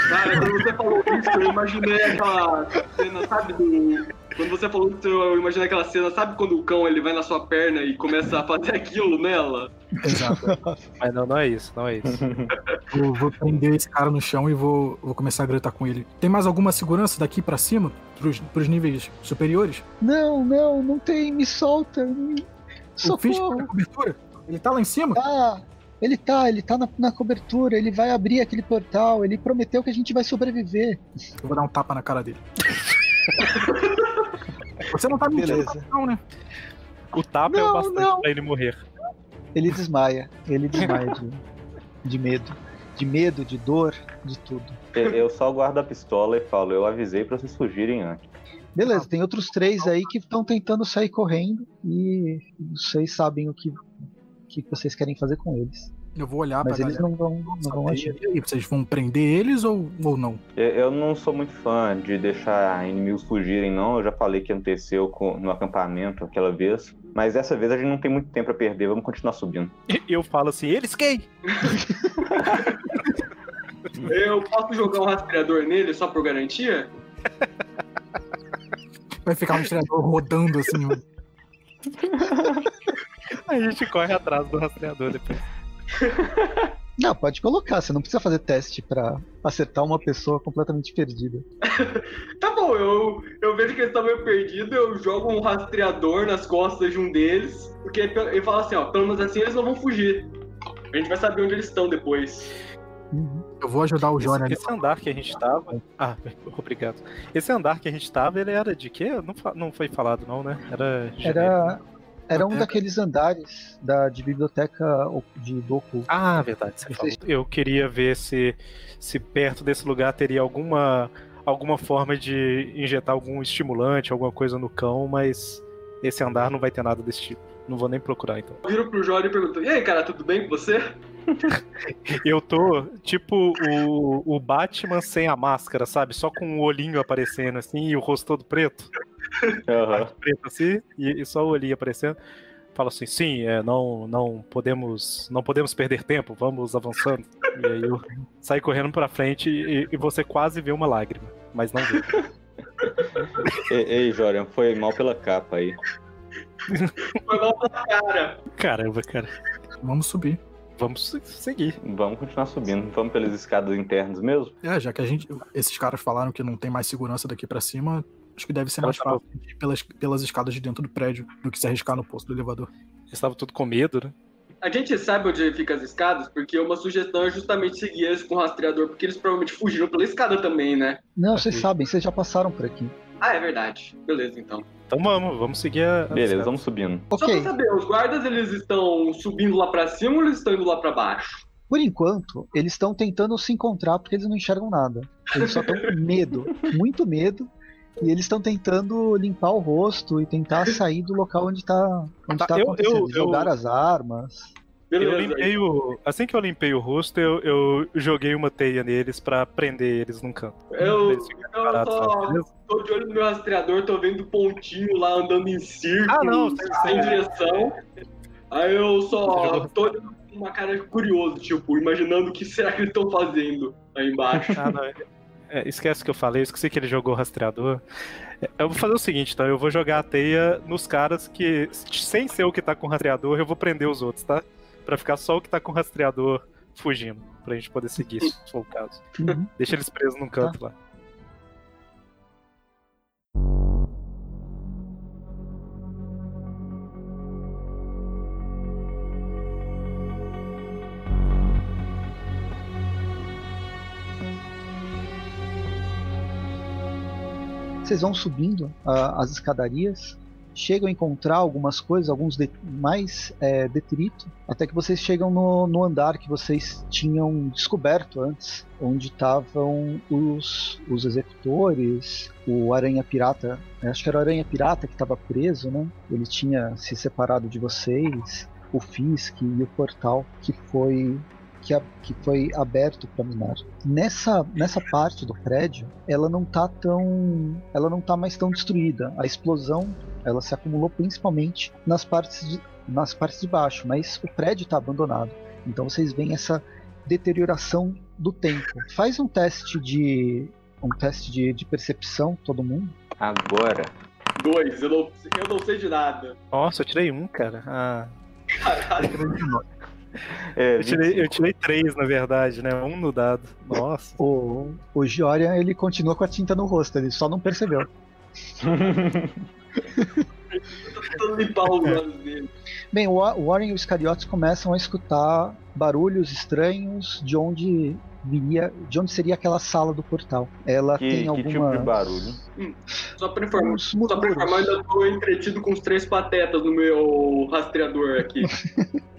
Cara, quando você falou isso, eu imaginei aquela cena, sabe? Do... Quando você falou isso, eu imaginei aquela cena, sabe quando o cão ele vai na sua perna e começa a fazer aquilo nela? Exato. Mas não, não é isso, não é isso. Vou, vou prender esse cara no chão e vou, vou começar a gritar com ele. Tem mais alguma segurança daqui pra cima? Pros, pros níveis superiores? Não, não, não tem, me solta. Me... O Fisk tá Socorro. cobertura? Ele tá lá em cima? Ah, ele tá, ele tá na, na cobertura, ele vai abrir aquele portal, ele prometeu que a gente vai sobreviver. Eu vou dar um tapa na cara dele. Você não tá mentindo, Beleza. não, né? O tapa é o Não, bastante não. pra ele morrer. Ele desmaia, ele desmaia de, de medo. De medo, de dor, de tudo. Eu- só guardo a pistola e falo, eu avisei pra vocês fugirem antes. Beleza, tem outros três aí que estão tentando sair correndo e vocês sabem o que, que vocês querem fazer com eles. Eu vou olhar Mas pra eles galera. não vão, não vão agir. E aí, vocês vão prender eles ou, ou não? Eu- Eu não sou muito fã de deixar inimigos fugirem, não. Eu já falei que aconteceu com- no acampamento aquela vez. Mas dessa vez a gente não tem muito tempo a perder, vamos continuar subindo. Eu falo assim, eles quem? Eu posso jogar um rastreador nele só por garantia? Vai ficar um rastreador rodando assim. ó. A gente corre atrás do rastreador depois. Não, pode colocar, você não precisa fazer teste pra acertar uma pessoa completamente perdida. Tá bom, eu, eu vejo que eles estão meio perdidos, eu jogo um rastreador nas costas de um deles, porque ele ele fala assim, ó, pelo menos assim eles não vão fugir. A gente vai saber onde eles estão depois. Eu vou ajudar o Johnny ali. Esse andar que a gente tava. Ah, obrigado. Esse andar que a gente tava, ele era de quê? Não, não foi falado, não, né? Era. Era, era um É. daqueles andares da, de biblioteca de do oculto. Ah, verdade, você falou. Eu queria ver se, se perto desse lugar teria alguma, alguma forma de injetar algum estimulante, alguma coisa no cão, mas esse andar não vai ter nada desse tipo. Não vou nem procurar, então. Eu viro pro Jorge e pergunto, e aí, cara, tudo bem com você? Eu tô tipo o, o Batman sem a máscara, sabe? Só com o olhinho aparecendo assim e o rosto todo preto. Assim, e, e só o olhinho aparecendo. Fala assim, sim, é, não, não podemos, não podemos perder tempo, vamos avançando. E aí eu saio correndo pra frente e, e você quase vê uma lágrima, mas não vê. Ei, ei, Jorian, foi mal pela capa aí. Foi mal pra cara. Caramba, cara. Vamos subir. Vamos se- seguir. Vamos continuar subindo. Vamos pelas escadas internas mesmo? É, já que a gente. Esses caras falaram que não tem mais segurança daqui pra cima, acho que deve ser mais fácil ir pelas, pelas escadas de dentro do prédio do que se arriscar no posto do elevador. Eles estavam tudo com medo, né? A gente sabe onde fica as escadas, porque uma sugestão é justamente seguir eles com o rastreador, porque eles provavelmente fugiram pela escada também, né? Não, vocês sabem, vocês já passaram por aqui. Ah, é verdade. Beleza, então. Então vamos, vamos seguir a. Beleza, vamos subindo. Só Ok, pra saber, os guardas eles estão subindo lá pra cima ou eles estão indo lá pra baixo? por enquanto, eles estão tentando se encontrar porque eles não enxergam nada. Eles só estão com medo, muito medo. E eles estão tentando limpar o rosto e tentar sair do local onde tá, onde Tá, tá eu- acontecendo. eu- eu- Jogar as armas. Beleza. Eu limpei o. Assim que eu limpei o rosto, eu, eu joguei uma teia neles pra prender eles num canto. Eu, eu parados, só sabe? Beleza? tô de olho no meu rastreador, tô vendo pontinho lá andando em círculos, Ah, não, sem sei. direção. Aí eu só tô olhando com uma cara curioso, tipo, imaginando o que será que eles estão fazendo aí embaixo. Ah, não. É- esquece que eu falei, eu esqueci que ele jogou rastreador. É, Eu vou fazer o seguinte, então, eu vou jogar a teia nos caras que, sem ser o que tá com rastreador, eu vou prender os outros, tá? Pra ficar só o que tá com rastreador fugindo, pra gente poder seguir, se for o caso. Uhum. Deixa eles presos num canto lá. Vocês vão subindo ah, as escadarias, chegam a encontrar algumas coisas, alguns de- mais é, detrito, até que vocês chegam no, no andar que vocês tinham descoberto antes, onde estavam os, os executores, o Aranha Pirata, é, acho que era o Aranha Pirata que estava preso, né? Ele tinha se separado de vocês, o Fisk e o portal que foi que, a- que foi aberto para minar. Nessa, nessa parte do prédio, ela não tá tão, ela não tá mais tão destruída. A explosão, ela se acumulou principalmente nas partes de, nas partes de baixo, mas o prédio está abandonado. Então vocês veem essa deterioração do tempo. Faz um teste de um teste de, de percepção, todo mundo. Agora, Dois, eu não, eu não sei de nada. Nossa, eu tirei um, cara. Ah, Caralho. É, eu, tirei, eu tirei três, na verdade, né? Um no dado. Nossa. O, o Giorian, ele continua com a tinta no rosto, ele só não percebeu. tô tentando limpar os olhos dele. Bem, o Wa- o Warren e os Cariotes começam a escutar barulhos estranhos de onde viria, de onde seria aquela sala do portal. Ela que, tem que algumas tipo de barulho? Só pra informar, só pra informar, eu ainda tô entretido com os três patetas no meu rastreador aqui.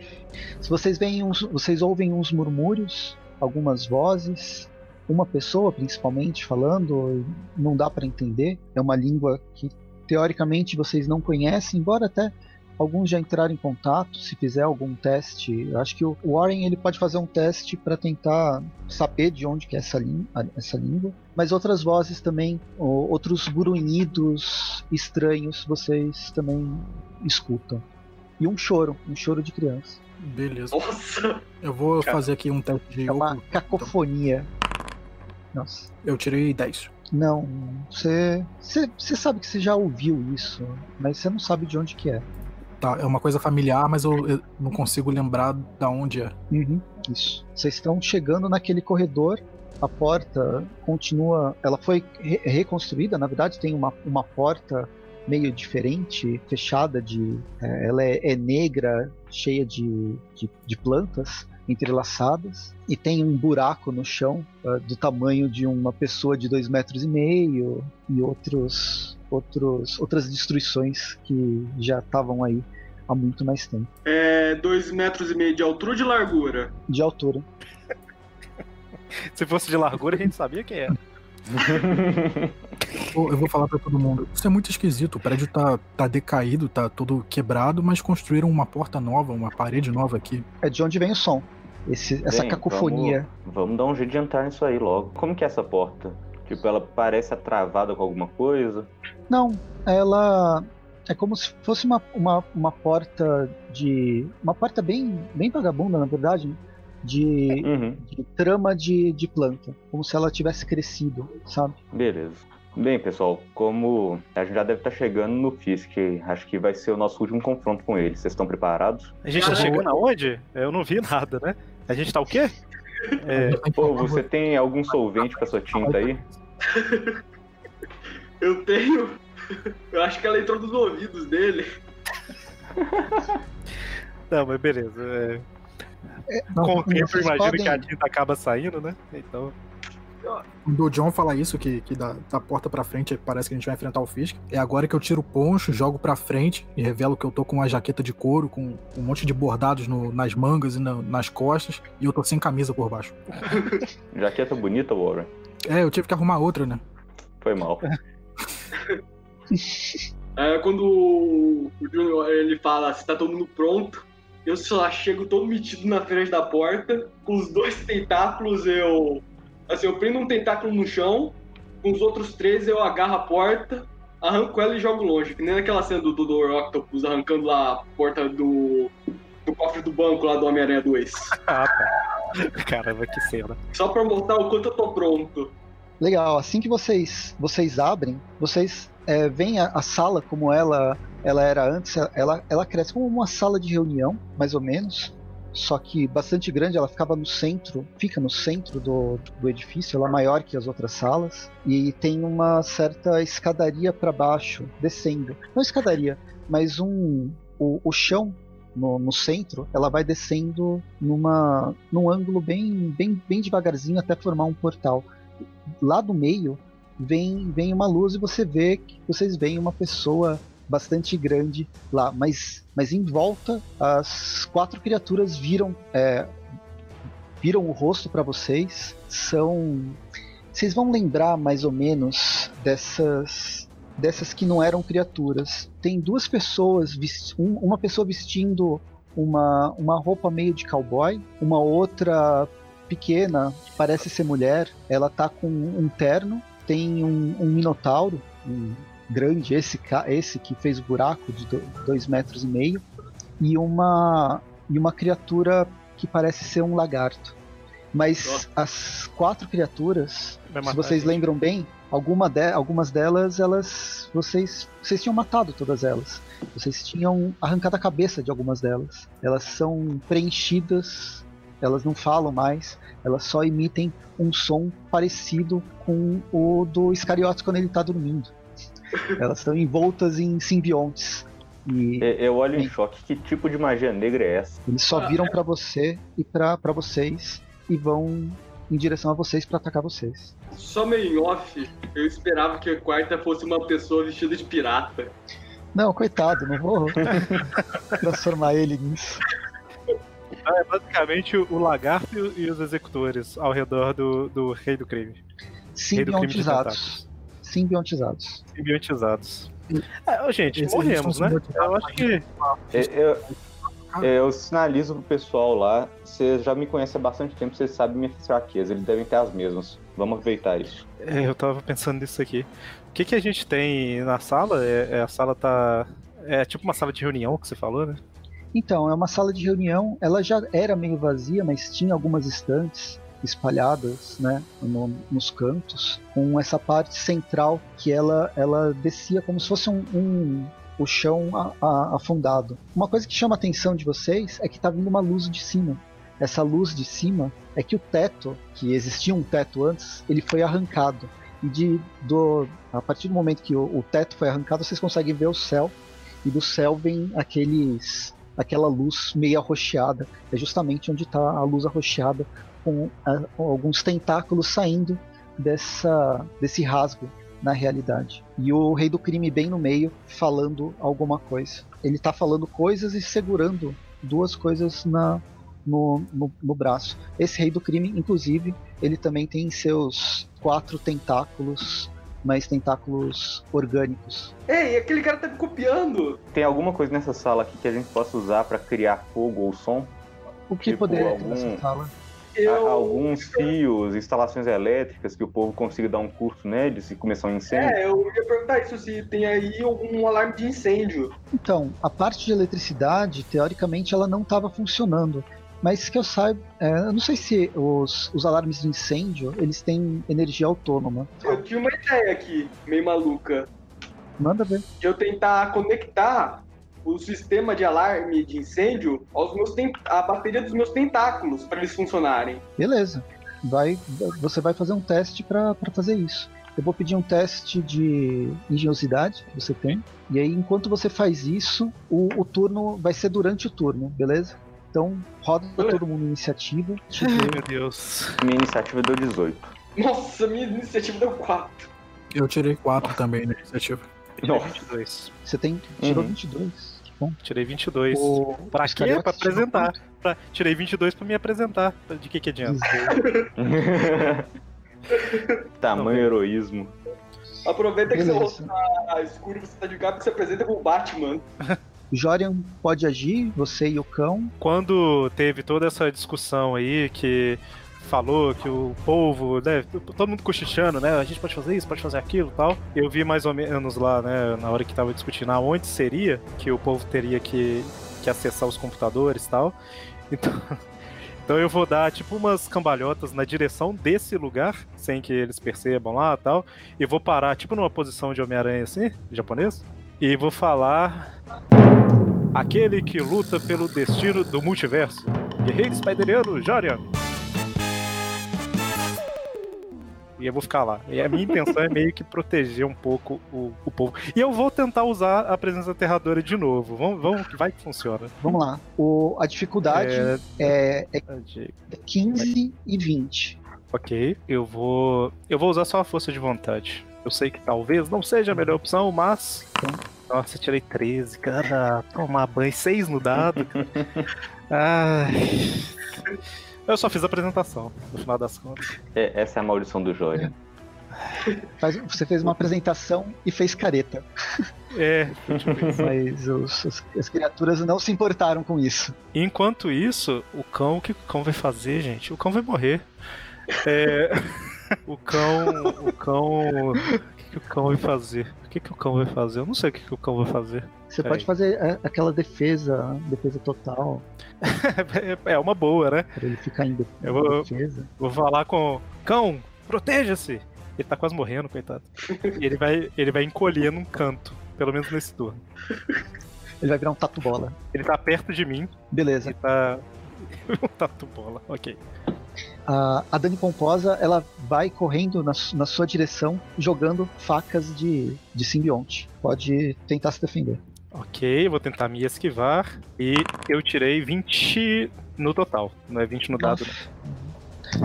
Se vocês veem uns, vocês ouvem uns murmúrios, algumas vozes, uma pessoa principalmente falando, não dá para entender. É uma língua que teoricamente vocês não conhecem, embora até alguns já entraram em contato. Se fizer algum teste, eu acho que o Warren ele pode fazer um teste para tentar saber de onde que é essa, essa língua. Mas outras vozes também, ou outros grunhidos estranhos, vocês também escutam. E um choro, um choro de criança. Beleza. Nossa! Eu vou Cara. fazer aqui um teste de É uma oculto. cacofonia. Nossa. Eu tirei 10. Não, você, você, você sabe que você já ouviu isso, mas você não sabe de onde que é. Tá, é uma coisa familiar, mas eu, eu não consigo lembrar da onde é. Uhum, isso. Vocês estão chegando naquele corredor. A porta continua. Ela foi re reconstruída, na verdade, tem uma, uma porta meio diferente, fechada de. É, ela é, é, negra, cheia de, de, de, plantas entrelaçadas. E tem um buraco no chão uh, do tamanho de uma pessoa de dois metros e meio e outros outros, outras destruições que já estavam aí há muito mais tempo. É dois metros e meio de altura ou de largura? De altura. Se fosse de largura, a gente sabia que era. Eu vou falar para todo mundo. Isso é muito esquisito. O prédio tá, tá decaído, tá todo quebrado, mas construíram uma porta nova, uma parede nova aqui. É de onde vem o som. Esse, essa Bem, cacofonia. Vamos, vamos, dar um jeito de entrar nisso aí logo. Como que é essa porta? Tipo, ela parece travada com alguma coisa? Não, ela é como se fosse uma, uma, uma porta de. Uma porta bem, bem vagabunda, na verdade, de, uhum. de trama de, de planta. Como se ela tivesse crescido, sabe? Beleza. Bem, pessoal, como a gente já deve estar chegando no Fisk, acho que vai ser o nosso último confronto com ele. Vocês estão preparados? A gente está chegando aonde? Eu não vi nada, né? A gente está o quê? É... Pô, você tem algum solvente com a sua tinta aí? Eu tenho. Eu acho que ela entrou nos ouvidos dele. Não, mas beleza. É... É, não, Com o tempo, imagino podem... que a tinta acaba saindo, né? Então. Quando o John fala isso, que, que da, da porta pra frente parece que a gente vai enfrentar o Fisk, é agora que eu tiro o poncho, jogo pra frente e revelo que eu tô com uma jaqueta de couro, com um monte de bordados no, nas mangas e na, nas costas, e eu tô sem camisa por baixo. jaqueta bonita, Warren. É, eu tive que arrumar outra, né? Foi mal. É, quando o Junior ele fala se tá todo mundo pronto, eu só chego todo metido na frente da porta, com os dois tentáculos eu. Assim, eu prendo um tentáculo no chão, com os outros três eu agarro a porta, arranco ela e jogo longe. Que nem naquela cena do Dr. Octopus arrancando lá a porta do, do cofre do banco lá do Homem-Aranha 2. ah, tá. Caramba, que cena. Só pra mostrar o quanto eu tô pronto. Legal, assim que vocês vocês abrem, vocês é, veem a, a sala como ela ela era antes, ela, ela cresce como uma sala de reunião, mais ou menos, só que bastante grande, ela ficava no centro, fica no centro do, do edifício, ela é maior que as outras salas, e tem uma certa escadaria para baixo, descendo. Não escadaria, mas um. O, o chão no, no, centro, ela vai descendo numa, num ângulo bem, bem, bem devagarzinho até formar um portal. Lá do meio vem, vem uma luz e você vê que vocês veem uma pessoa bastante grande lá, mas, mas em volta as quatro criaturas viram é, viram o rosto para vocês. São vocês vão lembrar mais ou menos dessas dessas que não eram criaturas. Tem duas pessoas, um, uma pessoa vestindo uma, uma roupa meio de cowboy, uma outra pequena, parece ser mulher, ela tá com um terno, tem um, um minotauro, um, grande, esse, esse que fez o buraco de dois metros e meio, e uma, e uma criatura que parece ser um lagarto. Mas Nossa. as quatro criaturas, se vocês lembram bem, alguma de, algumas delas, elas vocês, vocês tinham matado todas elas. Vocês tinham arrancado a cabeça de algumas delas. Elas são preenchidas, elas não falam mais, elas só emitem um som parecido com o do Iscariotes quando ele está dormindo. Elas estão envoltas em simbiontes. E, eu olho em choque. Que tipo de magia negra é essa? Eles só viram para você e para vocês e vão em direção a vocês para atacar vocês. Só meio em off, eu esperava que a quarta fosse uma pessoa vestida de pirata. Não, coitado, não vou transformar ele nisso. É basicamente o lagarto e os executores ao redor do, do rei do crime. Simbiontizados simbiontizados. Simbiontizados. É, gente, Esses morremos, né? Eu acho que. É, eu, é, eu sinalizo pro pessoal lá. Você já me conhece há bastante tempo, você sabe minha fraqueza. Eles devem ter as mesmas. Vamos aproveitar isso. É, eu tava pensando nisso aqui. O que, que a gente tem na sala? É, é, a sala tá. É tipo uma sala de reunião que você falou, né? Então, é uma sala de reunião. Ela já era meio vazia, mas tinha algumas estantes espalhadas, né, no, nos cantos, com essa parte central que ela, ela descia como se fosse um, um o chão a, a, afundado. Uma coisa que chama a atenção de vocês é que está vindo uma luz de cima. Essa luz de cima é que o teto, que existia um teto antes, ele foi arrancado. E de, do, a partir do momento que o, o teto foi arrancado, vocês conseguem ver o céu. E do céu vem aqueles aquela luz meio arroxeada. É justamente onde está a luz arroxeada, com, a, com alguns tentáculos saindo dessa, desse rasgo na realidade. E o rei do crime bem no meio, falando alguma coisa. Ele está falando coisas e segurando duas coisas na, no, no, no, braço. Esse rei do crime, inclusive, ele também tem seus quatro tentáculos, mas tentáculos orgânicos. Ei, aquele cara tá me copiando! Tem alguma coisa nessa sala aqui que a gente possa usar para criar fogo ou som? O que tipo, poderia algum... ter nessa sala? Eu... Alguns fios, instalações elétricas que o povo consiga dar um curso, né? De se começar um incêndio. É, eu ia perguntar isso, se tem aí algum alarme de incêndio. Então, a parte de eletricidade, teoricamente, ela não estava funcionando. Mas que eu saiba, é, eu não sei se os, os alarmes de incêndio, eles têm energia autônoma. Eu tinha uma ideia aqui, meio maluca. Manda ver. De eu tentar conectar o sistema de alarme de incêndio aos meus a bateria dos meus tentáculos para eles funcionarem. Beleza. Vai, você vai fazer um teste para fazer isso. Eu vou pedir um teste de engenhosidade que você tem. E aí, enquanto você faz isso, o, o turno vai ser durante o turno, beleza? Então, roda todo mundo iniciativa. Meu Deus. Minha iniciativa deu 18. Nossa, minha iniciativa deu 4. Eu tirei 4 também na iniciativa. Tirei 22. Você tem. Tirou uhum. 22? Bom. Tirei 22. O... Pra quê? Pra apresentar. Pra... Tirei 22 pra me apresentar. De que que adianta? Tamanho heroísmo. Aproveita que Beleza. seu rosto tá escuro, você tá de capa e se apresenta como Batman. Jorian pode agir, você e o cão. Quando teve toda essa discussão aí que falou que o povo, né, todo mundo cochichando, né, a gente pode fazer isso, pode fazer aquilo tal. Eu vi mais ou menos lá, né, na hora que tava discutindo aonde seria que o povo teria que, que acessar os computadores tal. Então, então eu vou dar tipo umas cambalhotas na direção desse lugar, sem que eles percebam lá tal, e vou parar tipo numa posição de Homem-Aranha assim, japonês, e vou falar aquele que luta pelo destino do multiverso. Guerreiro Spideriano, Jorian. E eu vou ficar lá. E a minha intenção é meio que proteger um pouco o, o povo. E eu vou tentar usar a presença aterradora de novo. Vamos, vamos vai que funciona. Vamos lá. O, a dificuldade é, é, é 15 e 20. Ok, eu vou. Eu vou usar só a força de vontade. Eu sei que talvez não seja a melhor opção, mas. Nossa, eu tirei 13, cara. Tomar banho, 6 no dado. Ai. Eu só fiz a apresentação, no final das contas. É, essa é a maldição do Joia. Você fez uma apresentação e fez careta. É, mas os, os, as criaturas não se importaram com isso. Enquanto isso, o cão, o que o cão vai fazer, gente? O cão vai morrer. É, o cão. O cão. O que, o cão vai fazer? O que, que o cão vai fazer? Eu não sei o que, que o cão vai fazer. Você pode fazer é, aquela defesa, defesa total. é uma boa, né? Pra ele ficar em eu vou, defesa. Vou falar com. Cão, proteja-se! Ele tá quase morrendo, coitado. Ele vai, ele vai encolher num canto, pelo menos nesse turno. Ele vai virar um tatu bola. Ele tá perto de mim. Beleza. Ele tá. um tatu bola, ok. A, a Dani Pomposa ela vai correndo na, na sua direção, jogando facas de, de simbionte. Pode tentar se defender. Ok, vou tentar me esquivar. E eu tirei 20 no total. Não é 20 no dado, não.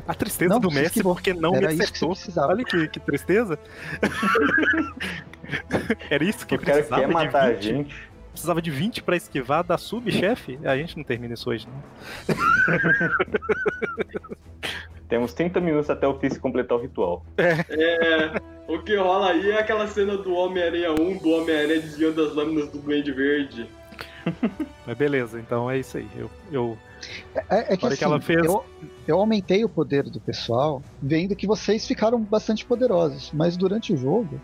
A tristeza não, do Messi porque não Era me acertou. Que Olha que, que tristeza. Era isso que o cara precisava quer matar a gente. Precisava de 20 para esquivar da subchefe? A gente não termina isso hoje, não. Temos 30 minutos até o Fizz completar o ritual. É. é. O que rola aí é aquela cena do Homem-Aranha 1, do Homem-Aranha desviando as lâminas do Duende Verde. Mas beleza, então é isso aí. Eu. eu... É, é que, assim, que ela fez... eu, eu aumentei o poder do pessoal, vendo que vocês ficaram bastante poderosos. Mas durante o jogo,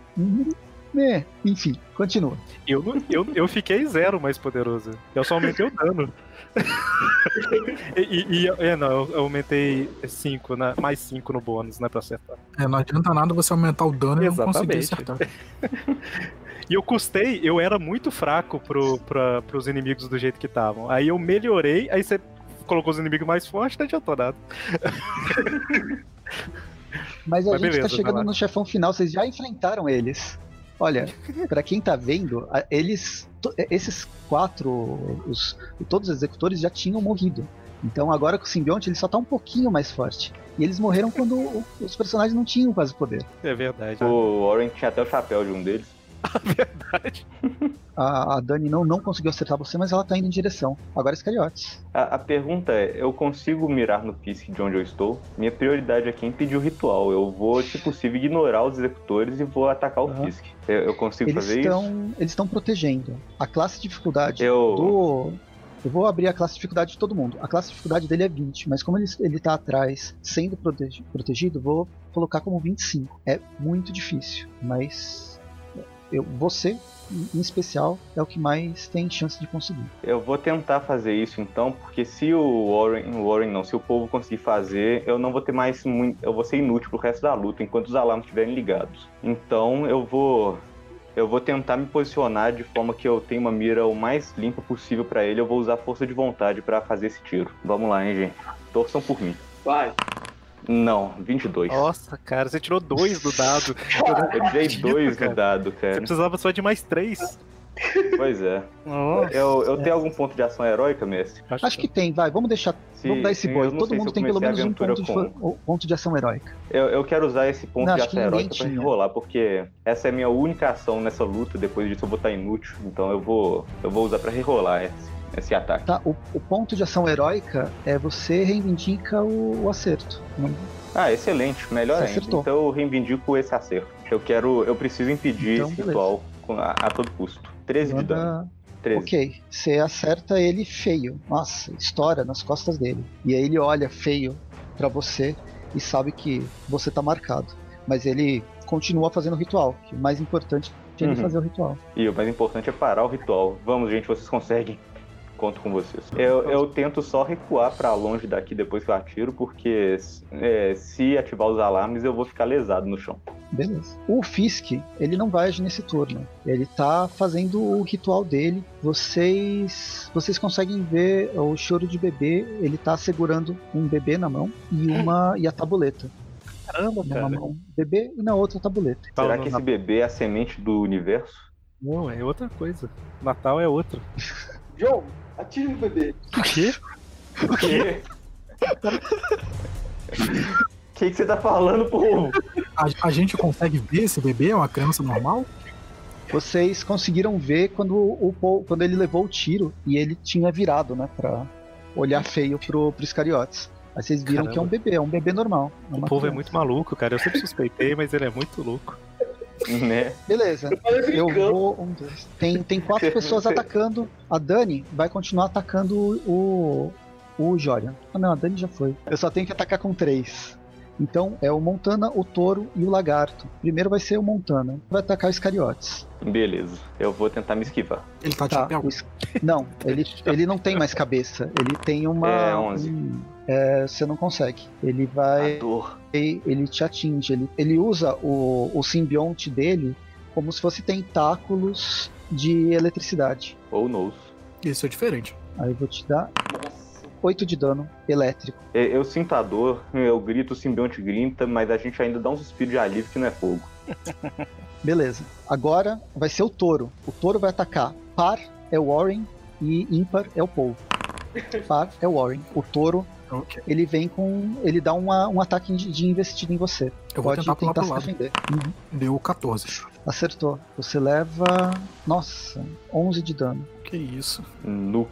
É, enfim, continua. Eu, eu, eu fiquei zero mais poderoso. Eu só aumentei o dano. e, e, e- é, não, eu, eu aumentei 5, né? mais 5 no bônus, né? Pra acertar. É, não adianta nada você aumentar o dano e não conseguir Exatamente. acertar. E eu custei, eu era muito fraco pro, pra, pros inimigos do jeito que estavam. Aí eu melhorei, aí você colocou os inimigos mais fortes, não adiantou nada. Mas a Mas gente beleza, tá chegando lá. no chefão final, vocês já enfrentaram eles. Olha, pra quem tá vendo, eles. to- Esses quatro, os, todos os executores já tinham morrido. Então agora com o simbionte ele só tá um pouquinho mais forte. E eles morreram quando os personagens não tinham quase poder. É verdade. O Warren tinha até o chapéu de um deles. Verdade. A, a Dani não, não conseguiu acertar você, mas ela tá indo em direção. Agora Iscariotes. A, a pergunta é: eu consigo mirar no Fisk de onde eu estou? Minha prioridade aqui é impedir o ritual. Eu vou, se possível, ignorar os executores e vou atacar o Aham. Fisk. Eu, eu consigo Eles fazer isso? Eles estão protegendo. A classe de dificuldade Eu. do. Eu vou abrir a classe de dificuldade de todo mundo. A classe de dificuldade dele é 20, mas como ele, ele tá atrás, sendo protegi- protegido, vou colocar como 25. É muito difícil, mas eu, você, em especial, é o que mais tem chance de conseguir. Eu vou tentar fazer isso então, porque se o Warren, o Warren não, se o povo conseguir fazer, eu não vou ter mais muito, eu vou ser inútil pro resto da luta enquanto os alarmes estiverem ligados. Então eu vou eu vou tentar me posicionar de forma que eu tenha uma mira o mais limpa possível pra ele. Eu vou usar força de vontade pra fazer esse tiro. Vamos lá, hein, gente. Torçam por mim. Vai. Não, 22. Nossa, cara, você tirou dois do dado. Eu tirei dois cara. no dado, Você cara. precisava só de mais três. Pois é. Nossa. Eu, eu tenho algum ponto de ação heróica, mestre? Acho que tem, vai, vamos deixar. Se- vamos dar esse eu boi. Todo mundo tem pelo menos um ponto de, com- fa- o- ponto de ação heróica. Eu, eu quero usar esse ponto Não, de ação heróica pra tinha. rolar, porque essa é a minha única ação nessa luta. Depois disso eu vou estar inútil. Então eu vou, eu vou usar pra rerolar esse, esse ataque. Tá, o, o ponto de ação heróica é você reivindica o, o acerto. Não- Ah, excelente, melhor ainda. acertou. Então eu reivindico esse acerto. Eu quero, eu preciso impedir Então, esse beleza. ritual a, a todo custo. 13 de dano. Manda 13. Ok, você acerta ele feio. Nossa, estoura nas costas dele. E aí ele olha feio pra você e sabe que você tá marcado. Mas ele continua fazendo o ritual. O mais importante é ele Uhum. fazer o ritual. E o mais importante é parar o ritual. Vamos, gente, vocês conseguem. Conto com vocês. Eu, eu tento só recuar pra longe daqui depois que eu atiro, porque é, se ativar os alarmes eu vou ficar lesado no chão. Beleza. O Fisk, ele não vai agir nesse turno. Ele tá fazendo o ritual dele. Vocês vocês conseguem ver o choro de bebê. Ele tá segurando um bebê na mão e uma e a tabuleta. Caramba, Numa cara. mão bebê e na outra tabuleta. Será que esse bebê é a semente do universo? Não, é outra coisa. Natal é outro. João, atire no bebê. O quê? O quê? O que, que você tá falando, povo? A, a gente consegue ver esse bebê? É uma criança normal? Vocês conseguiram ver quando, o, Paul- quando ele levou o tiro e ele tinha virado, né, pra olhar feio pro, pro Iscariotes. Aí vocês viram que é um bebê, é um bebê normal. é O povo é criança. muito maluco, cara. Eu sempre suspeitei, mas ele é muito louco. né? Beleza, Eu eu vou. Um, dois. Tem, tem quatro pessoas atacando. A Dani vai continuar atacando o. O Jorian. Ah não, a Dani já foi. Eu só tenho que atacar com três. Então é o Montana, o Touro e o Lagarto. Primeiro vai ser o Montana. Vai atacar o Iscariotes. Beleza. Eu vou tentar me esquivar. Ele tá de Tá, Is- Não, ele, ele não tem mais cabeça. Ele tem uma. É, 11. um- é, você não consegue. Ele vai. A dor. Ele te atinge. Ele, ele usa o, o simbionte dele como se fosse tentáculos de eletricidade. Ou nose. Isso é diferente. Aí eu vou te dar Nossa. 8 de dano elétrico. Eu, eu sinto a dor, eu grito, o simbionte grita, mas a gente ainda dá um suspiro de alívio que não é fogo. Beleza. Agora vai ser o touro. O touro vai atacar. Par é o Warren e ímpar é o Paul. Par é o Warren. O touro, Ok. ele vem com. Ele dá uma, um ataque de, de investida em você. Eu vou Pode tentar pular tentar pro se lado. defender. Uhum. Deu 14. Acertou. Você leva. Nossa, 11 de dano. Que isso. Nu.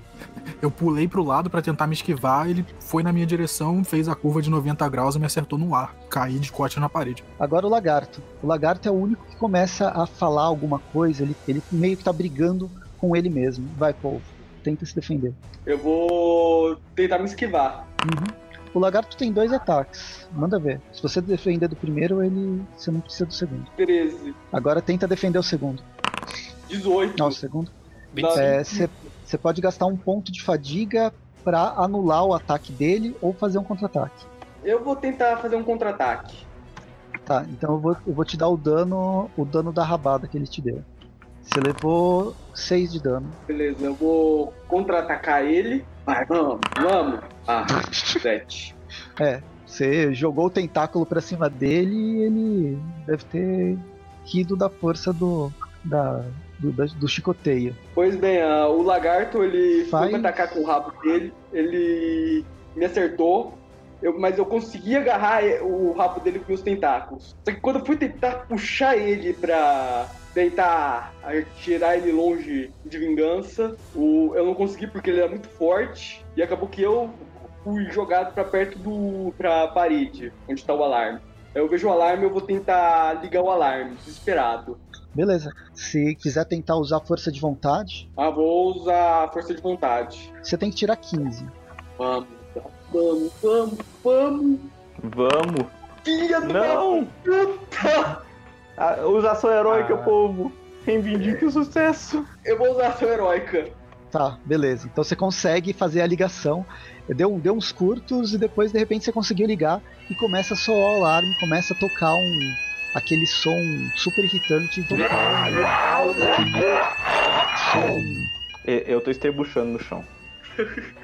Eu pulei pro lado pra tentar me esquivar, ele foi na minha direção, fez a curva de 90 graus e me acertou no ar. Caí de cote na parede. Agora o lagarto. O lagarto é o único que começa a falar alguma coisa. Ele, ele meio que tá brigando com ele mesmo. Vai, povo. Tenta se defender. Eu vou tentar me esquivar. Uhum. O lagarto tem dois ataques. Manda ver. Se você defender do primeiro, ele. Você não precisa do segundo. 13. Agora tenta defender o segundo. 18. Não, o segundo. 25. É, Você você pode gastar um ponto de fadiga pra anular o ataque dele ou fazer um contra-ataque. Eu vou tentar fazer um contra-ataque. Tá, então eu vou, eu vou te dar o dano, o dano da rabada que ele te deu. Você levou 6 de dano. Beleza, eu vou contra-atacar ele. Vai, vamos, vamos. Ah, 7. É, você jogou o tentáculo pra cima dele e ele deve ter rido da força do da, do, da- do chicoteio. Pois bem, ah, o lagarto ele Faz- foi me atacar com o rabo dele, ele me acertou, eu- mas eu consegui agarrar e- o rabo dele com os tentáculos. Só que quando eu fui tentar puxar ele pra tentar tirar ele longe de vingança, o- eu não consegui porque ele era muito forte e acabou que eu fui jogado pra perto do pra parede, onde tá o alarme. Eu vejo o alarme, eu vou tentar ligar o alarme, desesperado. Beleza. Se quiser tentar usar força de vontade, Ah, vou usar a força de vontade. você tem que tirar 15. Vamos, vamos, vamos, vamos. Vamos! Filha da Não! puta! Ah, usa ação heróica, Ah. povo! Reivindique o sucesso! Eu vou usar a ação heróica. Tá, beleza. Então você consegue fazer a ligação. Deu, deu uns curtos e depois de repente você conseguiu ligar e começa a soar o alarme, começa a tocar um aquele som super irritante Eu tô estrebuchando no chão.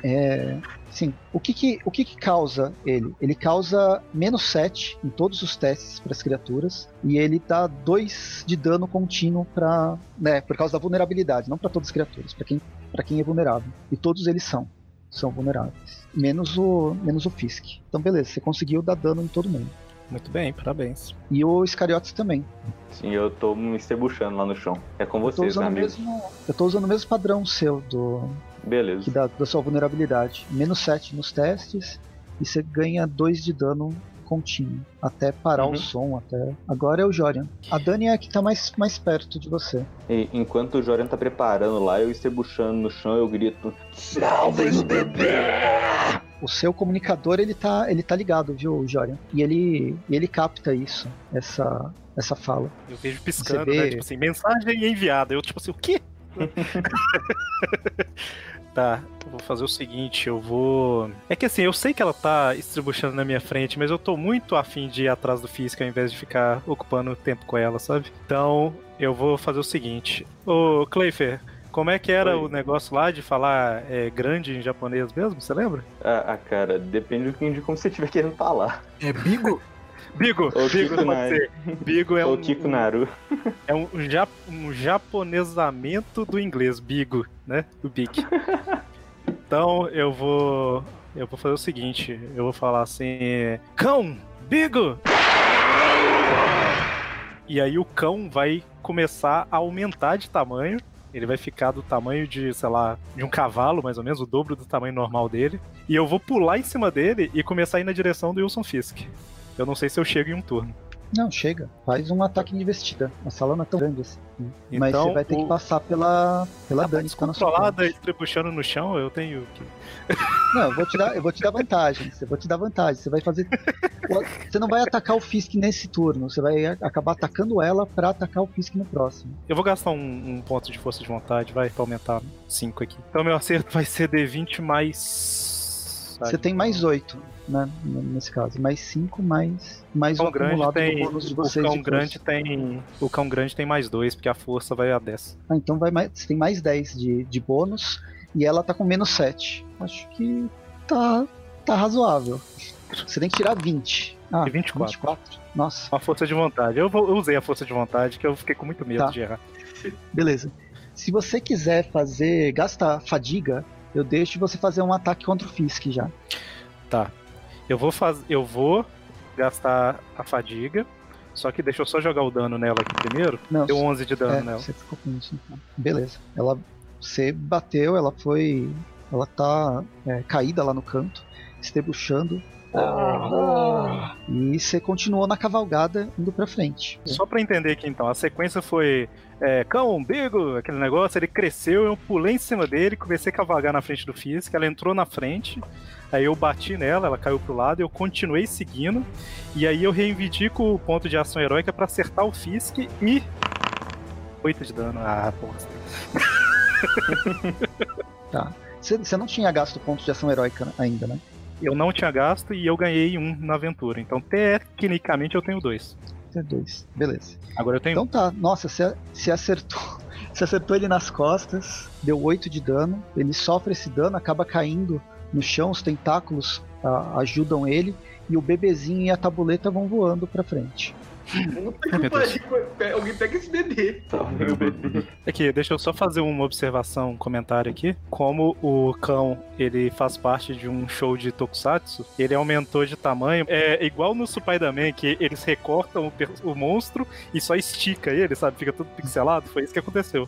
É, sim. O que que, o que que causa ele? Ele causa menos 7 em todos os testes para as criaturas e ele dá 2 de dano contínuo para, né, por causa da vulnerabilidade, não para todas as criaturas, para quem, para quem é vulnerável. E todos eles são, são vulneráveis. Menos o, menos o Fisk. Então beleza, você conseguiu dar dano em todo mundo. Muito bem, parabéns. E o Iscariotes também. Sim, eu tô me estrebuchando lá no chão. É com Eu tô vocês, usando, o amigos. mesmo, eu tô usando o mesmo padrão seu do, que Beleza. dá da sua vulnerabilidade. Menos 7 nos testes e você ganha 2 de dano contínuo. Até parar Uhum. o som, até. Agora é o Jorian. A Dani é a que tá mais, mais perto de você. E enquanto o Jorian tá preparando lá, eu estrebuchando no chão, eu grito: Salvem o bebê! O seu comunicador ele tá, ele tá ligado, viu, Jorian? E ele, e ele capta isso, essa, essa fala. Eu vejo piscando, Você vê- né? Tipo assim, mensagem enviada. Eu, tipo assim, o quê? tá, eu vou fazer o seguinte, eu vou. É que assim, eu sei que ela tá estribuchando na minha frente, mas eu tô muito afim de ir atrás do Fisk ao invés de ficar ocupando tempo com ela, sabe? Então, eu vou fazer o seguinte. Ô, Cleifer, como é que era Oi. o negócio lá de falar é, grande em japonês mesmo? Você lembra? Ah, ah, cara, depende do que- de como você estiver querendo falar. É Bigo? Bigo, Ô, Bigo Kiko pode Nari. ser. Bigo é Ou um, Kiko Naru. É um, ja- um japonesamento do inglês, bigo, né? O big. Então eu vou. Eu vou fazer o seguinte, eu vou falar assim. Cão! Bigo! E aí o cão vai começar a aumentar de tamanho. Ele vai ficar do tamanho de, sei lá, de um cavalo, mais ou menos, o dobro do tamanho normal dele. E eu vou pular em cima dele e começar a ir na direção do Wilson Fisk. Eu não sei se eu chego em um turno. Não, chega. Faz um ataque de investida. A sala não é tão grande assim. Mas Então, você vai ter o- que passar pela, pela Tá Dani descontrolada e trebuchando no chão, eu tenho que. Não, eu vou te dar, eu vou te dar vantagem. Eu vou te dar vantagem. Você vai fazer. Você não vai atacar o Fisk nesse turno. Você vai acabar atacando ela pra atacar o Fisk no próximo. Eu vou gastar um, um ponto de força de vontade, vai, pra aumentar 5 aqui. Então meu acerto vai ser D20 mais. Você tem mais 8, né? Nesse caso. Mais 5, mais, mais O o cão grande acumulado tem. do bônus de O vocês. cão de grande tem. O cão grande tem mais 2, porque a força vai a 10. Ah, então vai mais, você tem mais 10 de, de bônus. E ela tá com menos 7. Acho que tá, tá razoável. Você tem que tirar 20. Ah, E 24. 24. Nossa, Uma força de vontade. Eu, vou- eu usei a força de vontade, que eu fiquei com muito medo Tá. de errar. beleza. Se você quiser fazer. Gasta fadiga, eu deixo você fazer um ataque contra o Fisk já. Tá. Eu vou fazer. Eu vou gastar a fadiga. Só que deixa eu só jogar o dano nela aqui primeiro. Não, Deu 11 de dano é, nela. você ficou com isso. então. Beleza. Ela. Você bateu, ela foi. Ela tá é, caída lá no canto. estebuchando. Ah. E você continuou na cavalgada indo pra frente. Só pra entender aqui então, a sequência foi é, cão, umbigo, aquele negócio, ele cresceu, eu pulei em cima dele, comecei a cavalgar na frente do Fisk, ela entrou na frente, aí eu bati nela, ela caiu pro lado, eu continuei seguindo, e aí eu reivindico o ponto de ação heróica pra acertar o Fisk e. 8 de dano. Ah, porra. Tá. Você você não tinha gasto ponto de ação heróica ainda, né? Eu não tinha gasto e eu ganhei um na aventura, então tecnicamente eu tenho dois. Tem dois. Beleza. Agora eu tenho. Então tá, nossa, você você acertou. Você acertou ele nas costas, deu 8 de dano, ele sofre esse dano, acaba caindo no chão, os tentáculos ah, ajudam ele, e o bebezinho e a tabuleta vão voando pra frente. Pariu, alguém pega esse bebê. Aqui, deixa eu só fazer uma observação, um comentário aqui. Como o cão, ele faz parte de um show de tokusatsu, ele aumentou de tamanho. É igual no Spider-Man, que eles recortam o, o monstro e só estica ele, sabe? Fica tudo pixelado. Foi isso que aconteceu.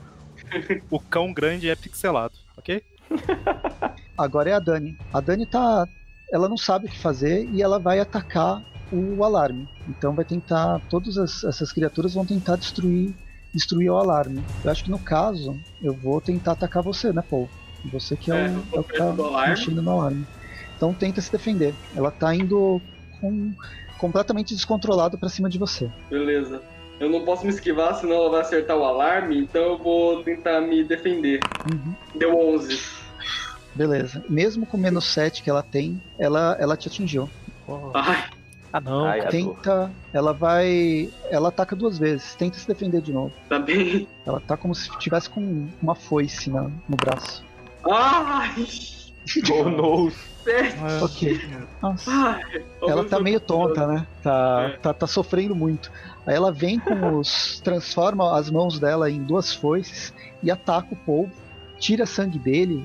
O cão grande é pixelado, ok? Agora é a Dani. A Dani tá. Ela não sabe o que fazer e ela vai atacar o alarme. Então vai tentar. Todas as- essas criaturas vão tentar destruir, destruir o alarme. Eu acho que no caso, eu vou tentar atacar você, né, Paul? Você que é, É, o, é o que tá mexendo no alarme. Então tenta se defender. Ela tá indo com, completamente descontrolado pra cima de você. Beleza. Eu não posso me esquivar, senão ela vai acertar o alarme, então eu vou tentar me defender. Uhum. Deu 11. Beleza. Mesmo com menos 7 que ela tem, ela, ela te atingiu. Ai, Ah, não. Ai. Tenta. Ela vai. Ela ataca duas vezes. Tenta se defender de novo. tá bem. Ela tá como se tivesse com uma foice na- no braço. Ai, Oh, no. Ah, Ok. Nossa. Ai, Ela tá meio tonta, né? Tá, É. tá, tá sofrendo muito. Aí ela vem com os. transforma as mãos dela em duas foices e ataca o polvo, tira sangue dele,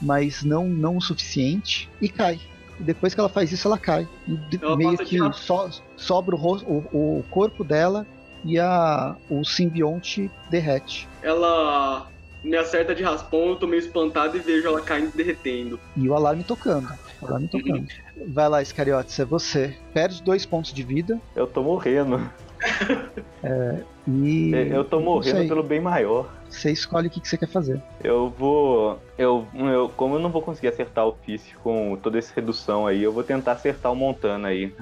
mas não, não o suficiente, e cai. E depois que ela faz isso, ela cai. Ela meio que so- sobra o, ros- o, o corpo dela e a, o simbionte derrete. Ela me acerta de raspão, eu tô meio espantado e vejo ela caindo derretendo. E o alarme tocando. O alarme tocando. Vai lá, Iscariotes, é você. Perde dois pontos de vida Eu tô morrendo. E. Eu tô morrendo pelo bem maior. Você escolhe o que, que você quer fazer. Eu vou. Eu, eu. Como eu não vou conseguir acertar o Fist com toda essa redução aí, eu vou tentar acertar o Montana aí.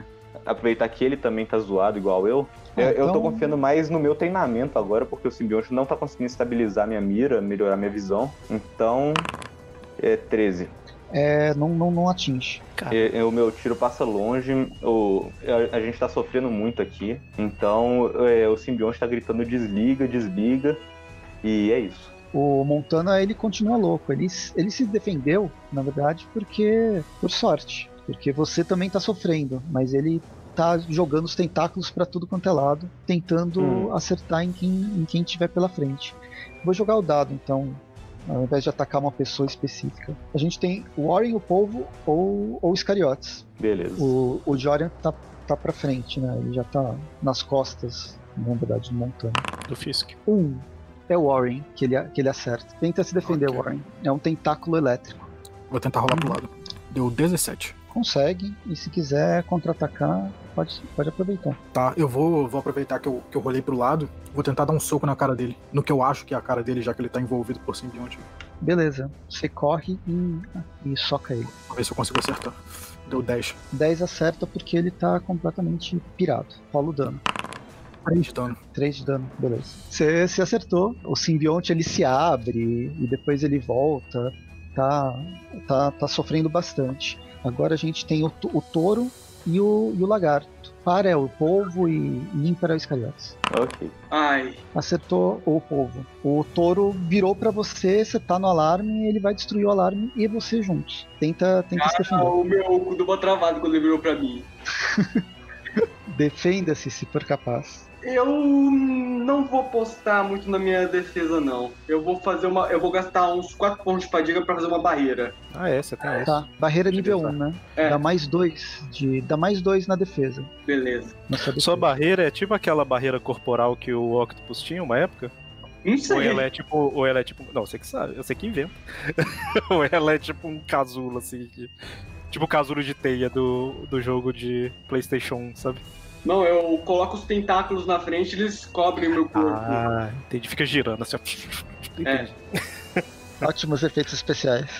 Aproveitar que ele também tá zoado igual eu. Ah, eu, eu tô então- confiando mais no meu treinamento agora, porque o simbionte não tá conseguindo estabilizar minha mira, melhorar minha visão. Então. É 13. É, não, não, não atinge. E- e o meu tiro passa longe, o, a, a gente tá sofrendo muito aqui. Então é, o simbionte tá gritando desliga, desliga. E é isso. O Montana, ele continua louco. Ele, ele se defendeu, na verdade, porque. por sorte. Porque você também tá sofrendo, mas ele tá jogando os tentáculos pra tudo quanto é lado, tentando Hum. acertar em quem, em quem tiver pela frente. Vou jogar o dado, então, ao invés de atacar uma pessoa específica. A gente tem o Warren, o Polvo ou, ou Iscariotes. Beleza. O, o Jorian tá, tá pra frente, né? Ele já tá nas costas, na verdade, do Montana. Do Fisk. Um é o Warren que ele, que ele acerta. Tenta se defender, Ok. Warren. É um tentáculo elétrico. Vou tentar rolar pro lado. Deu 17. Consegue, e se quiser contra-atacar, pode, pode aproveitar. Tá, eu vou, vou aproveitar que eu, que eu rolei pro lado. Vou tentar dar um soco na cara dele. No que eu acho que é a cara dele, já que ele tá envolvido por simbionte. Beleza, você corre e, e soca ele. Vamos ver se eu consigo acertar. Deu 10. 10 acerta porque ele tá completamente pirado. Rola o dano. 3 de dano. 3 de dano, beleza. Você se acertou. O simbionte ele se abre e depois ele volta. Tá, tá, tá sofrendo bastante. Agora a gente tem o, o touro e o, e o lagarto. Para é o polvo e, e ímpar é o iscariotes. Ok. Ai, Acertou o polvo. O touro virou pra você, você tá no alarme, ele vai destruir o alarme e você juntos. Tenta, tenta se ah, defender. o meu cu deu uma travada quando ele virou pra mim. Defenda-se se for capaz. Eu não vou postar muito na minha defesa, não. Eu vou fazer uma. Eu vou gastar uns 4 pontos de fadiga pra fazer uma barreira. Ah, é, você tem essa. Tá, barreira Deixa nível eu 1, né? É. Dá mais 2 de. Dá mais 2 na defesa. Beleza. Defesa. Sua barreira é tipo aquela barreira corporal que o Octopus tinha uma época? Não Ou sei. ela é tipo. Ou ela é tipo. Não, você que sabe, eu sei que inventa. ou ela é tipo um casulo, assim. Que... Tipo o casulo de teia do, do jogo de PlayStation 1, sabe? Não, eu coloco os tentáculos na frente e eles cobrem meu corpo. Ah, entendi. Fica girando assim, ó. É. Ótimos efeitos especiais.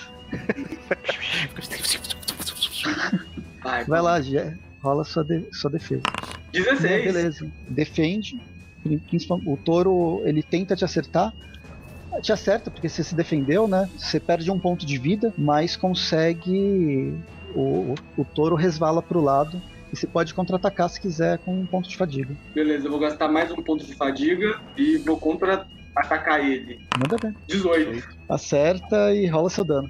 Vai, Vai lá, Gé. Rola sua, de- sua defesa. 16. Beleza. Defende. O touro, ele tenta te acertar. Te acerta, porque você se defendeu, né? Você perde um ponto de vida, mas consegue. O, o, o touro resvala pro lado. E você pode contra-atacar se quiser com um ponto de fadiga. Beleza, eu vou gastar mais um ponto de fadiga e vou contra-atacar ele. Manda bem. 18. Acerta e rola seu dano.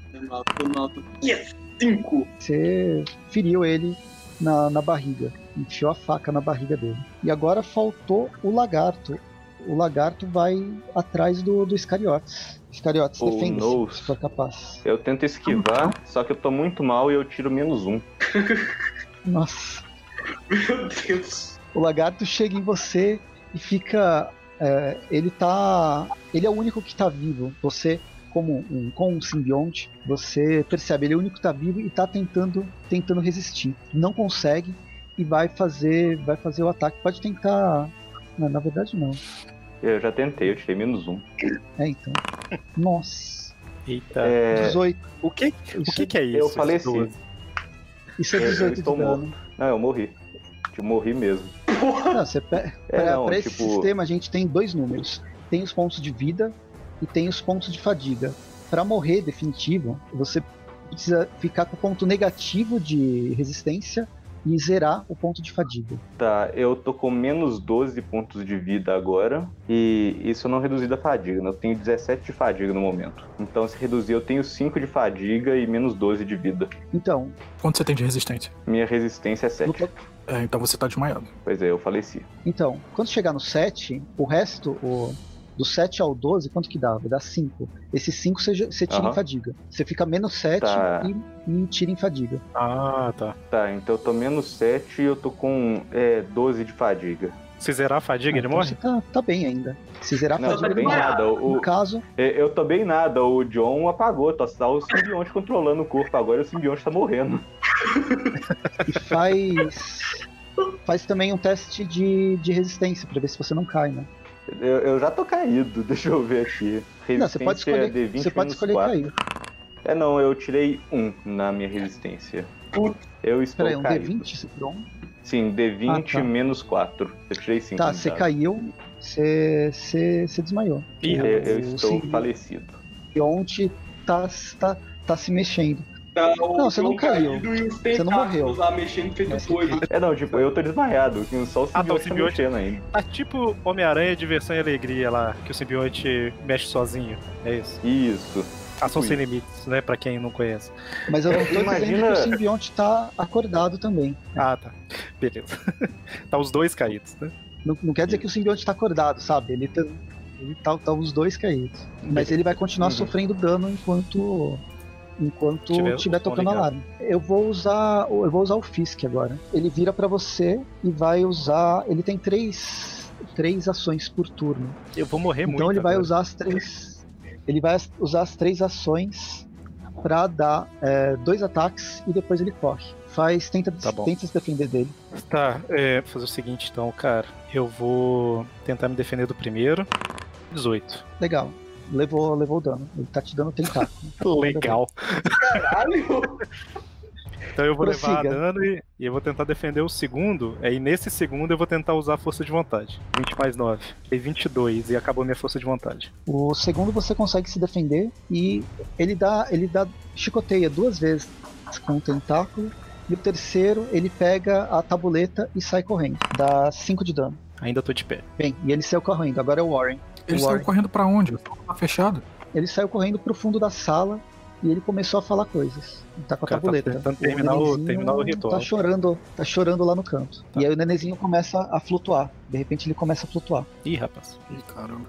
Tô no alto. Yes! 5. Você feriu ele na, na barriga. Enfiou a faca na barriga dele. E agora faltou o lagarto. O lagarto vai atrás do, do Iscariotes. Iscariotes, Oh, defenda-se, no. se for capaz. Eu tento esquivar, só que eu tô muito mal e eu tiro menos um. Nossa. Meu Deus. O lagarto chega em você e fica. é, ele tá. Ele é o único que tá vivo. Você, como um, com um simbionte, você percebe, ele é o único que tá vivo e tá tentando, tentando resistir. Não consegue e vai fazer. Vai fazer o ataque. Pode tentar. Não, na verdade não. Eu já tentei, eu tirei menos um. É então. Nossa. Eita. É, 18. O que, o que, que é isso? eu faleci. 12? Isso é Eu- eu 18 de estou dano. Não, eu morri. Eu morri mesmo. Não, você pe... É, pra, não, pra esse tipo- sistema a gente tem dois números. Tem os pontos de vida e tem os pontos de fadiga. Pra morrer definitivo, você precisa ficar com o ponto negativo de resistência e zerar o ponto de fadiga. Tá, eu tô com menos 12 pontos de vida agora. E isso eu não reduzi da fadiga, né? Eu tenho 17 de fadiga no momento. Então, se reduzir, eu tenho 5 de fadiga e menos 12 de vida. Então, Quanto você tem de resistência? Minha resistência é 7. no to- É, então você tá desmaiado. Pois é, eu faleci. então, quando chegar no 7, o resto, o... do 7 ao 12, quanto que dá? Vai dar 5. Esse 5 você, tira em Aham. fadiga. Você fica menos 7 Tá. e, e tira em fadiga. Ah, tá. Tá, então eu tô menos 7 e eu tô com é, 12 de fadiga. Se zerar a fadiga, Ah, ele então morre? Você tá, tá bem ainda. Se zerar a Não, fadiga, bem ele morre. nada. O, No caso, é, eu tô bem nada. O John apagou, tá só o simbionte controlando o corpo. Agora o simbionte tá morrendo. E faz. faz também um teste de, de resistência pra ver se você não cai, né? Eu, eu já tô caído, deixa eu ver aqui. Não, você pode Resistência escolher, D20 você pode escolher 4. cair. É não, eu tirei um na minha resistência. Eu estou Peraí, um caído. D20 você tirou um? Sim, D20 Ah, tá. menos 4. Eu tirei 5. Tá, você caiu, você, você, você desmaiou. Ih, Eu, eu estou falecido. E ontem tá, tá, tá se mexendo. Tá, o Não, você não caiu. E Você não morreu. lá mexendo feito coisa. É não, tipo, eu tô desmaiado, só o Ah, tá, o simbionte tá simbionte- mexendo ainda. Tá tipo Homem-Aranha, diversão e alegria lá, que o simbionte mexe sozinho. É isso. Isso. Ação Ui. sem limites, né? Pra quem não conhece. Mas eu não tô dizendo imagina- que o simbionte tá acordado também. Ah, tá. Beleza. tá os dois caídos, né? Não, não quer dizer que o simbionte tá acordado, sabe? Ele tá, ele tá, tá os dois caídos. Mas ele vai continuar Uhum. sofrendo dano enquanto enquanto Tiver estiver tocando ligado. alarme. Eu vou usar eu vou usar o Fisk agora. Ele vira pra você e vai usar, ele tem três três ações por turno. Eu vou morrer muito. então ele vai agora. usar as três ele vai usar as três ações pra dar é, dois ataques e depois ele corre. Faz tenta Tá tenta se defender dele. Tá, é, vou fazer o seguinte então, cara. Eu vou tentar me defender do primeiro. 18. Legal. Levou, levou o dano. Ele tá te dando tentáculo. Legal. Caralho! Então eu vou levar Prossiga. dano e, e eu vou tentar defender o segundo. Aí nesse segundo eu vou tentar usar a força de vontade. 20 mais 9. E 22 e acabou minha força de vontade. O segundo você consegue se defender e ele dá, ele dá chicoteia duas vezes com o tentáculo. E o terceiro ele pega a tabuleta e sai correndo. Dá 5 de dano. Ainda tô de pé. Bem, e ele saiu correndo. Agora é o Warren. Ele saiu correndo pra onde? Tá fechado? Ele saiu correndo pro fundo da sala e ele começou a falar coisas. Ele tá com a tá tabuleta. tentando terminar o- terminar o ritual. Tá chorando, tá chorando lá no canto. Tá. E aí o nenenzinho começa a flutuar. De repente ele começa a flutuar. Ih, rapaz. Ih, caramba.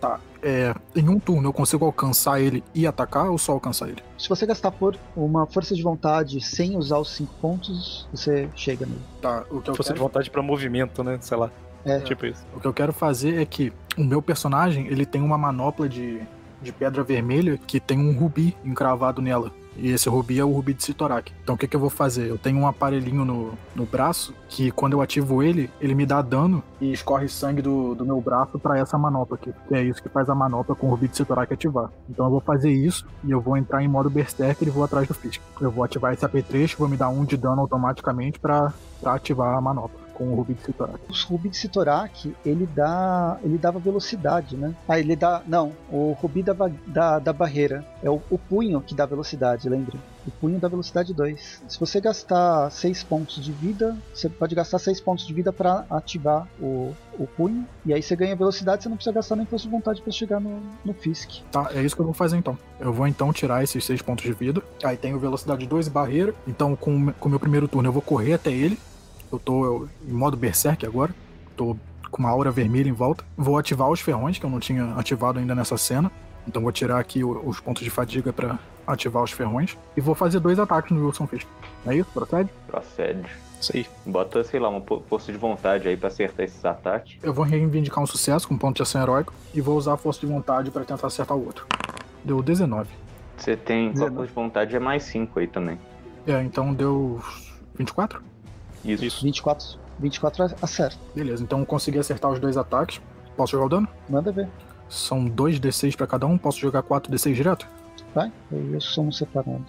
Tá. É, em um turno eu consigo alcançar ele e atacar ou só alcançar ele? Se você gastar por uma força de vontade sem usar os 5 pontos, você chega nele. Tá. O que eu Força de quero, vontade pra movimento, né? Sei lá. É. Tipo isso. o que eu quero fazer é que o meu personagem ele tem uma manopla de, de pedra vermelha que tem um rubi encravado nela. E esse rubi é o rubi de Sitorak. Então o que, que eu vou fazer? Eu tenho um aparelhinho no, no braço que quando eu ativo ele, ele me dá dano e escorre sangue do, do meu braço para essa manopla aqui. Que é isso que faz a manopla com o rubi de Sitorak ativar. Então eu vou fazer isso e eu vou entrar em modo Berserker e vou atrás do Fisk. Eu vou ativar esse apetrecho, vou me dar um de dano automaticamente para ativar a manopla com o Rubi de Sitorak. Os Rubi de Sitorak, ele dá. ele dava velocidade, né? Ah, ele dá. Não, o Rubi da, da, da barreira. É o, o punho que dá velocidade, lembra? O punho dá velocidade 2. Se você gastar 6 pontos de vida, você pode gastar 6 pontos de vida para ativar o, o punho. E aí você ganha velocidade, você não precisa gastar nem força de vontade para chegar no, no Fisk. Tá, é isso que eu vou fazer então. Eu vou então tirar esses 6 pontos de vida. Aí tenho velocidade 2 e barreira. Então com o meu primeiro turno eu vou correr até ele. Eu tô em modo Berserk agora. Tô com uma aura vermelha em volta. Vou ativar os ferrões, que eu não tinha ativado ainda nessa cena. Então vou tirar aqui os pontos de fadiga para ativar os ferrões. E vou fazer dois ataques no Wilson Fisk. É isso? Procede? Procede. Isso aí. Bota, sei lá, uma força de vontade aí pra acertar esses ataques. Eu vou reivindicar um sucesso com ponto de ação heróico. E vou usar a força de vontade para tentar acertar o outro. Deu 19. Você tem. Sua força de vontade é mais 5 aí também. É, então deu 24? Isso. Isso. 24, 24 acerta. Beleza, então consegui acertar os dois ataques. Posso jogar o dano? Manda ver. São 2d6 pra cada um. Posso jogar 4d6 direto? Vai, eu e o somos separando.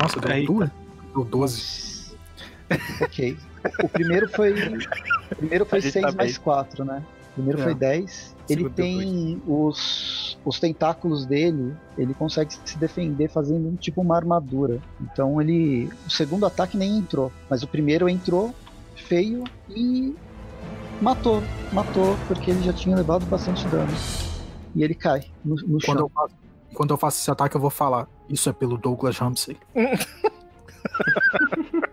Nossa, deu Eita. duas? Deu 12. ok. O primeiro foi. O primeiro foi A gente 6 tá mais bem. 4, né? O primeiro É. foi 10. Ele tem os, os tentáculos dele, ele consegue se defender fazendo um tipo uma armadura. Então ele. O segundo ataque nem entrou, mas o primeiro entrou feio e matou. Matou, porque ele já tinha levado bastante dano. E ele cai no, no Quando chão. eu, faço, quando eu faço esse ataque, eu vou falar. Isso é pelo Douglas Ramsey.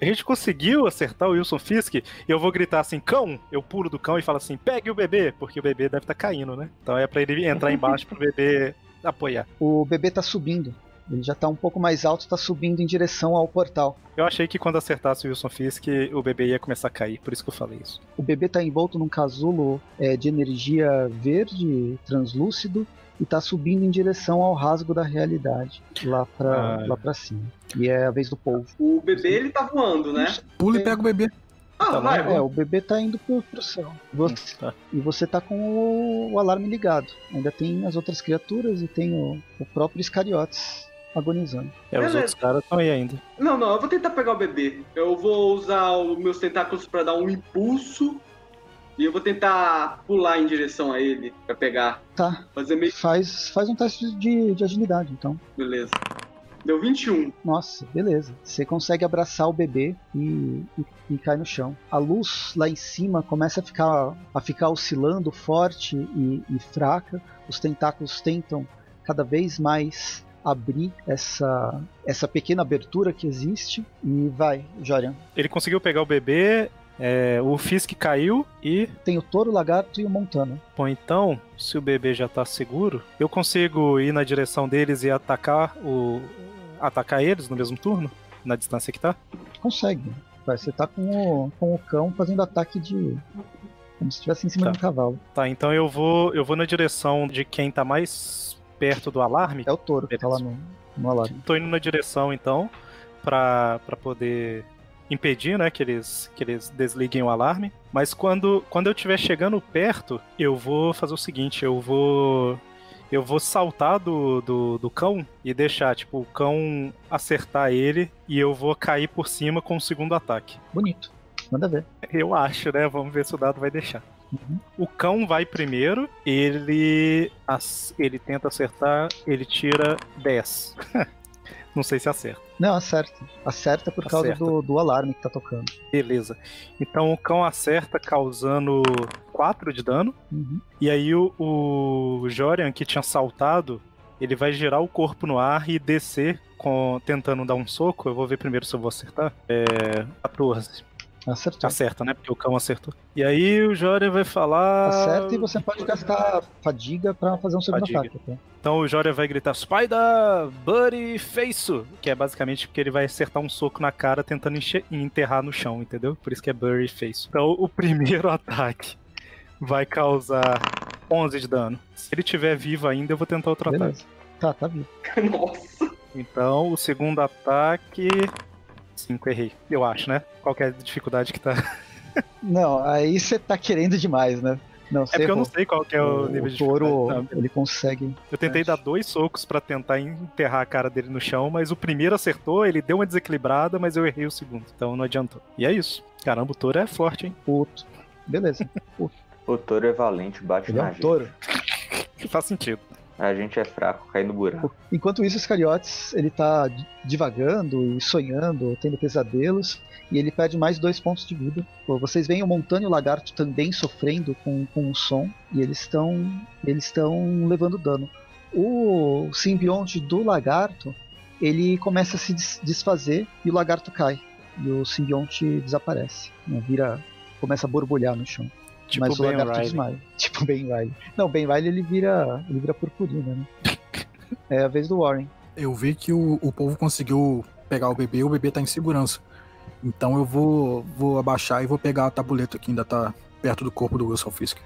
A gente conseguiu acertar o Wilson Fisk e eu vou gritar assim, cão! Eu pulo do cão e falo assim, pegue o bebê, porque o bebê deve estar caindo, né? Então é pra ele entrar embaixo pro bebê apoiar. O bebê tá subindo. Ele já tá um pouco mais alto, tá subindo em direção ao portal. Eu achei que quando acertasse o Wilson Fisk, o bebê ia começar a cair, por isso que eu falei isso. O bebê tá envolto num casulo é, de energia verde, translúcido, e tá subindo em direção ao rasgo da realidade, lá pra, Ah. lá pra cima. E é a vez do povo. O bebê, ele tá voando, né? Pula e pega o bebê. Ah, Tá vai. É, o bebê tá indo pro, pro céu. Você- Tá. E você tá com o, o alarme ligado. Ainda tem as outras criaturas e tem o, o próprio Iscariotes agonizando. É, os Beleza. outros caras estão aí ainda. Não, não, eu vou tentar pegar o bebê. Eu vou usar os meus tentáculos pra dar um impulso. E eu vou tentar pular em direção a ele pra pegar. Tá, Fazer meio. faz, faz um teste de, de agilidade, então. Beleza. Deu 21. Nossa, beleza. Você consegue abraçar o bebê e, e, e cai no chão. A luz lá em cima começa a ficar, a ficar oscilando forte e, e fraca. Os tentáculos tentam cada vez mais abrir essa, essa pequena abertura que existe. E vai, Jorian. Ele conseguiu pegar o bebê, é, o Fisk caiu e. Tem o touro, o lagarto e o montano. Bom, então, se o bebê já tá seguro, eu consigo ir na direção deles e atacar o. atacar eles no mesmo turno? Na distância que tá? Consegue. Vai, você tá com o, com o cão fazendo ataque de. Como se estivesse em cima Tá. de um cavalo. Tá, então eu vou. Eu vou na direção de quem tá mais perto do alarme. É o touro que tá lá Beleza. no, no alarme. Tô indo na direção então pra, pra poder impedir, né, que eles, que eles desliguem o alarme. Mas quando, quando eu estiver chegando perto, eu vou fazer o seguinte, eu vou eu vou saltar do, do, do cão e deixar, tipo, o cão acertar ele e eu vou cair por cima com o segundo ataque. Bonito. Manda ver. Eu acho, né? Vamos ver se o dado vai deixar. Uhum. O cão vai primeiro, ele ele tenta acertar, ele tira 10. Não sei se acerta. Não, acerta. Acerta por causa Acerta. do, do alarme que tá tocando. Beleza. Então o cão acerta causando 4 de dano. Uhum. E aí o, o Jorian, que tinha saltado, ele vai girar o corpo no ar e descer com, tentando dar um soco. Eu vou ver primeiro se eu vou acertar. É. 14. Acertou. Acerta, né? Porque o cão acertou. E aí o Jorian vai falar. Acerta e você pode gastar fadiga pra fazer um segundo Fadiga. ataque. tá? Então o Jorian vai gritar Spider Buddy Face, que é basicamente porque ele vai acertar um soco na cara tentando enterrar no chão, entendeu? Por isso que é Buddy Face. Então o primeiro ataque vai causar 11 de dano. Se ele estiver vivo ainda, eu vou tentar outro ataque. Beleza. Tá, tá vivo. Nossa. Então, o segundo ataque. 5, errei. Eu acho, né? Qual que é a dificuldade que tá? Não, aí você tá querendo demais, né? Não, É porque eu não sei qual que é o, o, nível de touro, dificuldade. Não, ele consegue. Eu tentei dar dois socos pra tentar enterrar a cara dele no chão, mas o primeiro acertou, ele deu uma desequilibrada, mas eu errei o segundo. Então não adiantou. E é isso. Caramba, o touro é forte, hein? Puto. Beleza. O touro é valente, bate Ele é na um gente. touro. Faz sentido. A gente é fraco, cai no buraco. Enquanto isso, Iscariotes, ele tá di- divagando e sonhando, tendo pesadelos, e ele perde mais dois pontos de vida. Vocês veem o Montano e o Lagarto também sofrendo com, com o som, e eles estão eles estão levando dano. O simbionte do Lagarto, ele começa a se des- desfazer e o Lagarto cai. E o simbionte desaparece. né, Vira, começa a borbulhar no chão. Tipo mas o Ben lagarto Riley. desmaia. Tipo Ben Riley. Não, Ben Riley ele vira, ele vira purpurina, né? É a vez do Warren. Eu vi que o, o povo conseguiu pegar o bebê, o bebê tá em segurança. Então eu vou, vou abaixar e vou pegar a tabuleta que ainda tá perto do corpo do Wilson Fisk.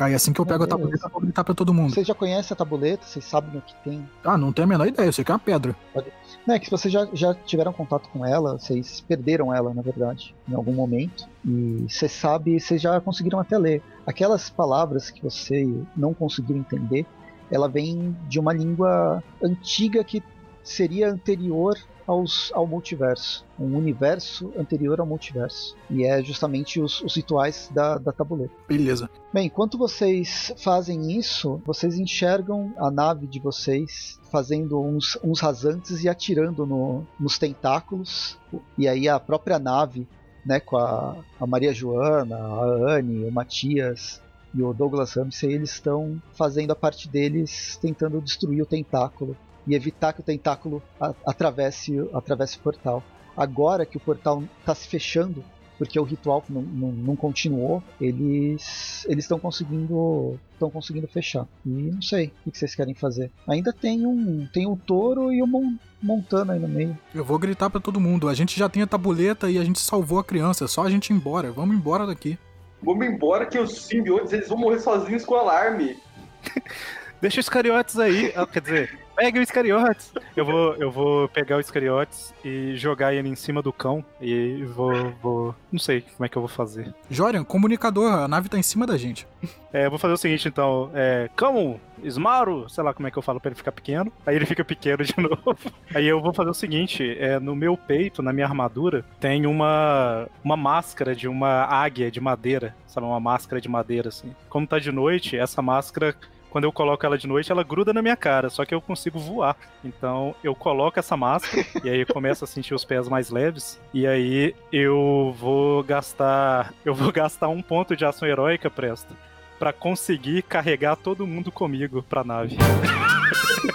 Aí assim que eu pego a Ah, tabuleta, eu vou gritar pra todo mundo. Vocês já conhecem a tabuleta, vocês sabem o que tem. Ah, não tenho a menor ideia, eu sei que é uma pedra. Não, é que vocês já, já tiveram contato com ela, vocês perderam ela, na verdade, em algum momento. E você sabe, vocês já conseguiram até ler. Aquelas palavras que você não conseguiu entender, ela vem de uma língua antiga que seria anterior aos, ao multiverso. Um universo anterior ao multiverso. E é justamente os, os rituais da, da tabuleta. Beleza. Bem, enquanto vocês fazem isso, vocês enxergam a nave de vocês fazendo uns, uns rasantes e atirando no- nos tentáculos. E aí a própria nave, né, com a, a Maria Joana, a Anne, o Matias e o Douglas Ramsey, eles estão fazendo a parte deles tentando destruir o tentáculo e evitar que o tentáculo atravesse, atravesse o portal. Agora que o portal está se fechando, porque o ritual não, não, não continuou, eles eles estão conseguindo estão conseguindo fechar. E não sei o que vocês querem fazer. Ainda tem um tem um touro e um mon, montano aí no meio. Eu vou gritar pra todo mundo. A gente já tem a tabuleta e a gente salvou a criança. É só a gente ir embora. Vamos embora daqui. Vamos embora que os simbiontes eles vão morrer sozinhos com o alarme. Deixa os cariotes aí. Ah, quer dizer, pega o Iscariotes. Eu vou, eu vou pegar o Iscariotes e jogar ele em cima do cão. E vou, vou. Não sei como é que eu vou fazer. Jorian, comunicador, a nave tá em cima da gente. É, eu vou fazer o seguinte então. É, cão, esmaro, sei lá como é que eu falo pra ele ficar pequeno. Aí ele fica pequeno de novo. Aí eu vou fazer o seguinte: é, no meu peito, na minha armadura, tem uma, uma máscara de uma águia de madeira. Sabe, uma máscara de madeira, assim. Como tá de noite, essa máscara. Quando eu coloco ela de noite, ela gruda na minha cara, só que eu consigo voar. Então eu coloco essa máscara e aí eu começo a sentir os pés mais leves. E aí eu vou gastar. Eu vou gastar um ponto de ação heróica, Presto pra conseguir carregar todo mundo comigo pra nave.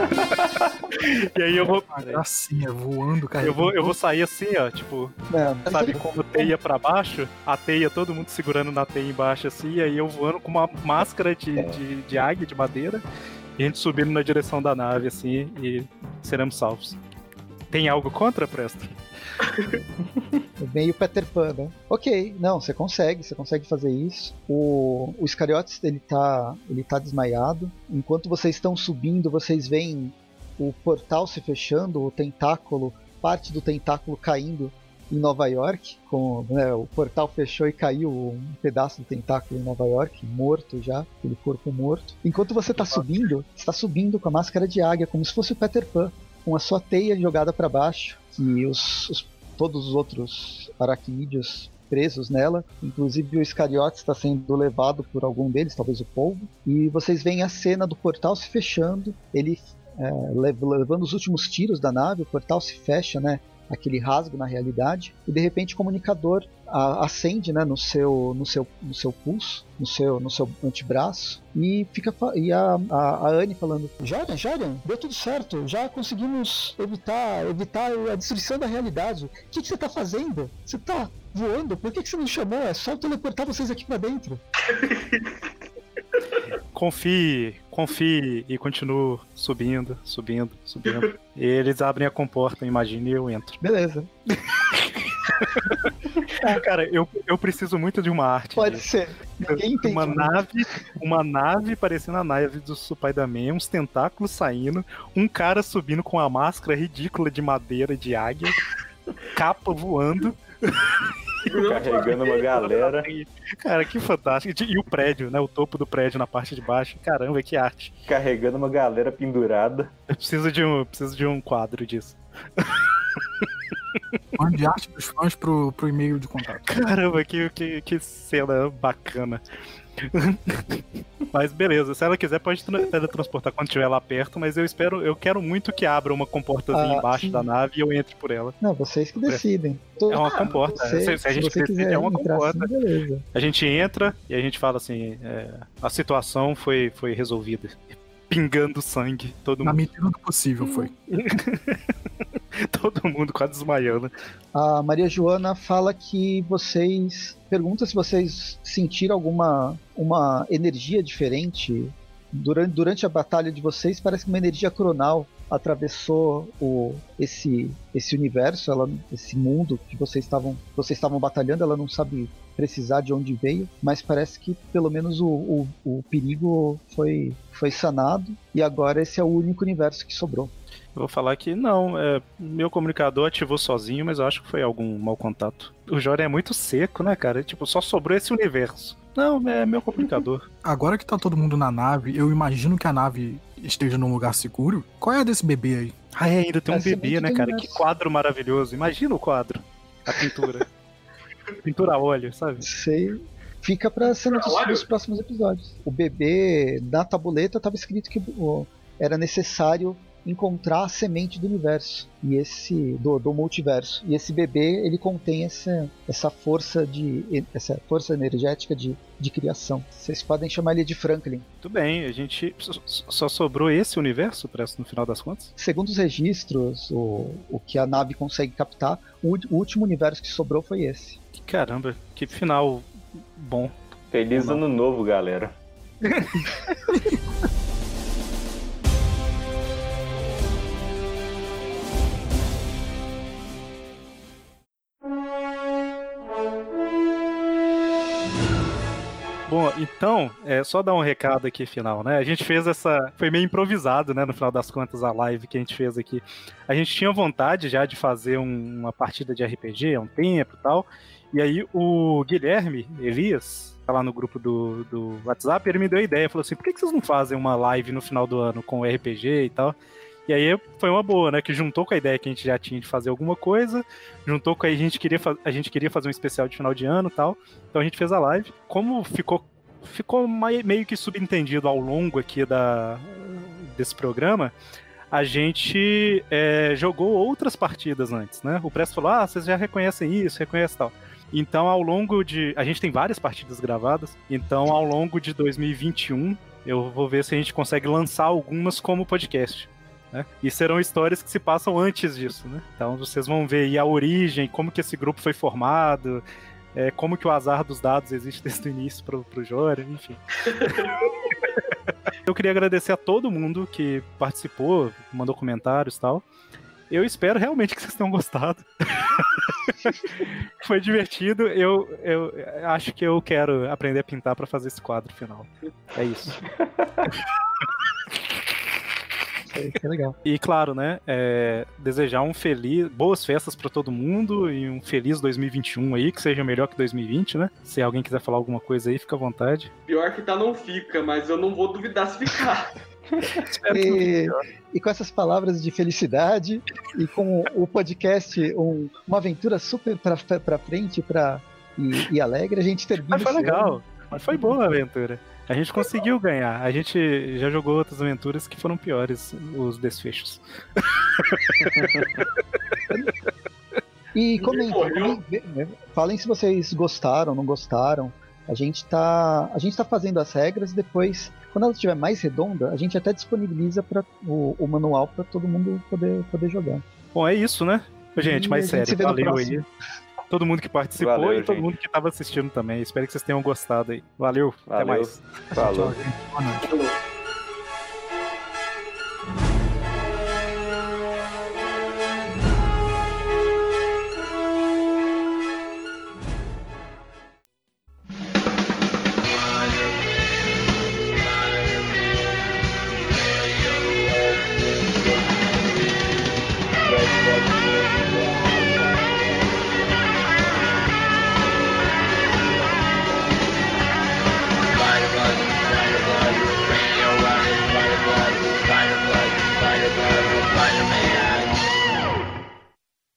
e aí eu vou, Uma gracinha voando, cara. eu vou, eu vou sair assim, ó, tipo, Não, sabe como teia pra baixo? A teia, todo mundo segurando na teia embaixo assim, e aí eu voando com uma máscara de, de, de águia, de madeira, e a gente subindo na direção da nave, assim, e seremos salvos. Tem algo contra, Presto? meio Peter Pan, né? Ok, não, você consegue, você consegue fazer isso. O, o Iscariotes, ele tá, ele tá desmaiado. Enquanto vocês estão subindo, vocês veem o portal se fechando, o tentáculo, parte do tentáculo caindo em Nova York. Com, né, o portal fechou e caiu um pedaço do tentáculo em Nova York, morto já, aquele corpo morto. Enquanto você tá subindo, está subindo com a máscara de águia, como se fosse o Peter Pan, com a sua teia jogada para baixo. E os, os todos os outros aracnídeos presos nela, inclusive o Iscariotes está sendo levado por algum deles, talvez o polvo, e vocês veem a cena do portal se fechando, ele é, lev- levando os últimos tiros da nave, o portal se fecha, né? Aquele rasgo na realidade, e de repente o comunicador a- acende né, no, seu, no, seu, no seu pulso, no seu, no seu antebraço, e fica e a, a, a Anne falando: Jorian, Jorian, deu tudo certo, já conseguimos evitar, evitar a destruição da realidade. O que, que você tá fazendo? Você tá voando? Por que, que você não chamou? É só teleportar vocês aqui pra dentro. Confie, confie e continuo subindo, subindo, subindo. e eles abrem a comporta, imagine, e eu entro. Beleza, Cara, eu, eu preciso muito de uma arte. pode disso. ser. uma nave, uma nave parecendo a nave do Spider-Man, uns tentáculos saindo, um cara subindo com a máscara ridícula de madeira de águia, capa voando. Carregando uma galera. Cara, que fantástico. E o prédio, né? O topo do prédio na parte de baixo. Caramba, que arte. Carregando uma galera pendurada. Eu preciso de um, preciso de um quadro disso. Mande arte dos fãs pro, pro e-mail de contato. Caramba, que, que, que cena bacana. mas beleza, se ela quiser pode teletransportar quando estiver lá perto, mas eu espero, eu quero muito que abra uma comportazinha ah, embaixo sim. da nave e eu entre por ela. Não, vocês que decidem. É uma comporta. Você, se a gente se decide, é uma comporta. Assim, a gente entra e a gente fala assim, é, a situação foi, foi resolvida. Pingando sangue, todo Na mundo. medida do possível foi. todo mundo quase desmaiando. A Maria Joana fala que vocês pergunta se vocês sentiram alguma uma energia diferente durante, durante a batalha de vocês. Parece que uma energia coronal atravessou o, esse, esse universo, ela, esse mundo que vocês estavam vocês estavam batalhando. Ela não sabe precisar de onde veio, mas parece que pelo menos o, o, o perigo foi, foi sanado e agora esse é o único universo que sobrou. Eu vou falar que não, é, meu comunicador ativou sozinho, mas eu acho que foi algum mau contato. O Jordan é muito seco, né, cara? Tipo, só sobrou esse universo. Não, é meu comunicador. Agora que tá todo mundo na nave, eu imagino que a nave esteja num lugar seguro. Qual é a desse bebê aí? Ah, é, ainda tem um bebê, né, cara? Que quadro maravilhoso. Imagina o quadro. A pintura. pintura a óleo, sabe? Sei. Fica pra cena dos, dos próximos episódios. O bebê, na tabuleta, tava escrito que era necessário encontrar a semente do universo e esse do, do multiverso. E esse bebê ele contém essa, essa força de essa força energética de, de criação. Vocês podem chamar ele de Franklin. Tudo bem a gente só sobrou esse universo parece no final das contas? Segundo os registros o, o que a nave consegue captar o, o último universo que sobrou foi esse. Caramba que final bom. Feliz ano novo galera Bom, então, é só dar um recado aqui final, né? A gente fez essa. Foi meio improvisado, né? No final das contas, a live que a gente fez aqui. A gente tinha vontade já de fazer um, uma partida de RPG há um tempo e tal. E aí o Guilherme Elias, tá lá no grupo do, do WhatsApp, ele me deu a ideia, falou assim: por que, que vocês não fazem uma live no final do ano com RPG e tal? E aí foi uma boa, né? Que juntou com a ideia que a gente já tinha de fazer alguma coisa, juntou com a gente queria a gente queria fazer um especial de final de ano e tal. Então a gente fez a live. Como ficou ficou meio que subentendido ao longo aqui da desse programa, a gente é, jogou outras partidas antes, né? O Presto falou: "Ah, vocês já reconhecem isso, reconhecem tal". Então, ao longo de. A gente tem várias partidas gravadas. Então, ao longo de 2021, eu vou ver se a gente consegue lançar algumas como podcast. Né? E serão histórias que se passam antes disso, né? Então vocês vão ver aí a origem, como que esse grupo foi formado, é, como que o azar dos dados existe desde o início pro, pro Jora, enfim. Eu queria agradecer a todo mundo que participou, mandou comentários e tal. Eu espero realmente que vocês tenham gostado. Foi divertido. Eu, eu acho que eu quero aprender a pintar para fazer esse quadro final. É isso. É legal. E claro, né, é, desejar um feliz, boas festas para todo mundo e um feliz 2021 aí, que seja melhor que 2020, né? Se alguém quiser falar alguma coisa aí, fica à vontade. Pior que tá não fica, mas eu não vou duvidar se ficar. e, e, com essas palavras de felicidade e com o podcast um, uma aventura super pra, pra frente pra, e, e alegre, a gente termina. Mas foi legal, mas foi boa a aventura. A gente conseguiu ganhar. A gente já jogou outras aventuras que foram piores, os desfechos. e comentem, falem se vocês gostaram, não gostaram. A gente tá, a gente tá fazendo as regras e depois, quando ela estiver mais redonda, a gente até disponibiliza para o, o, manual para todo mundo poder, poder jogar. Bom, é isso, né? Gente, mais sério, valeu aí todo mundo que participou Valeu, e gente. todo mundo que estava assistindo também. Espero que vocês tenham gostado aí. Valeu, Valeu. até mais. Falou. Boa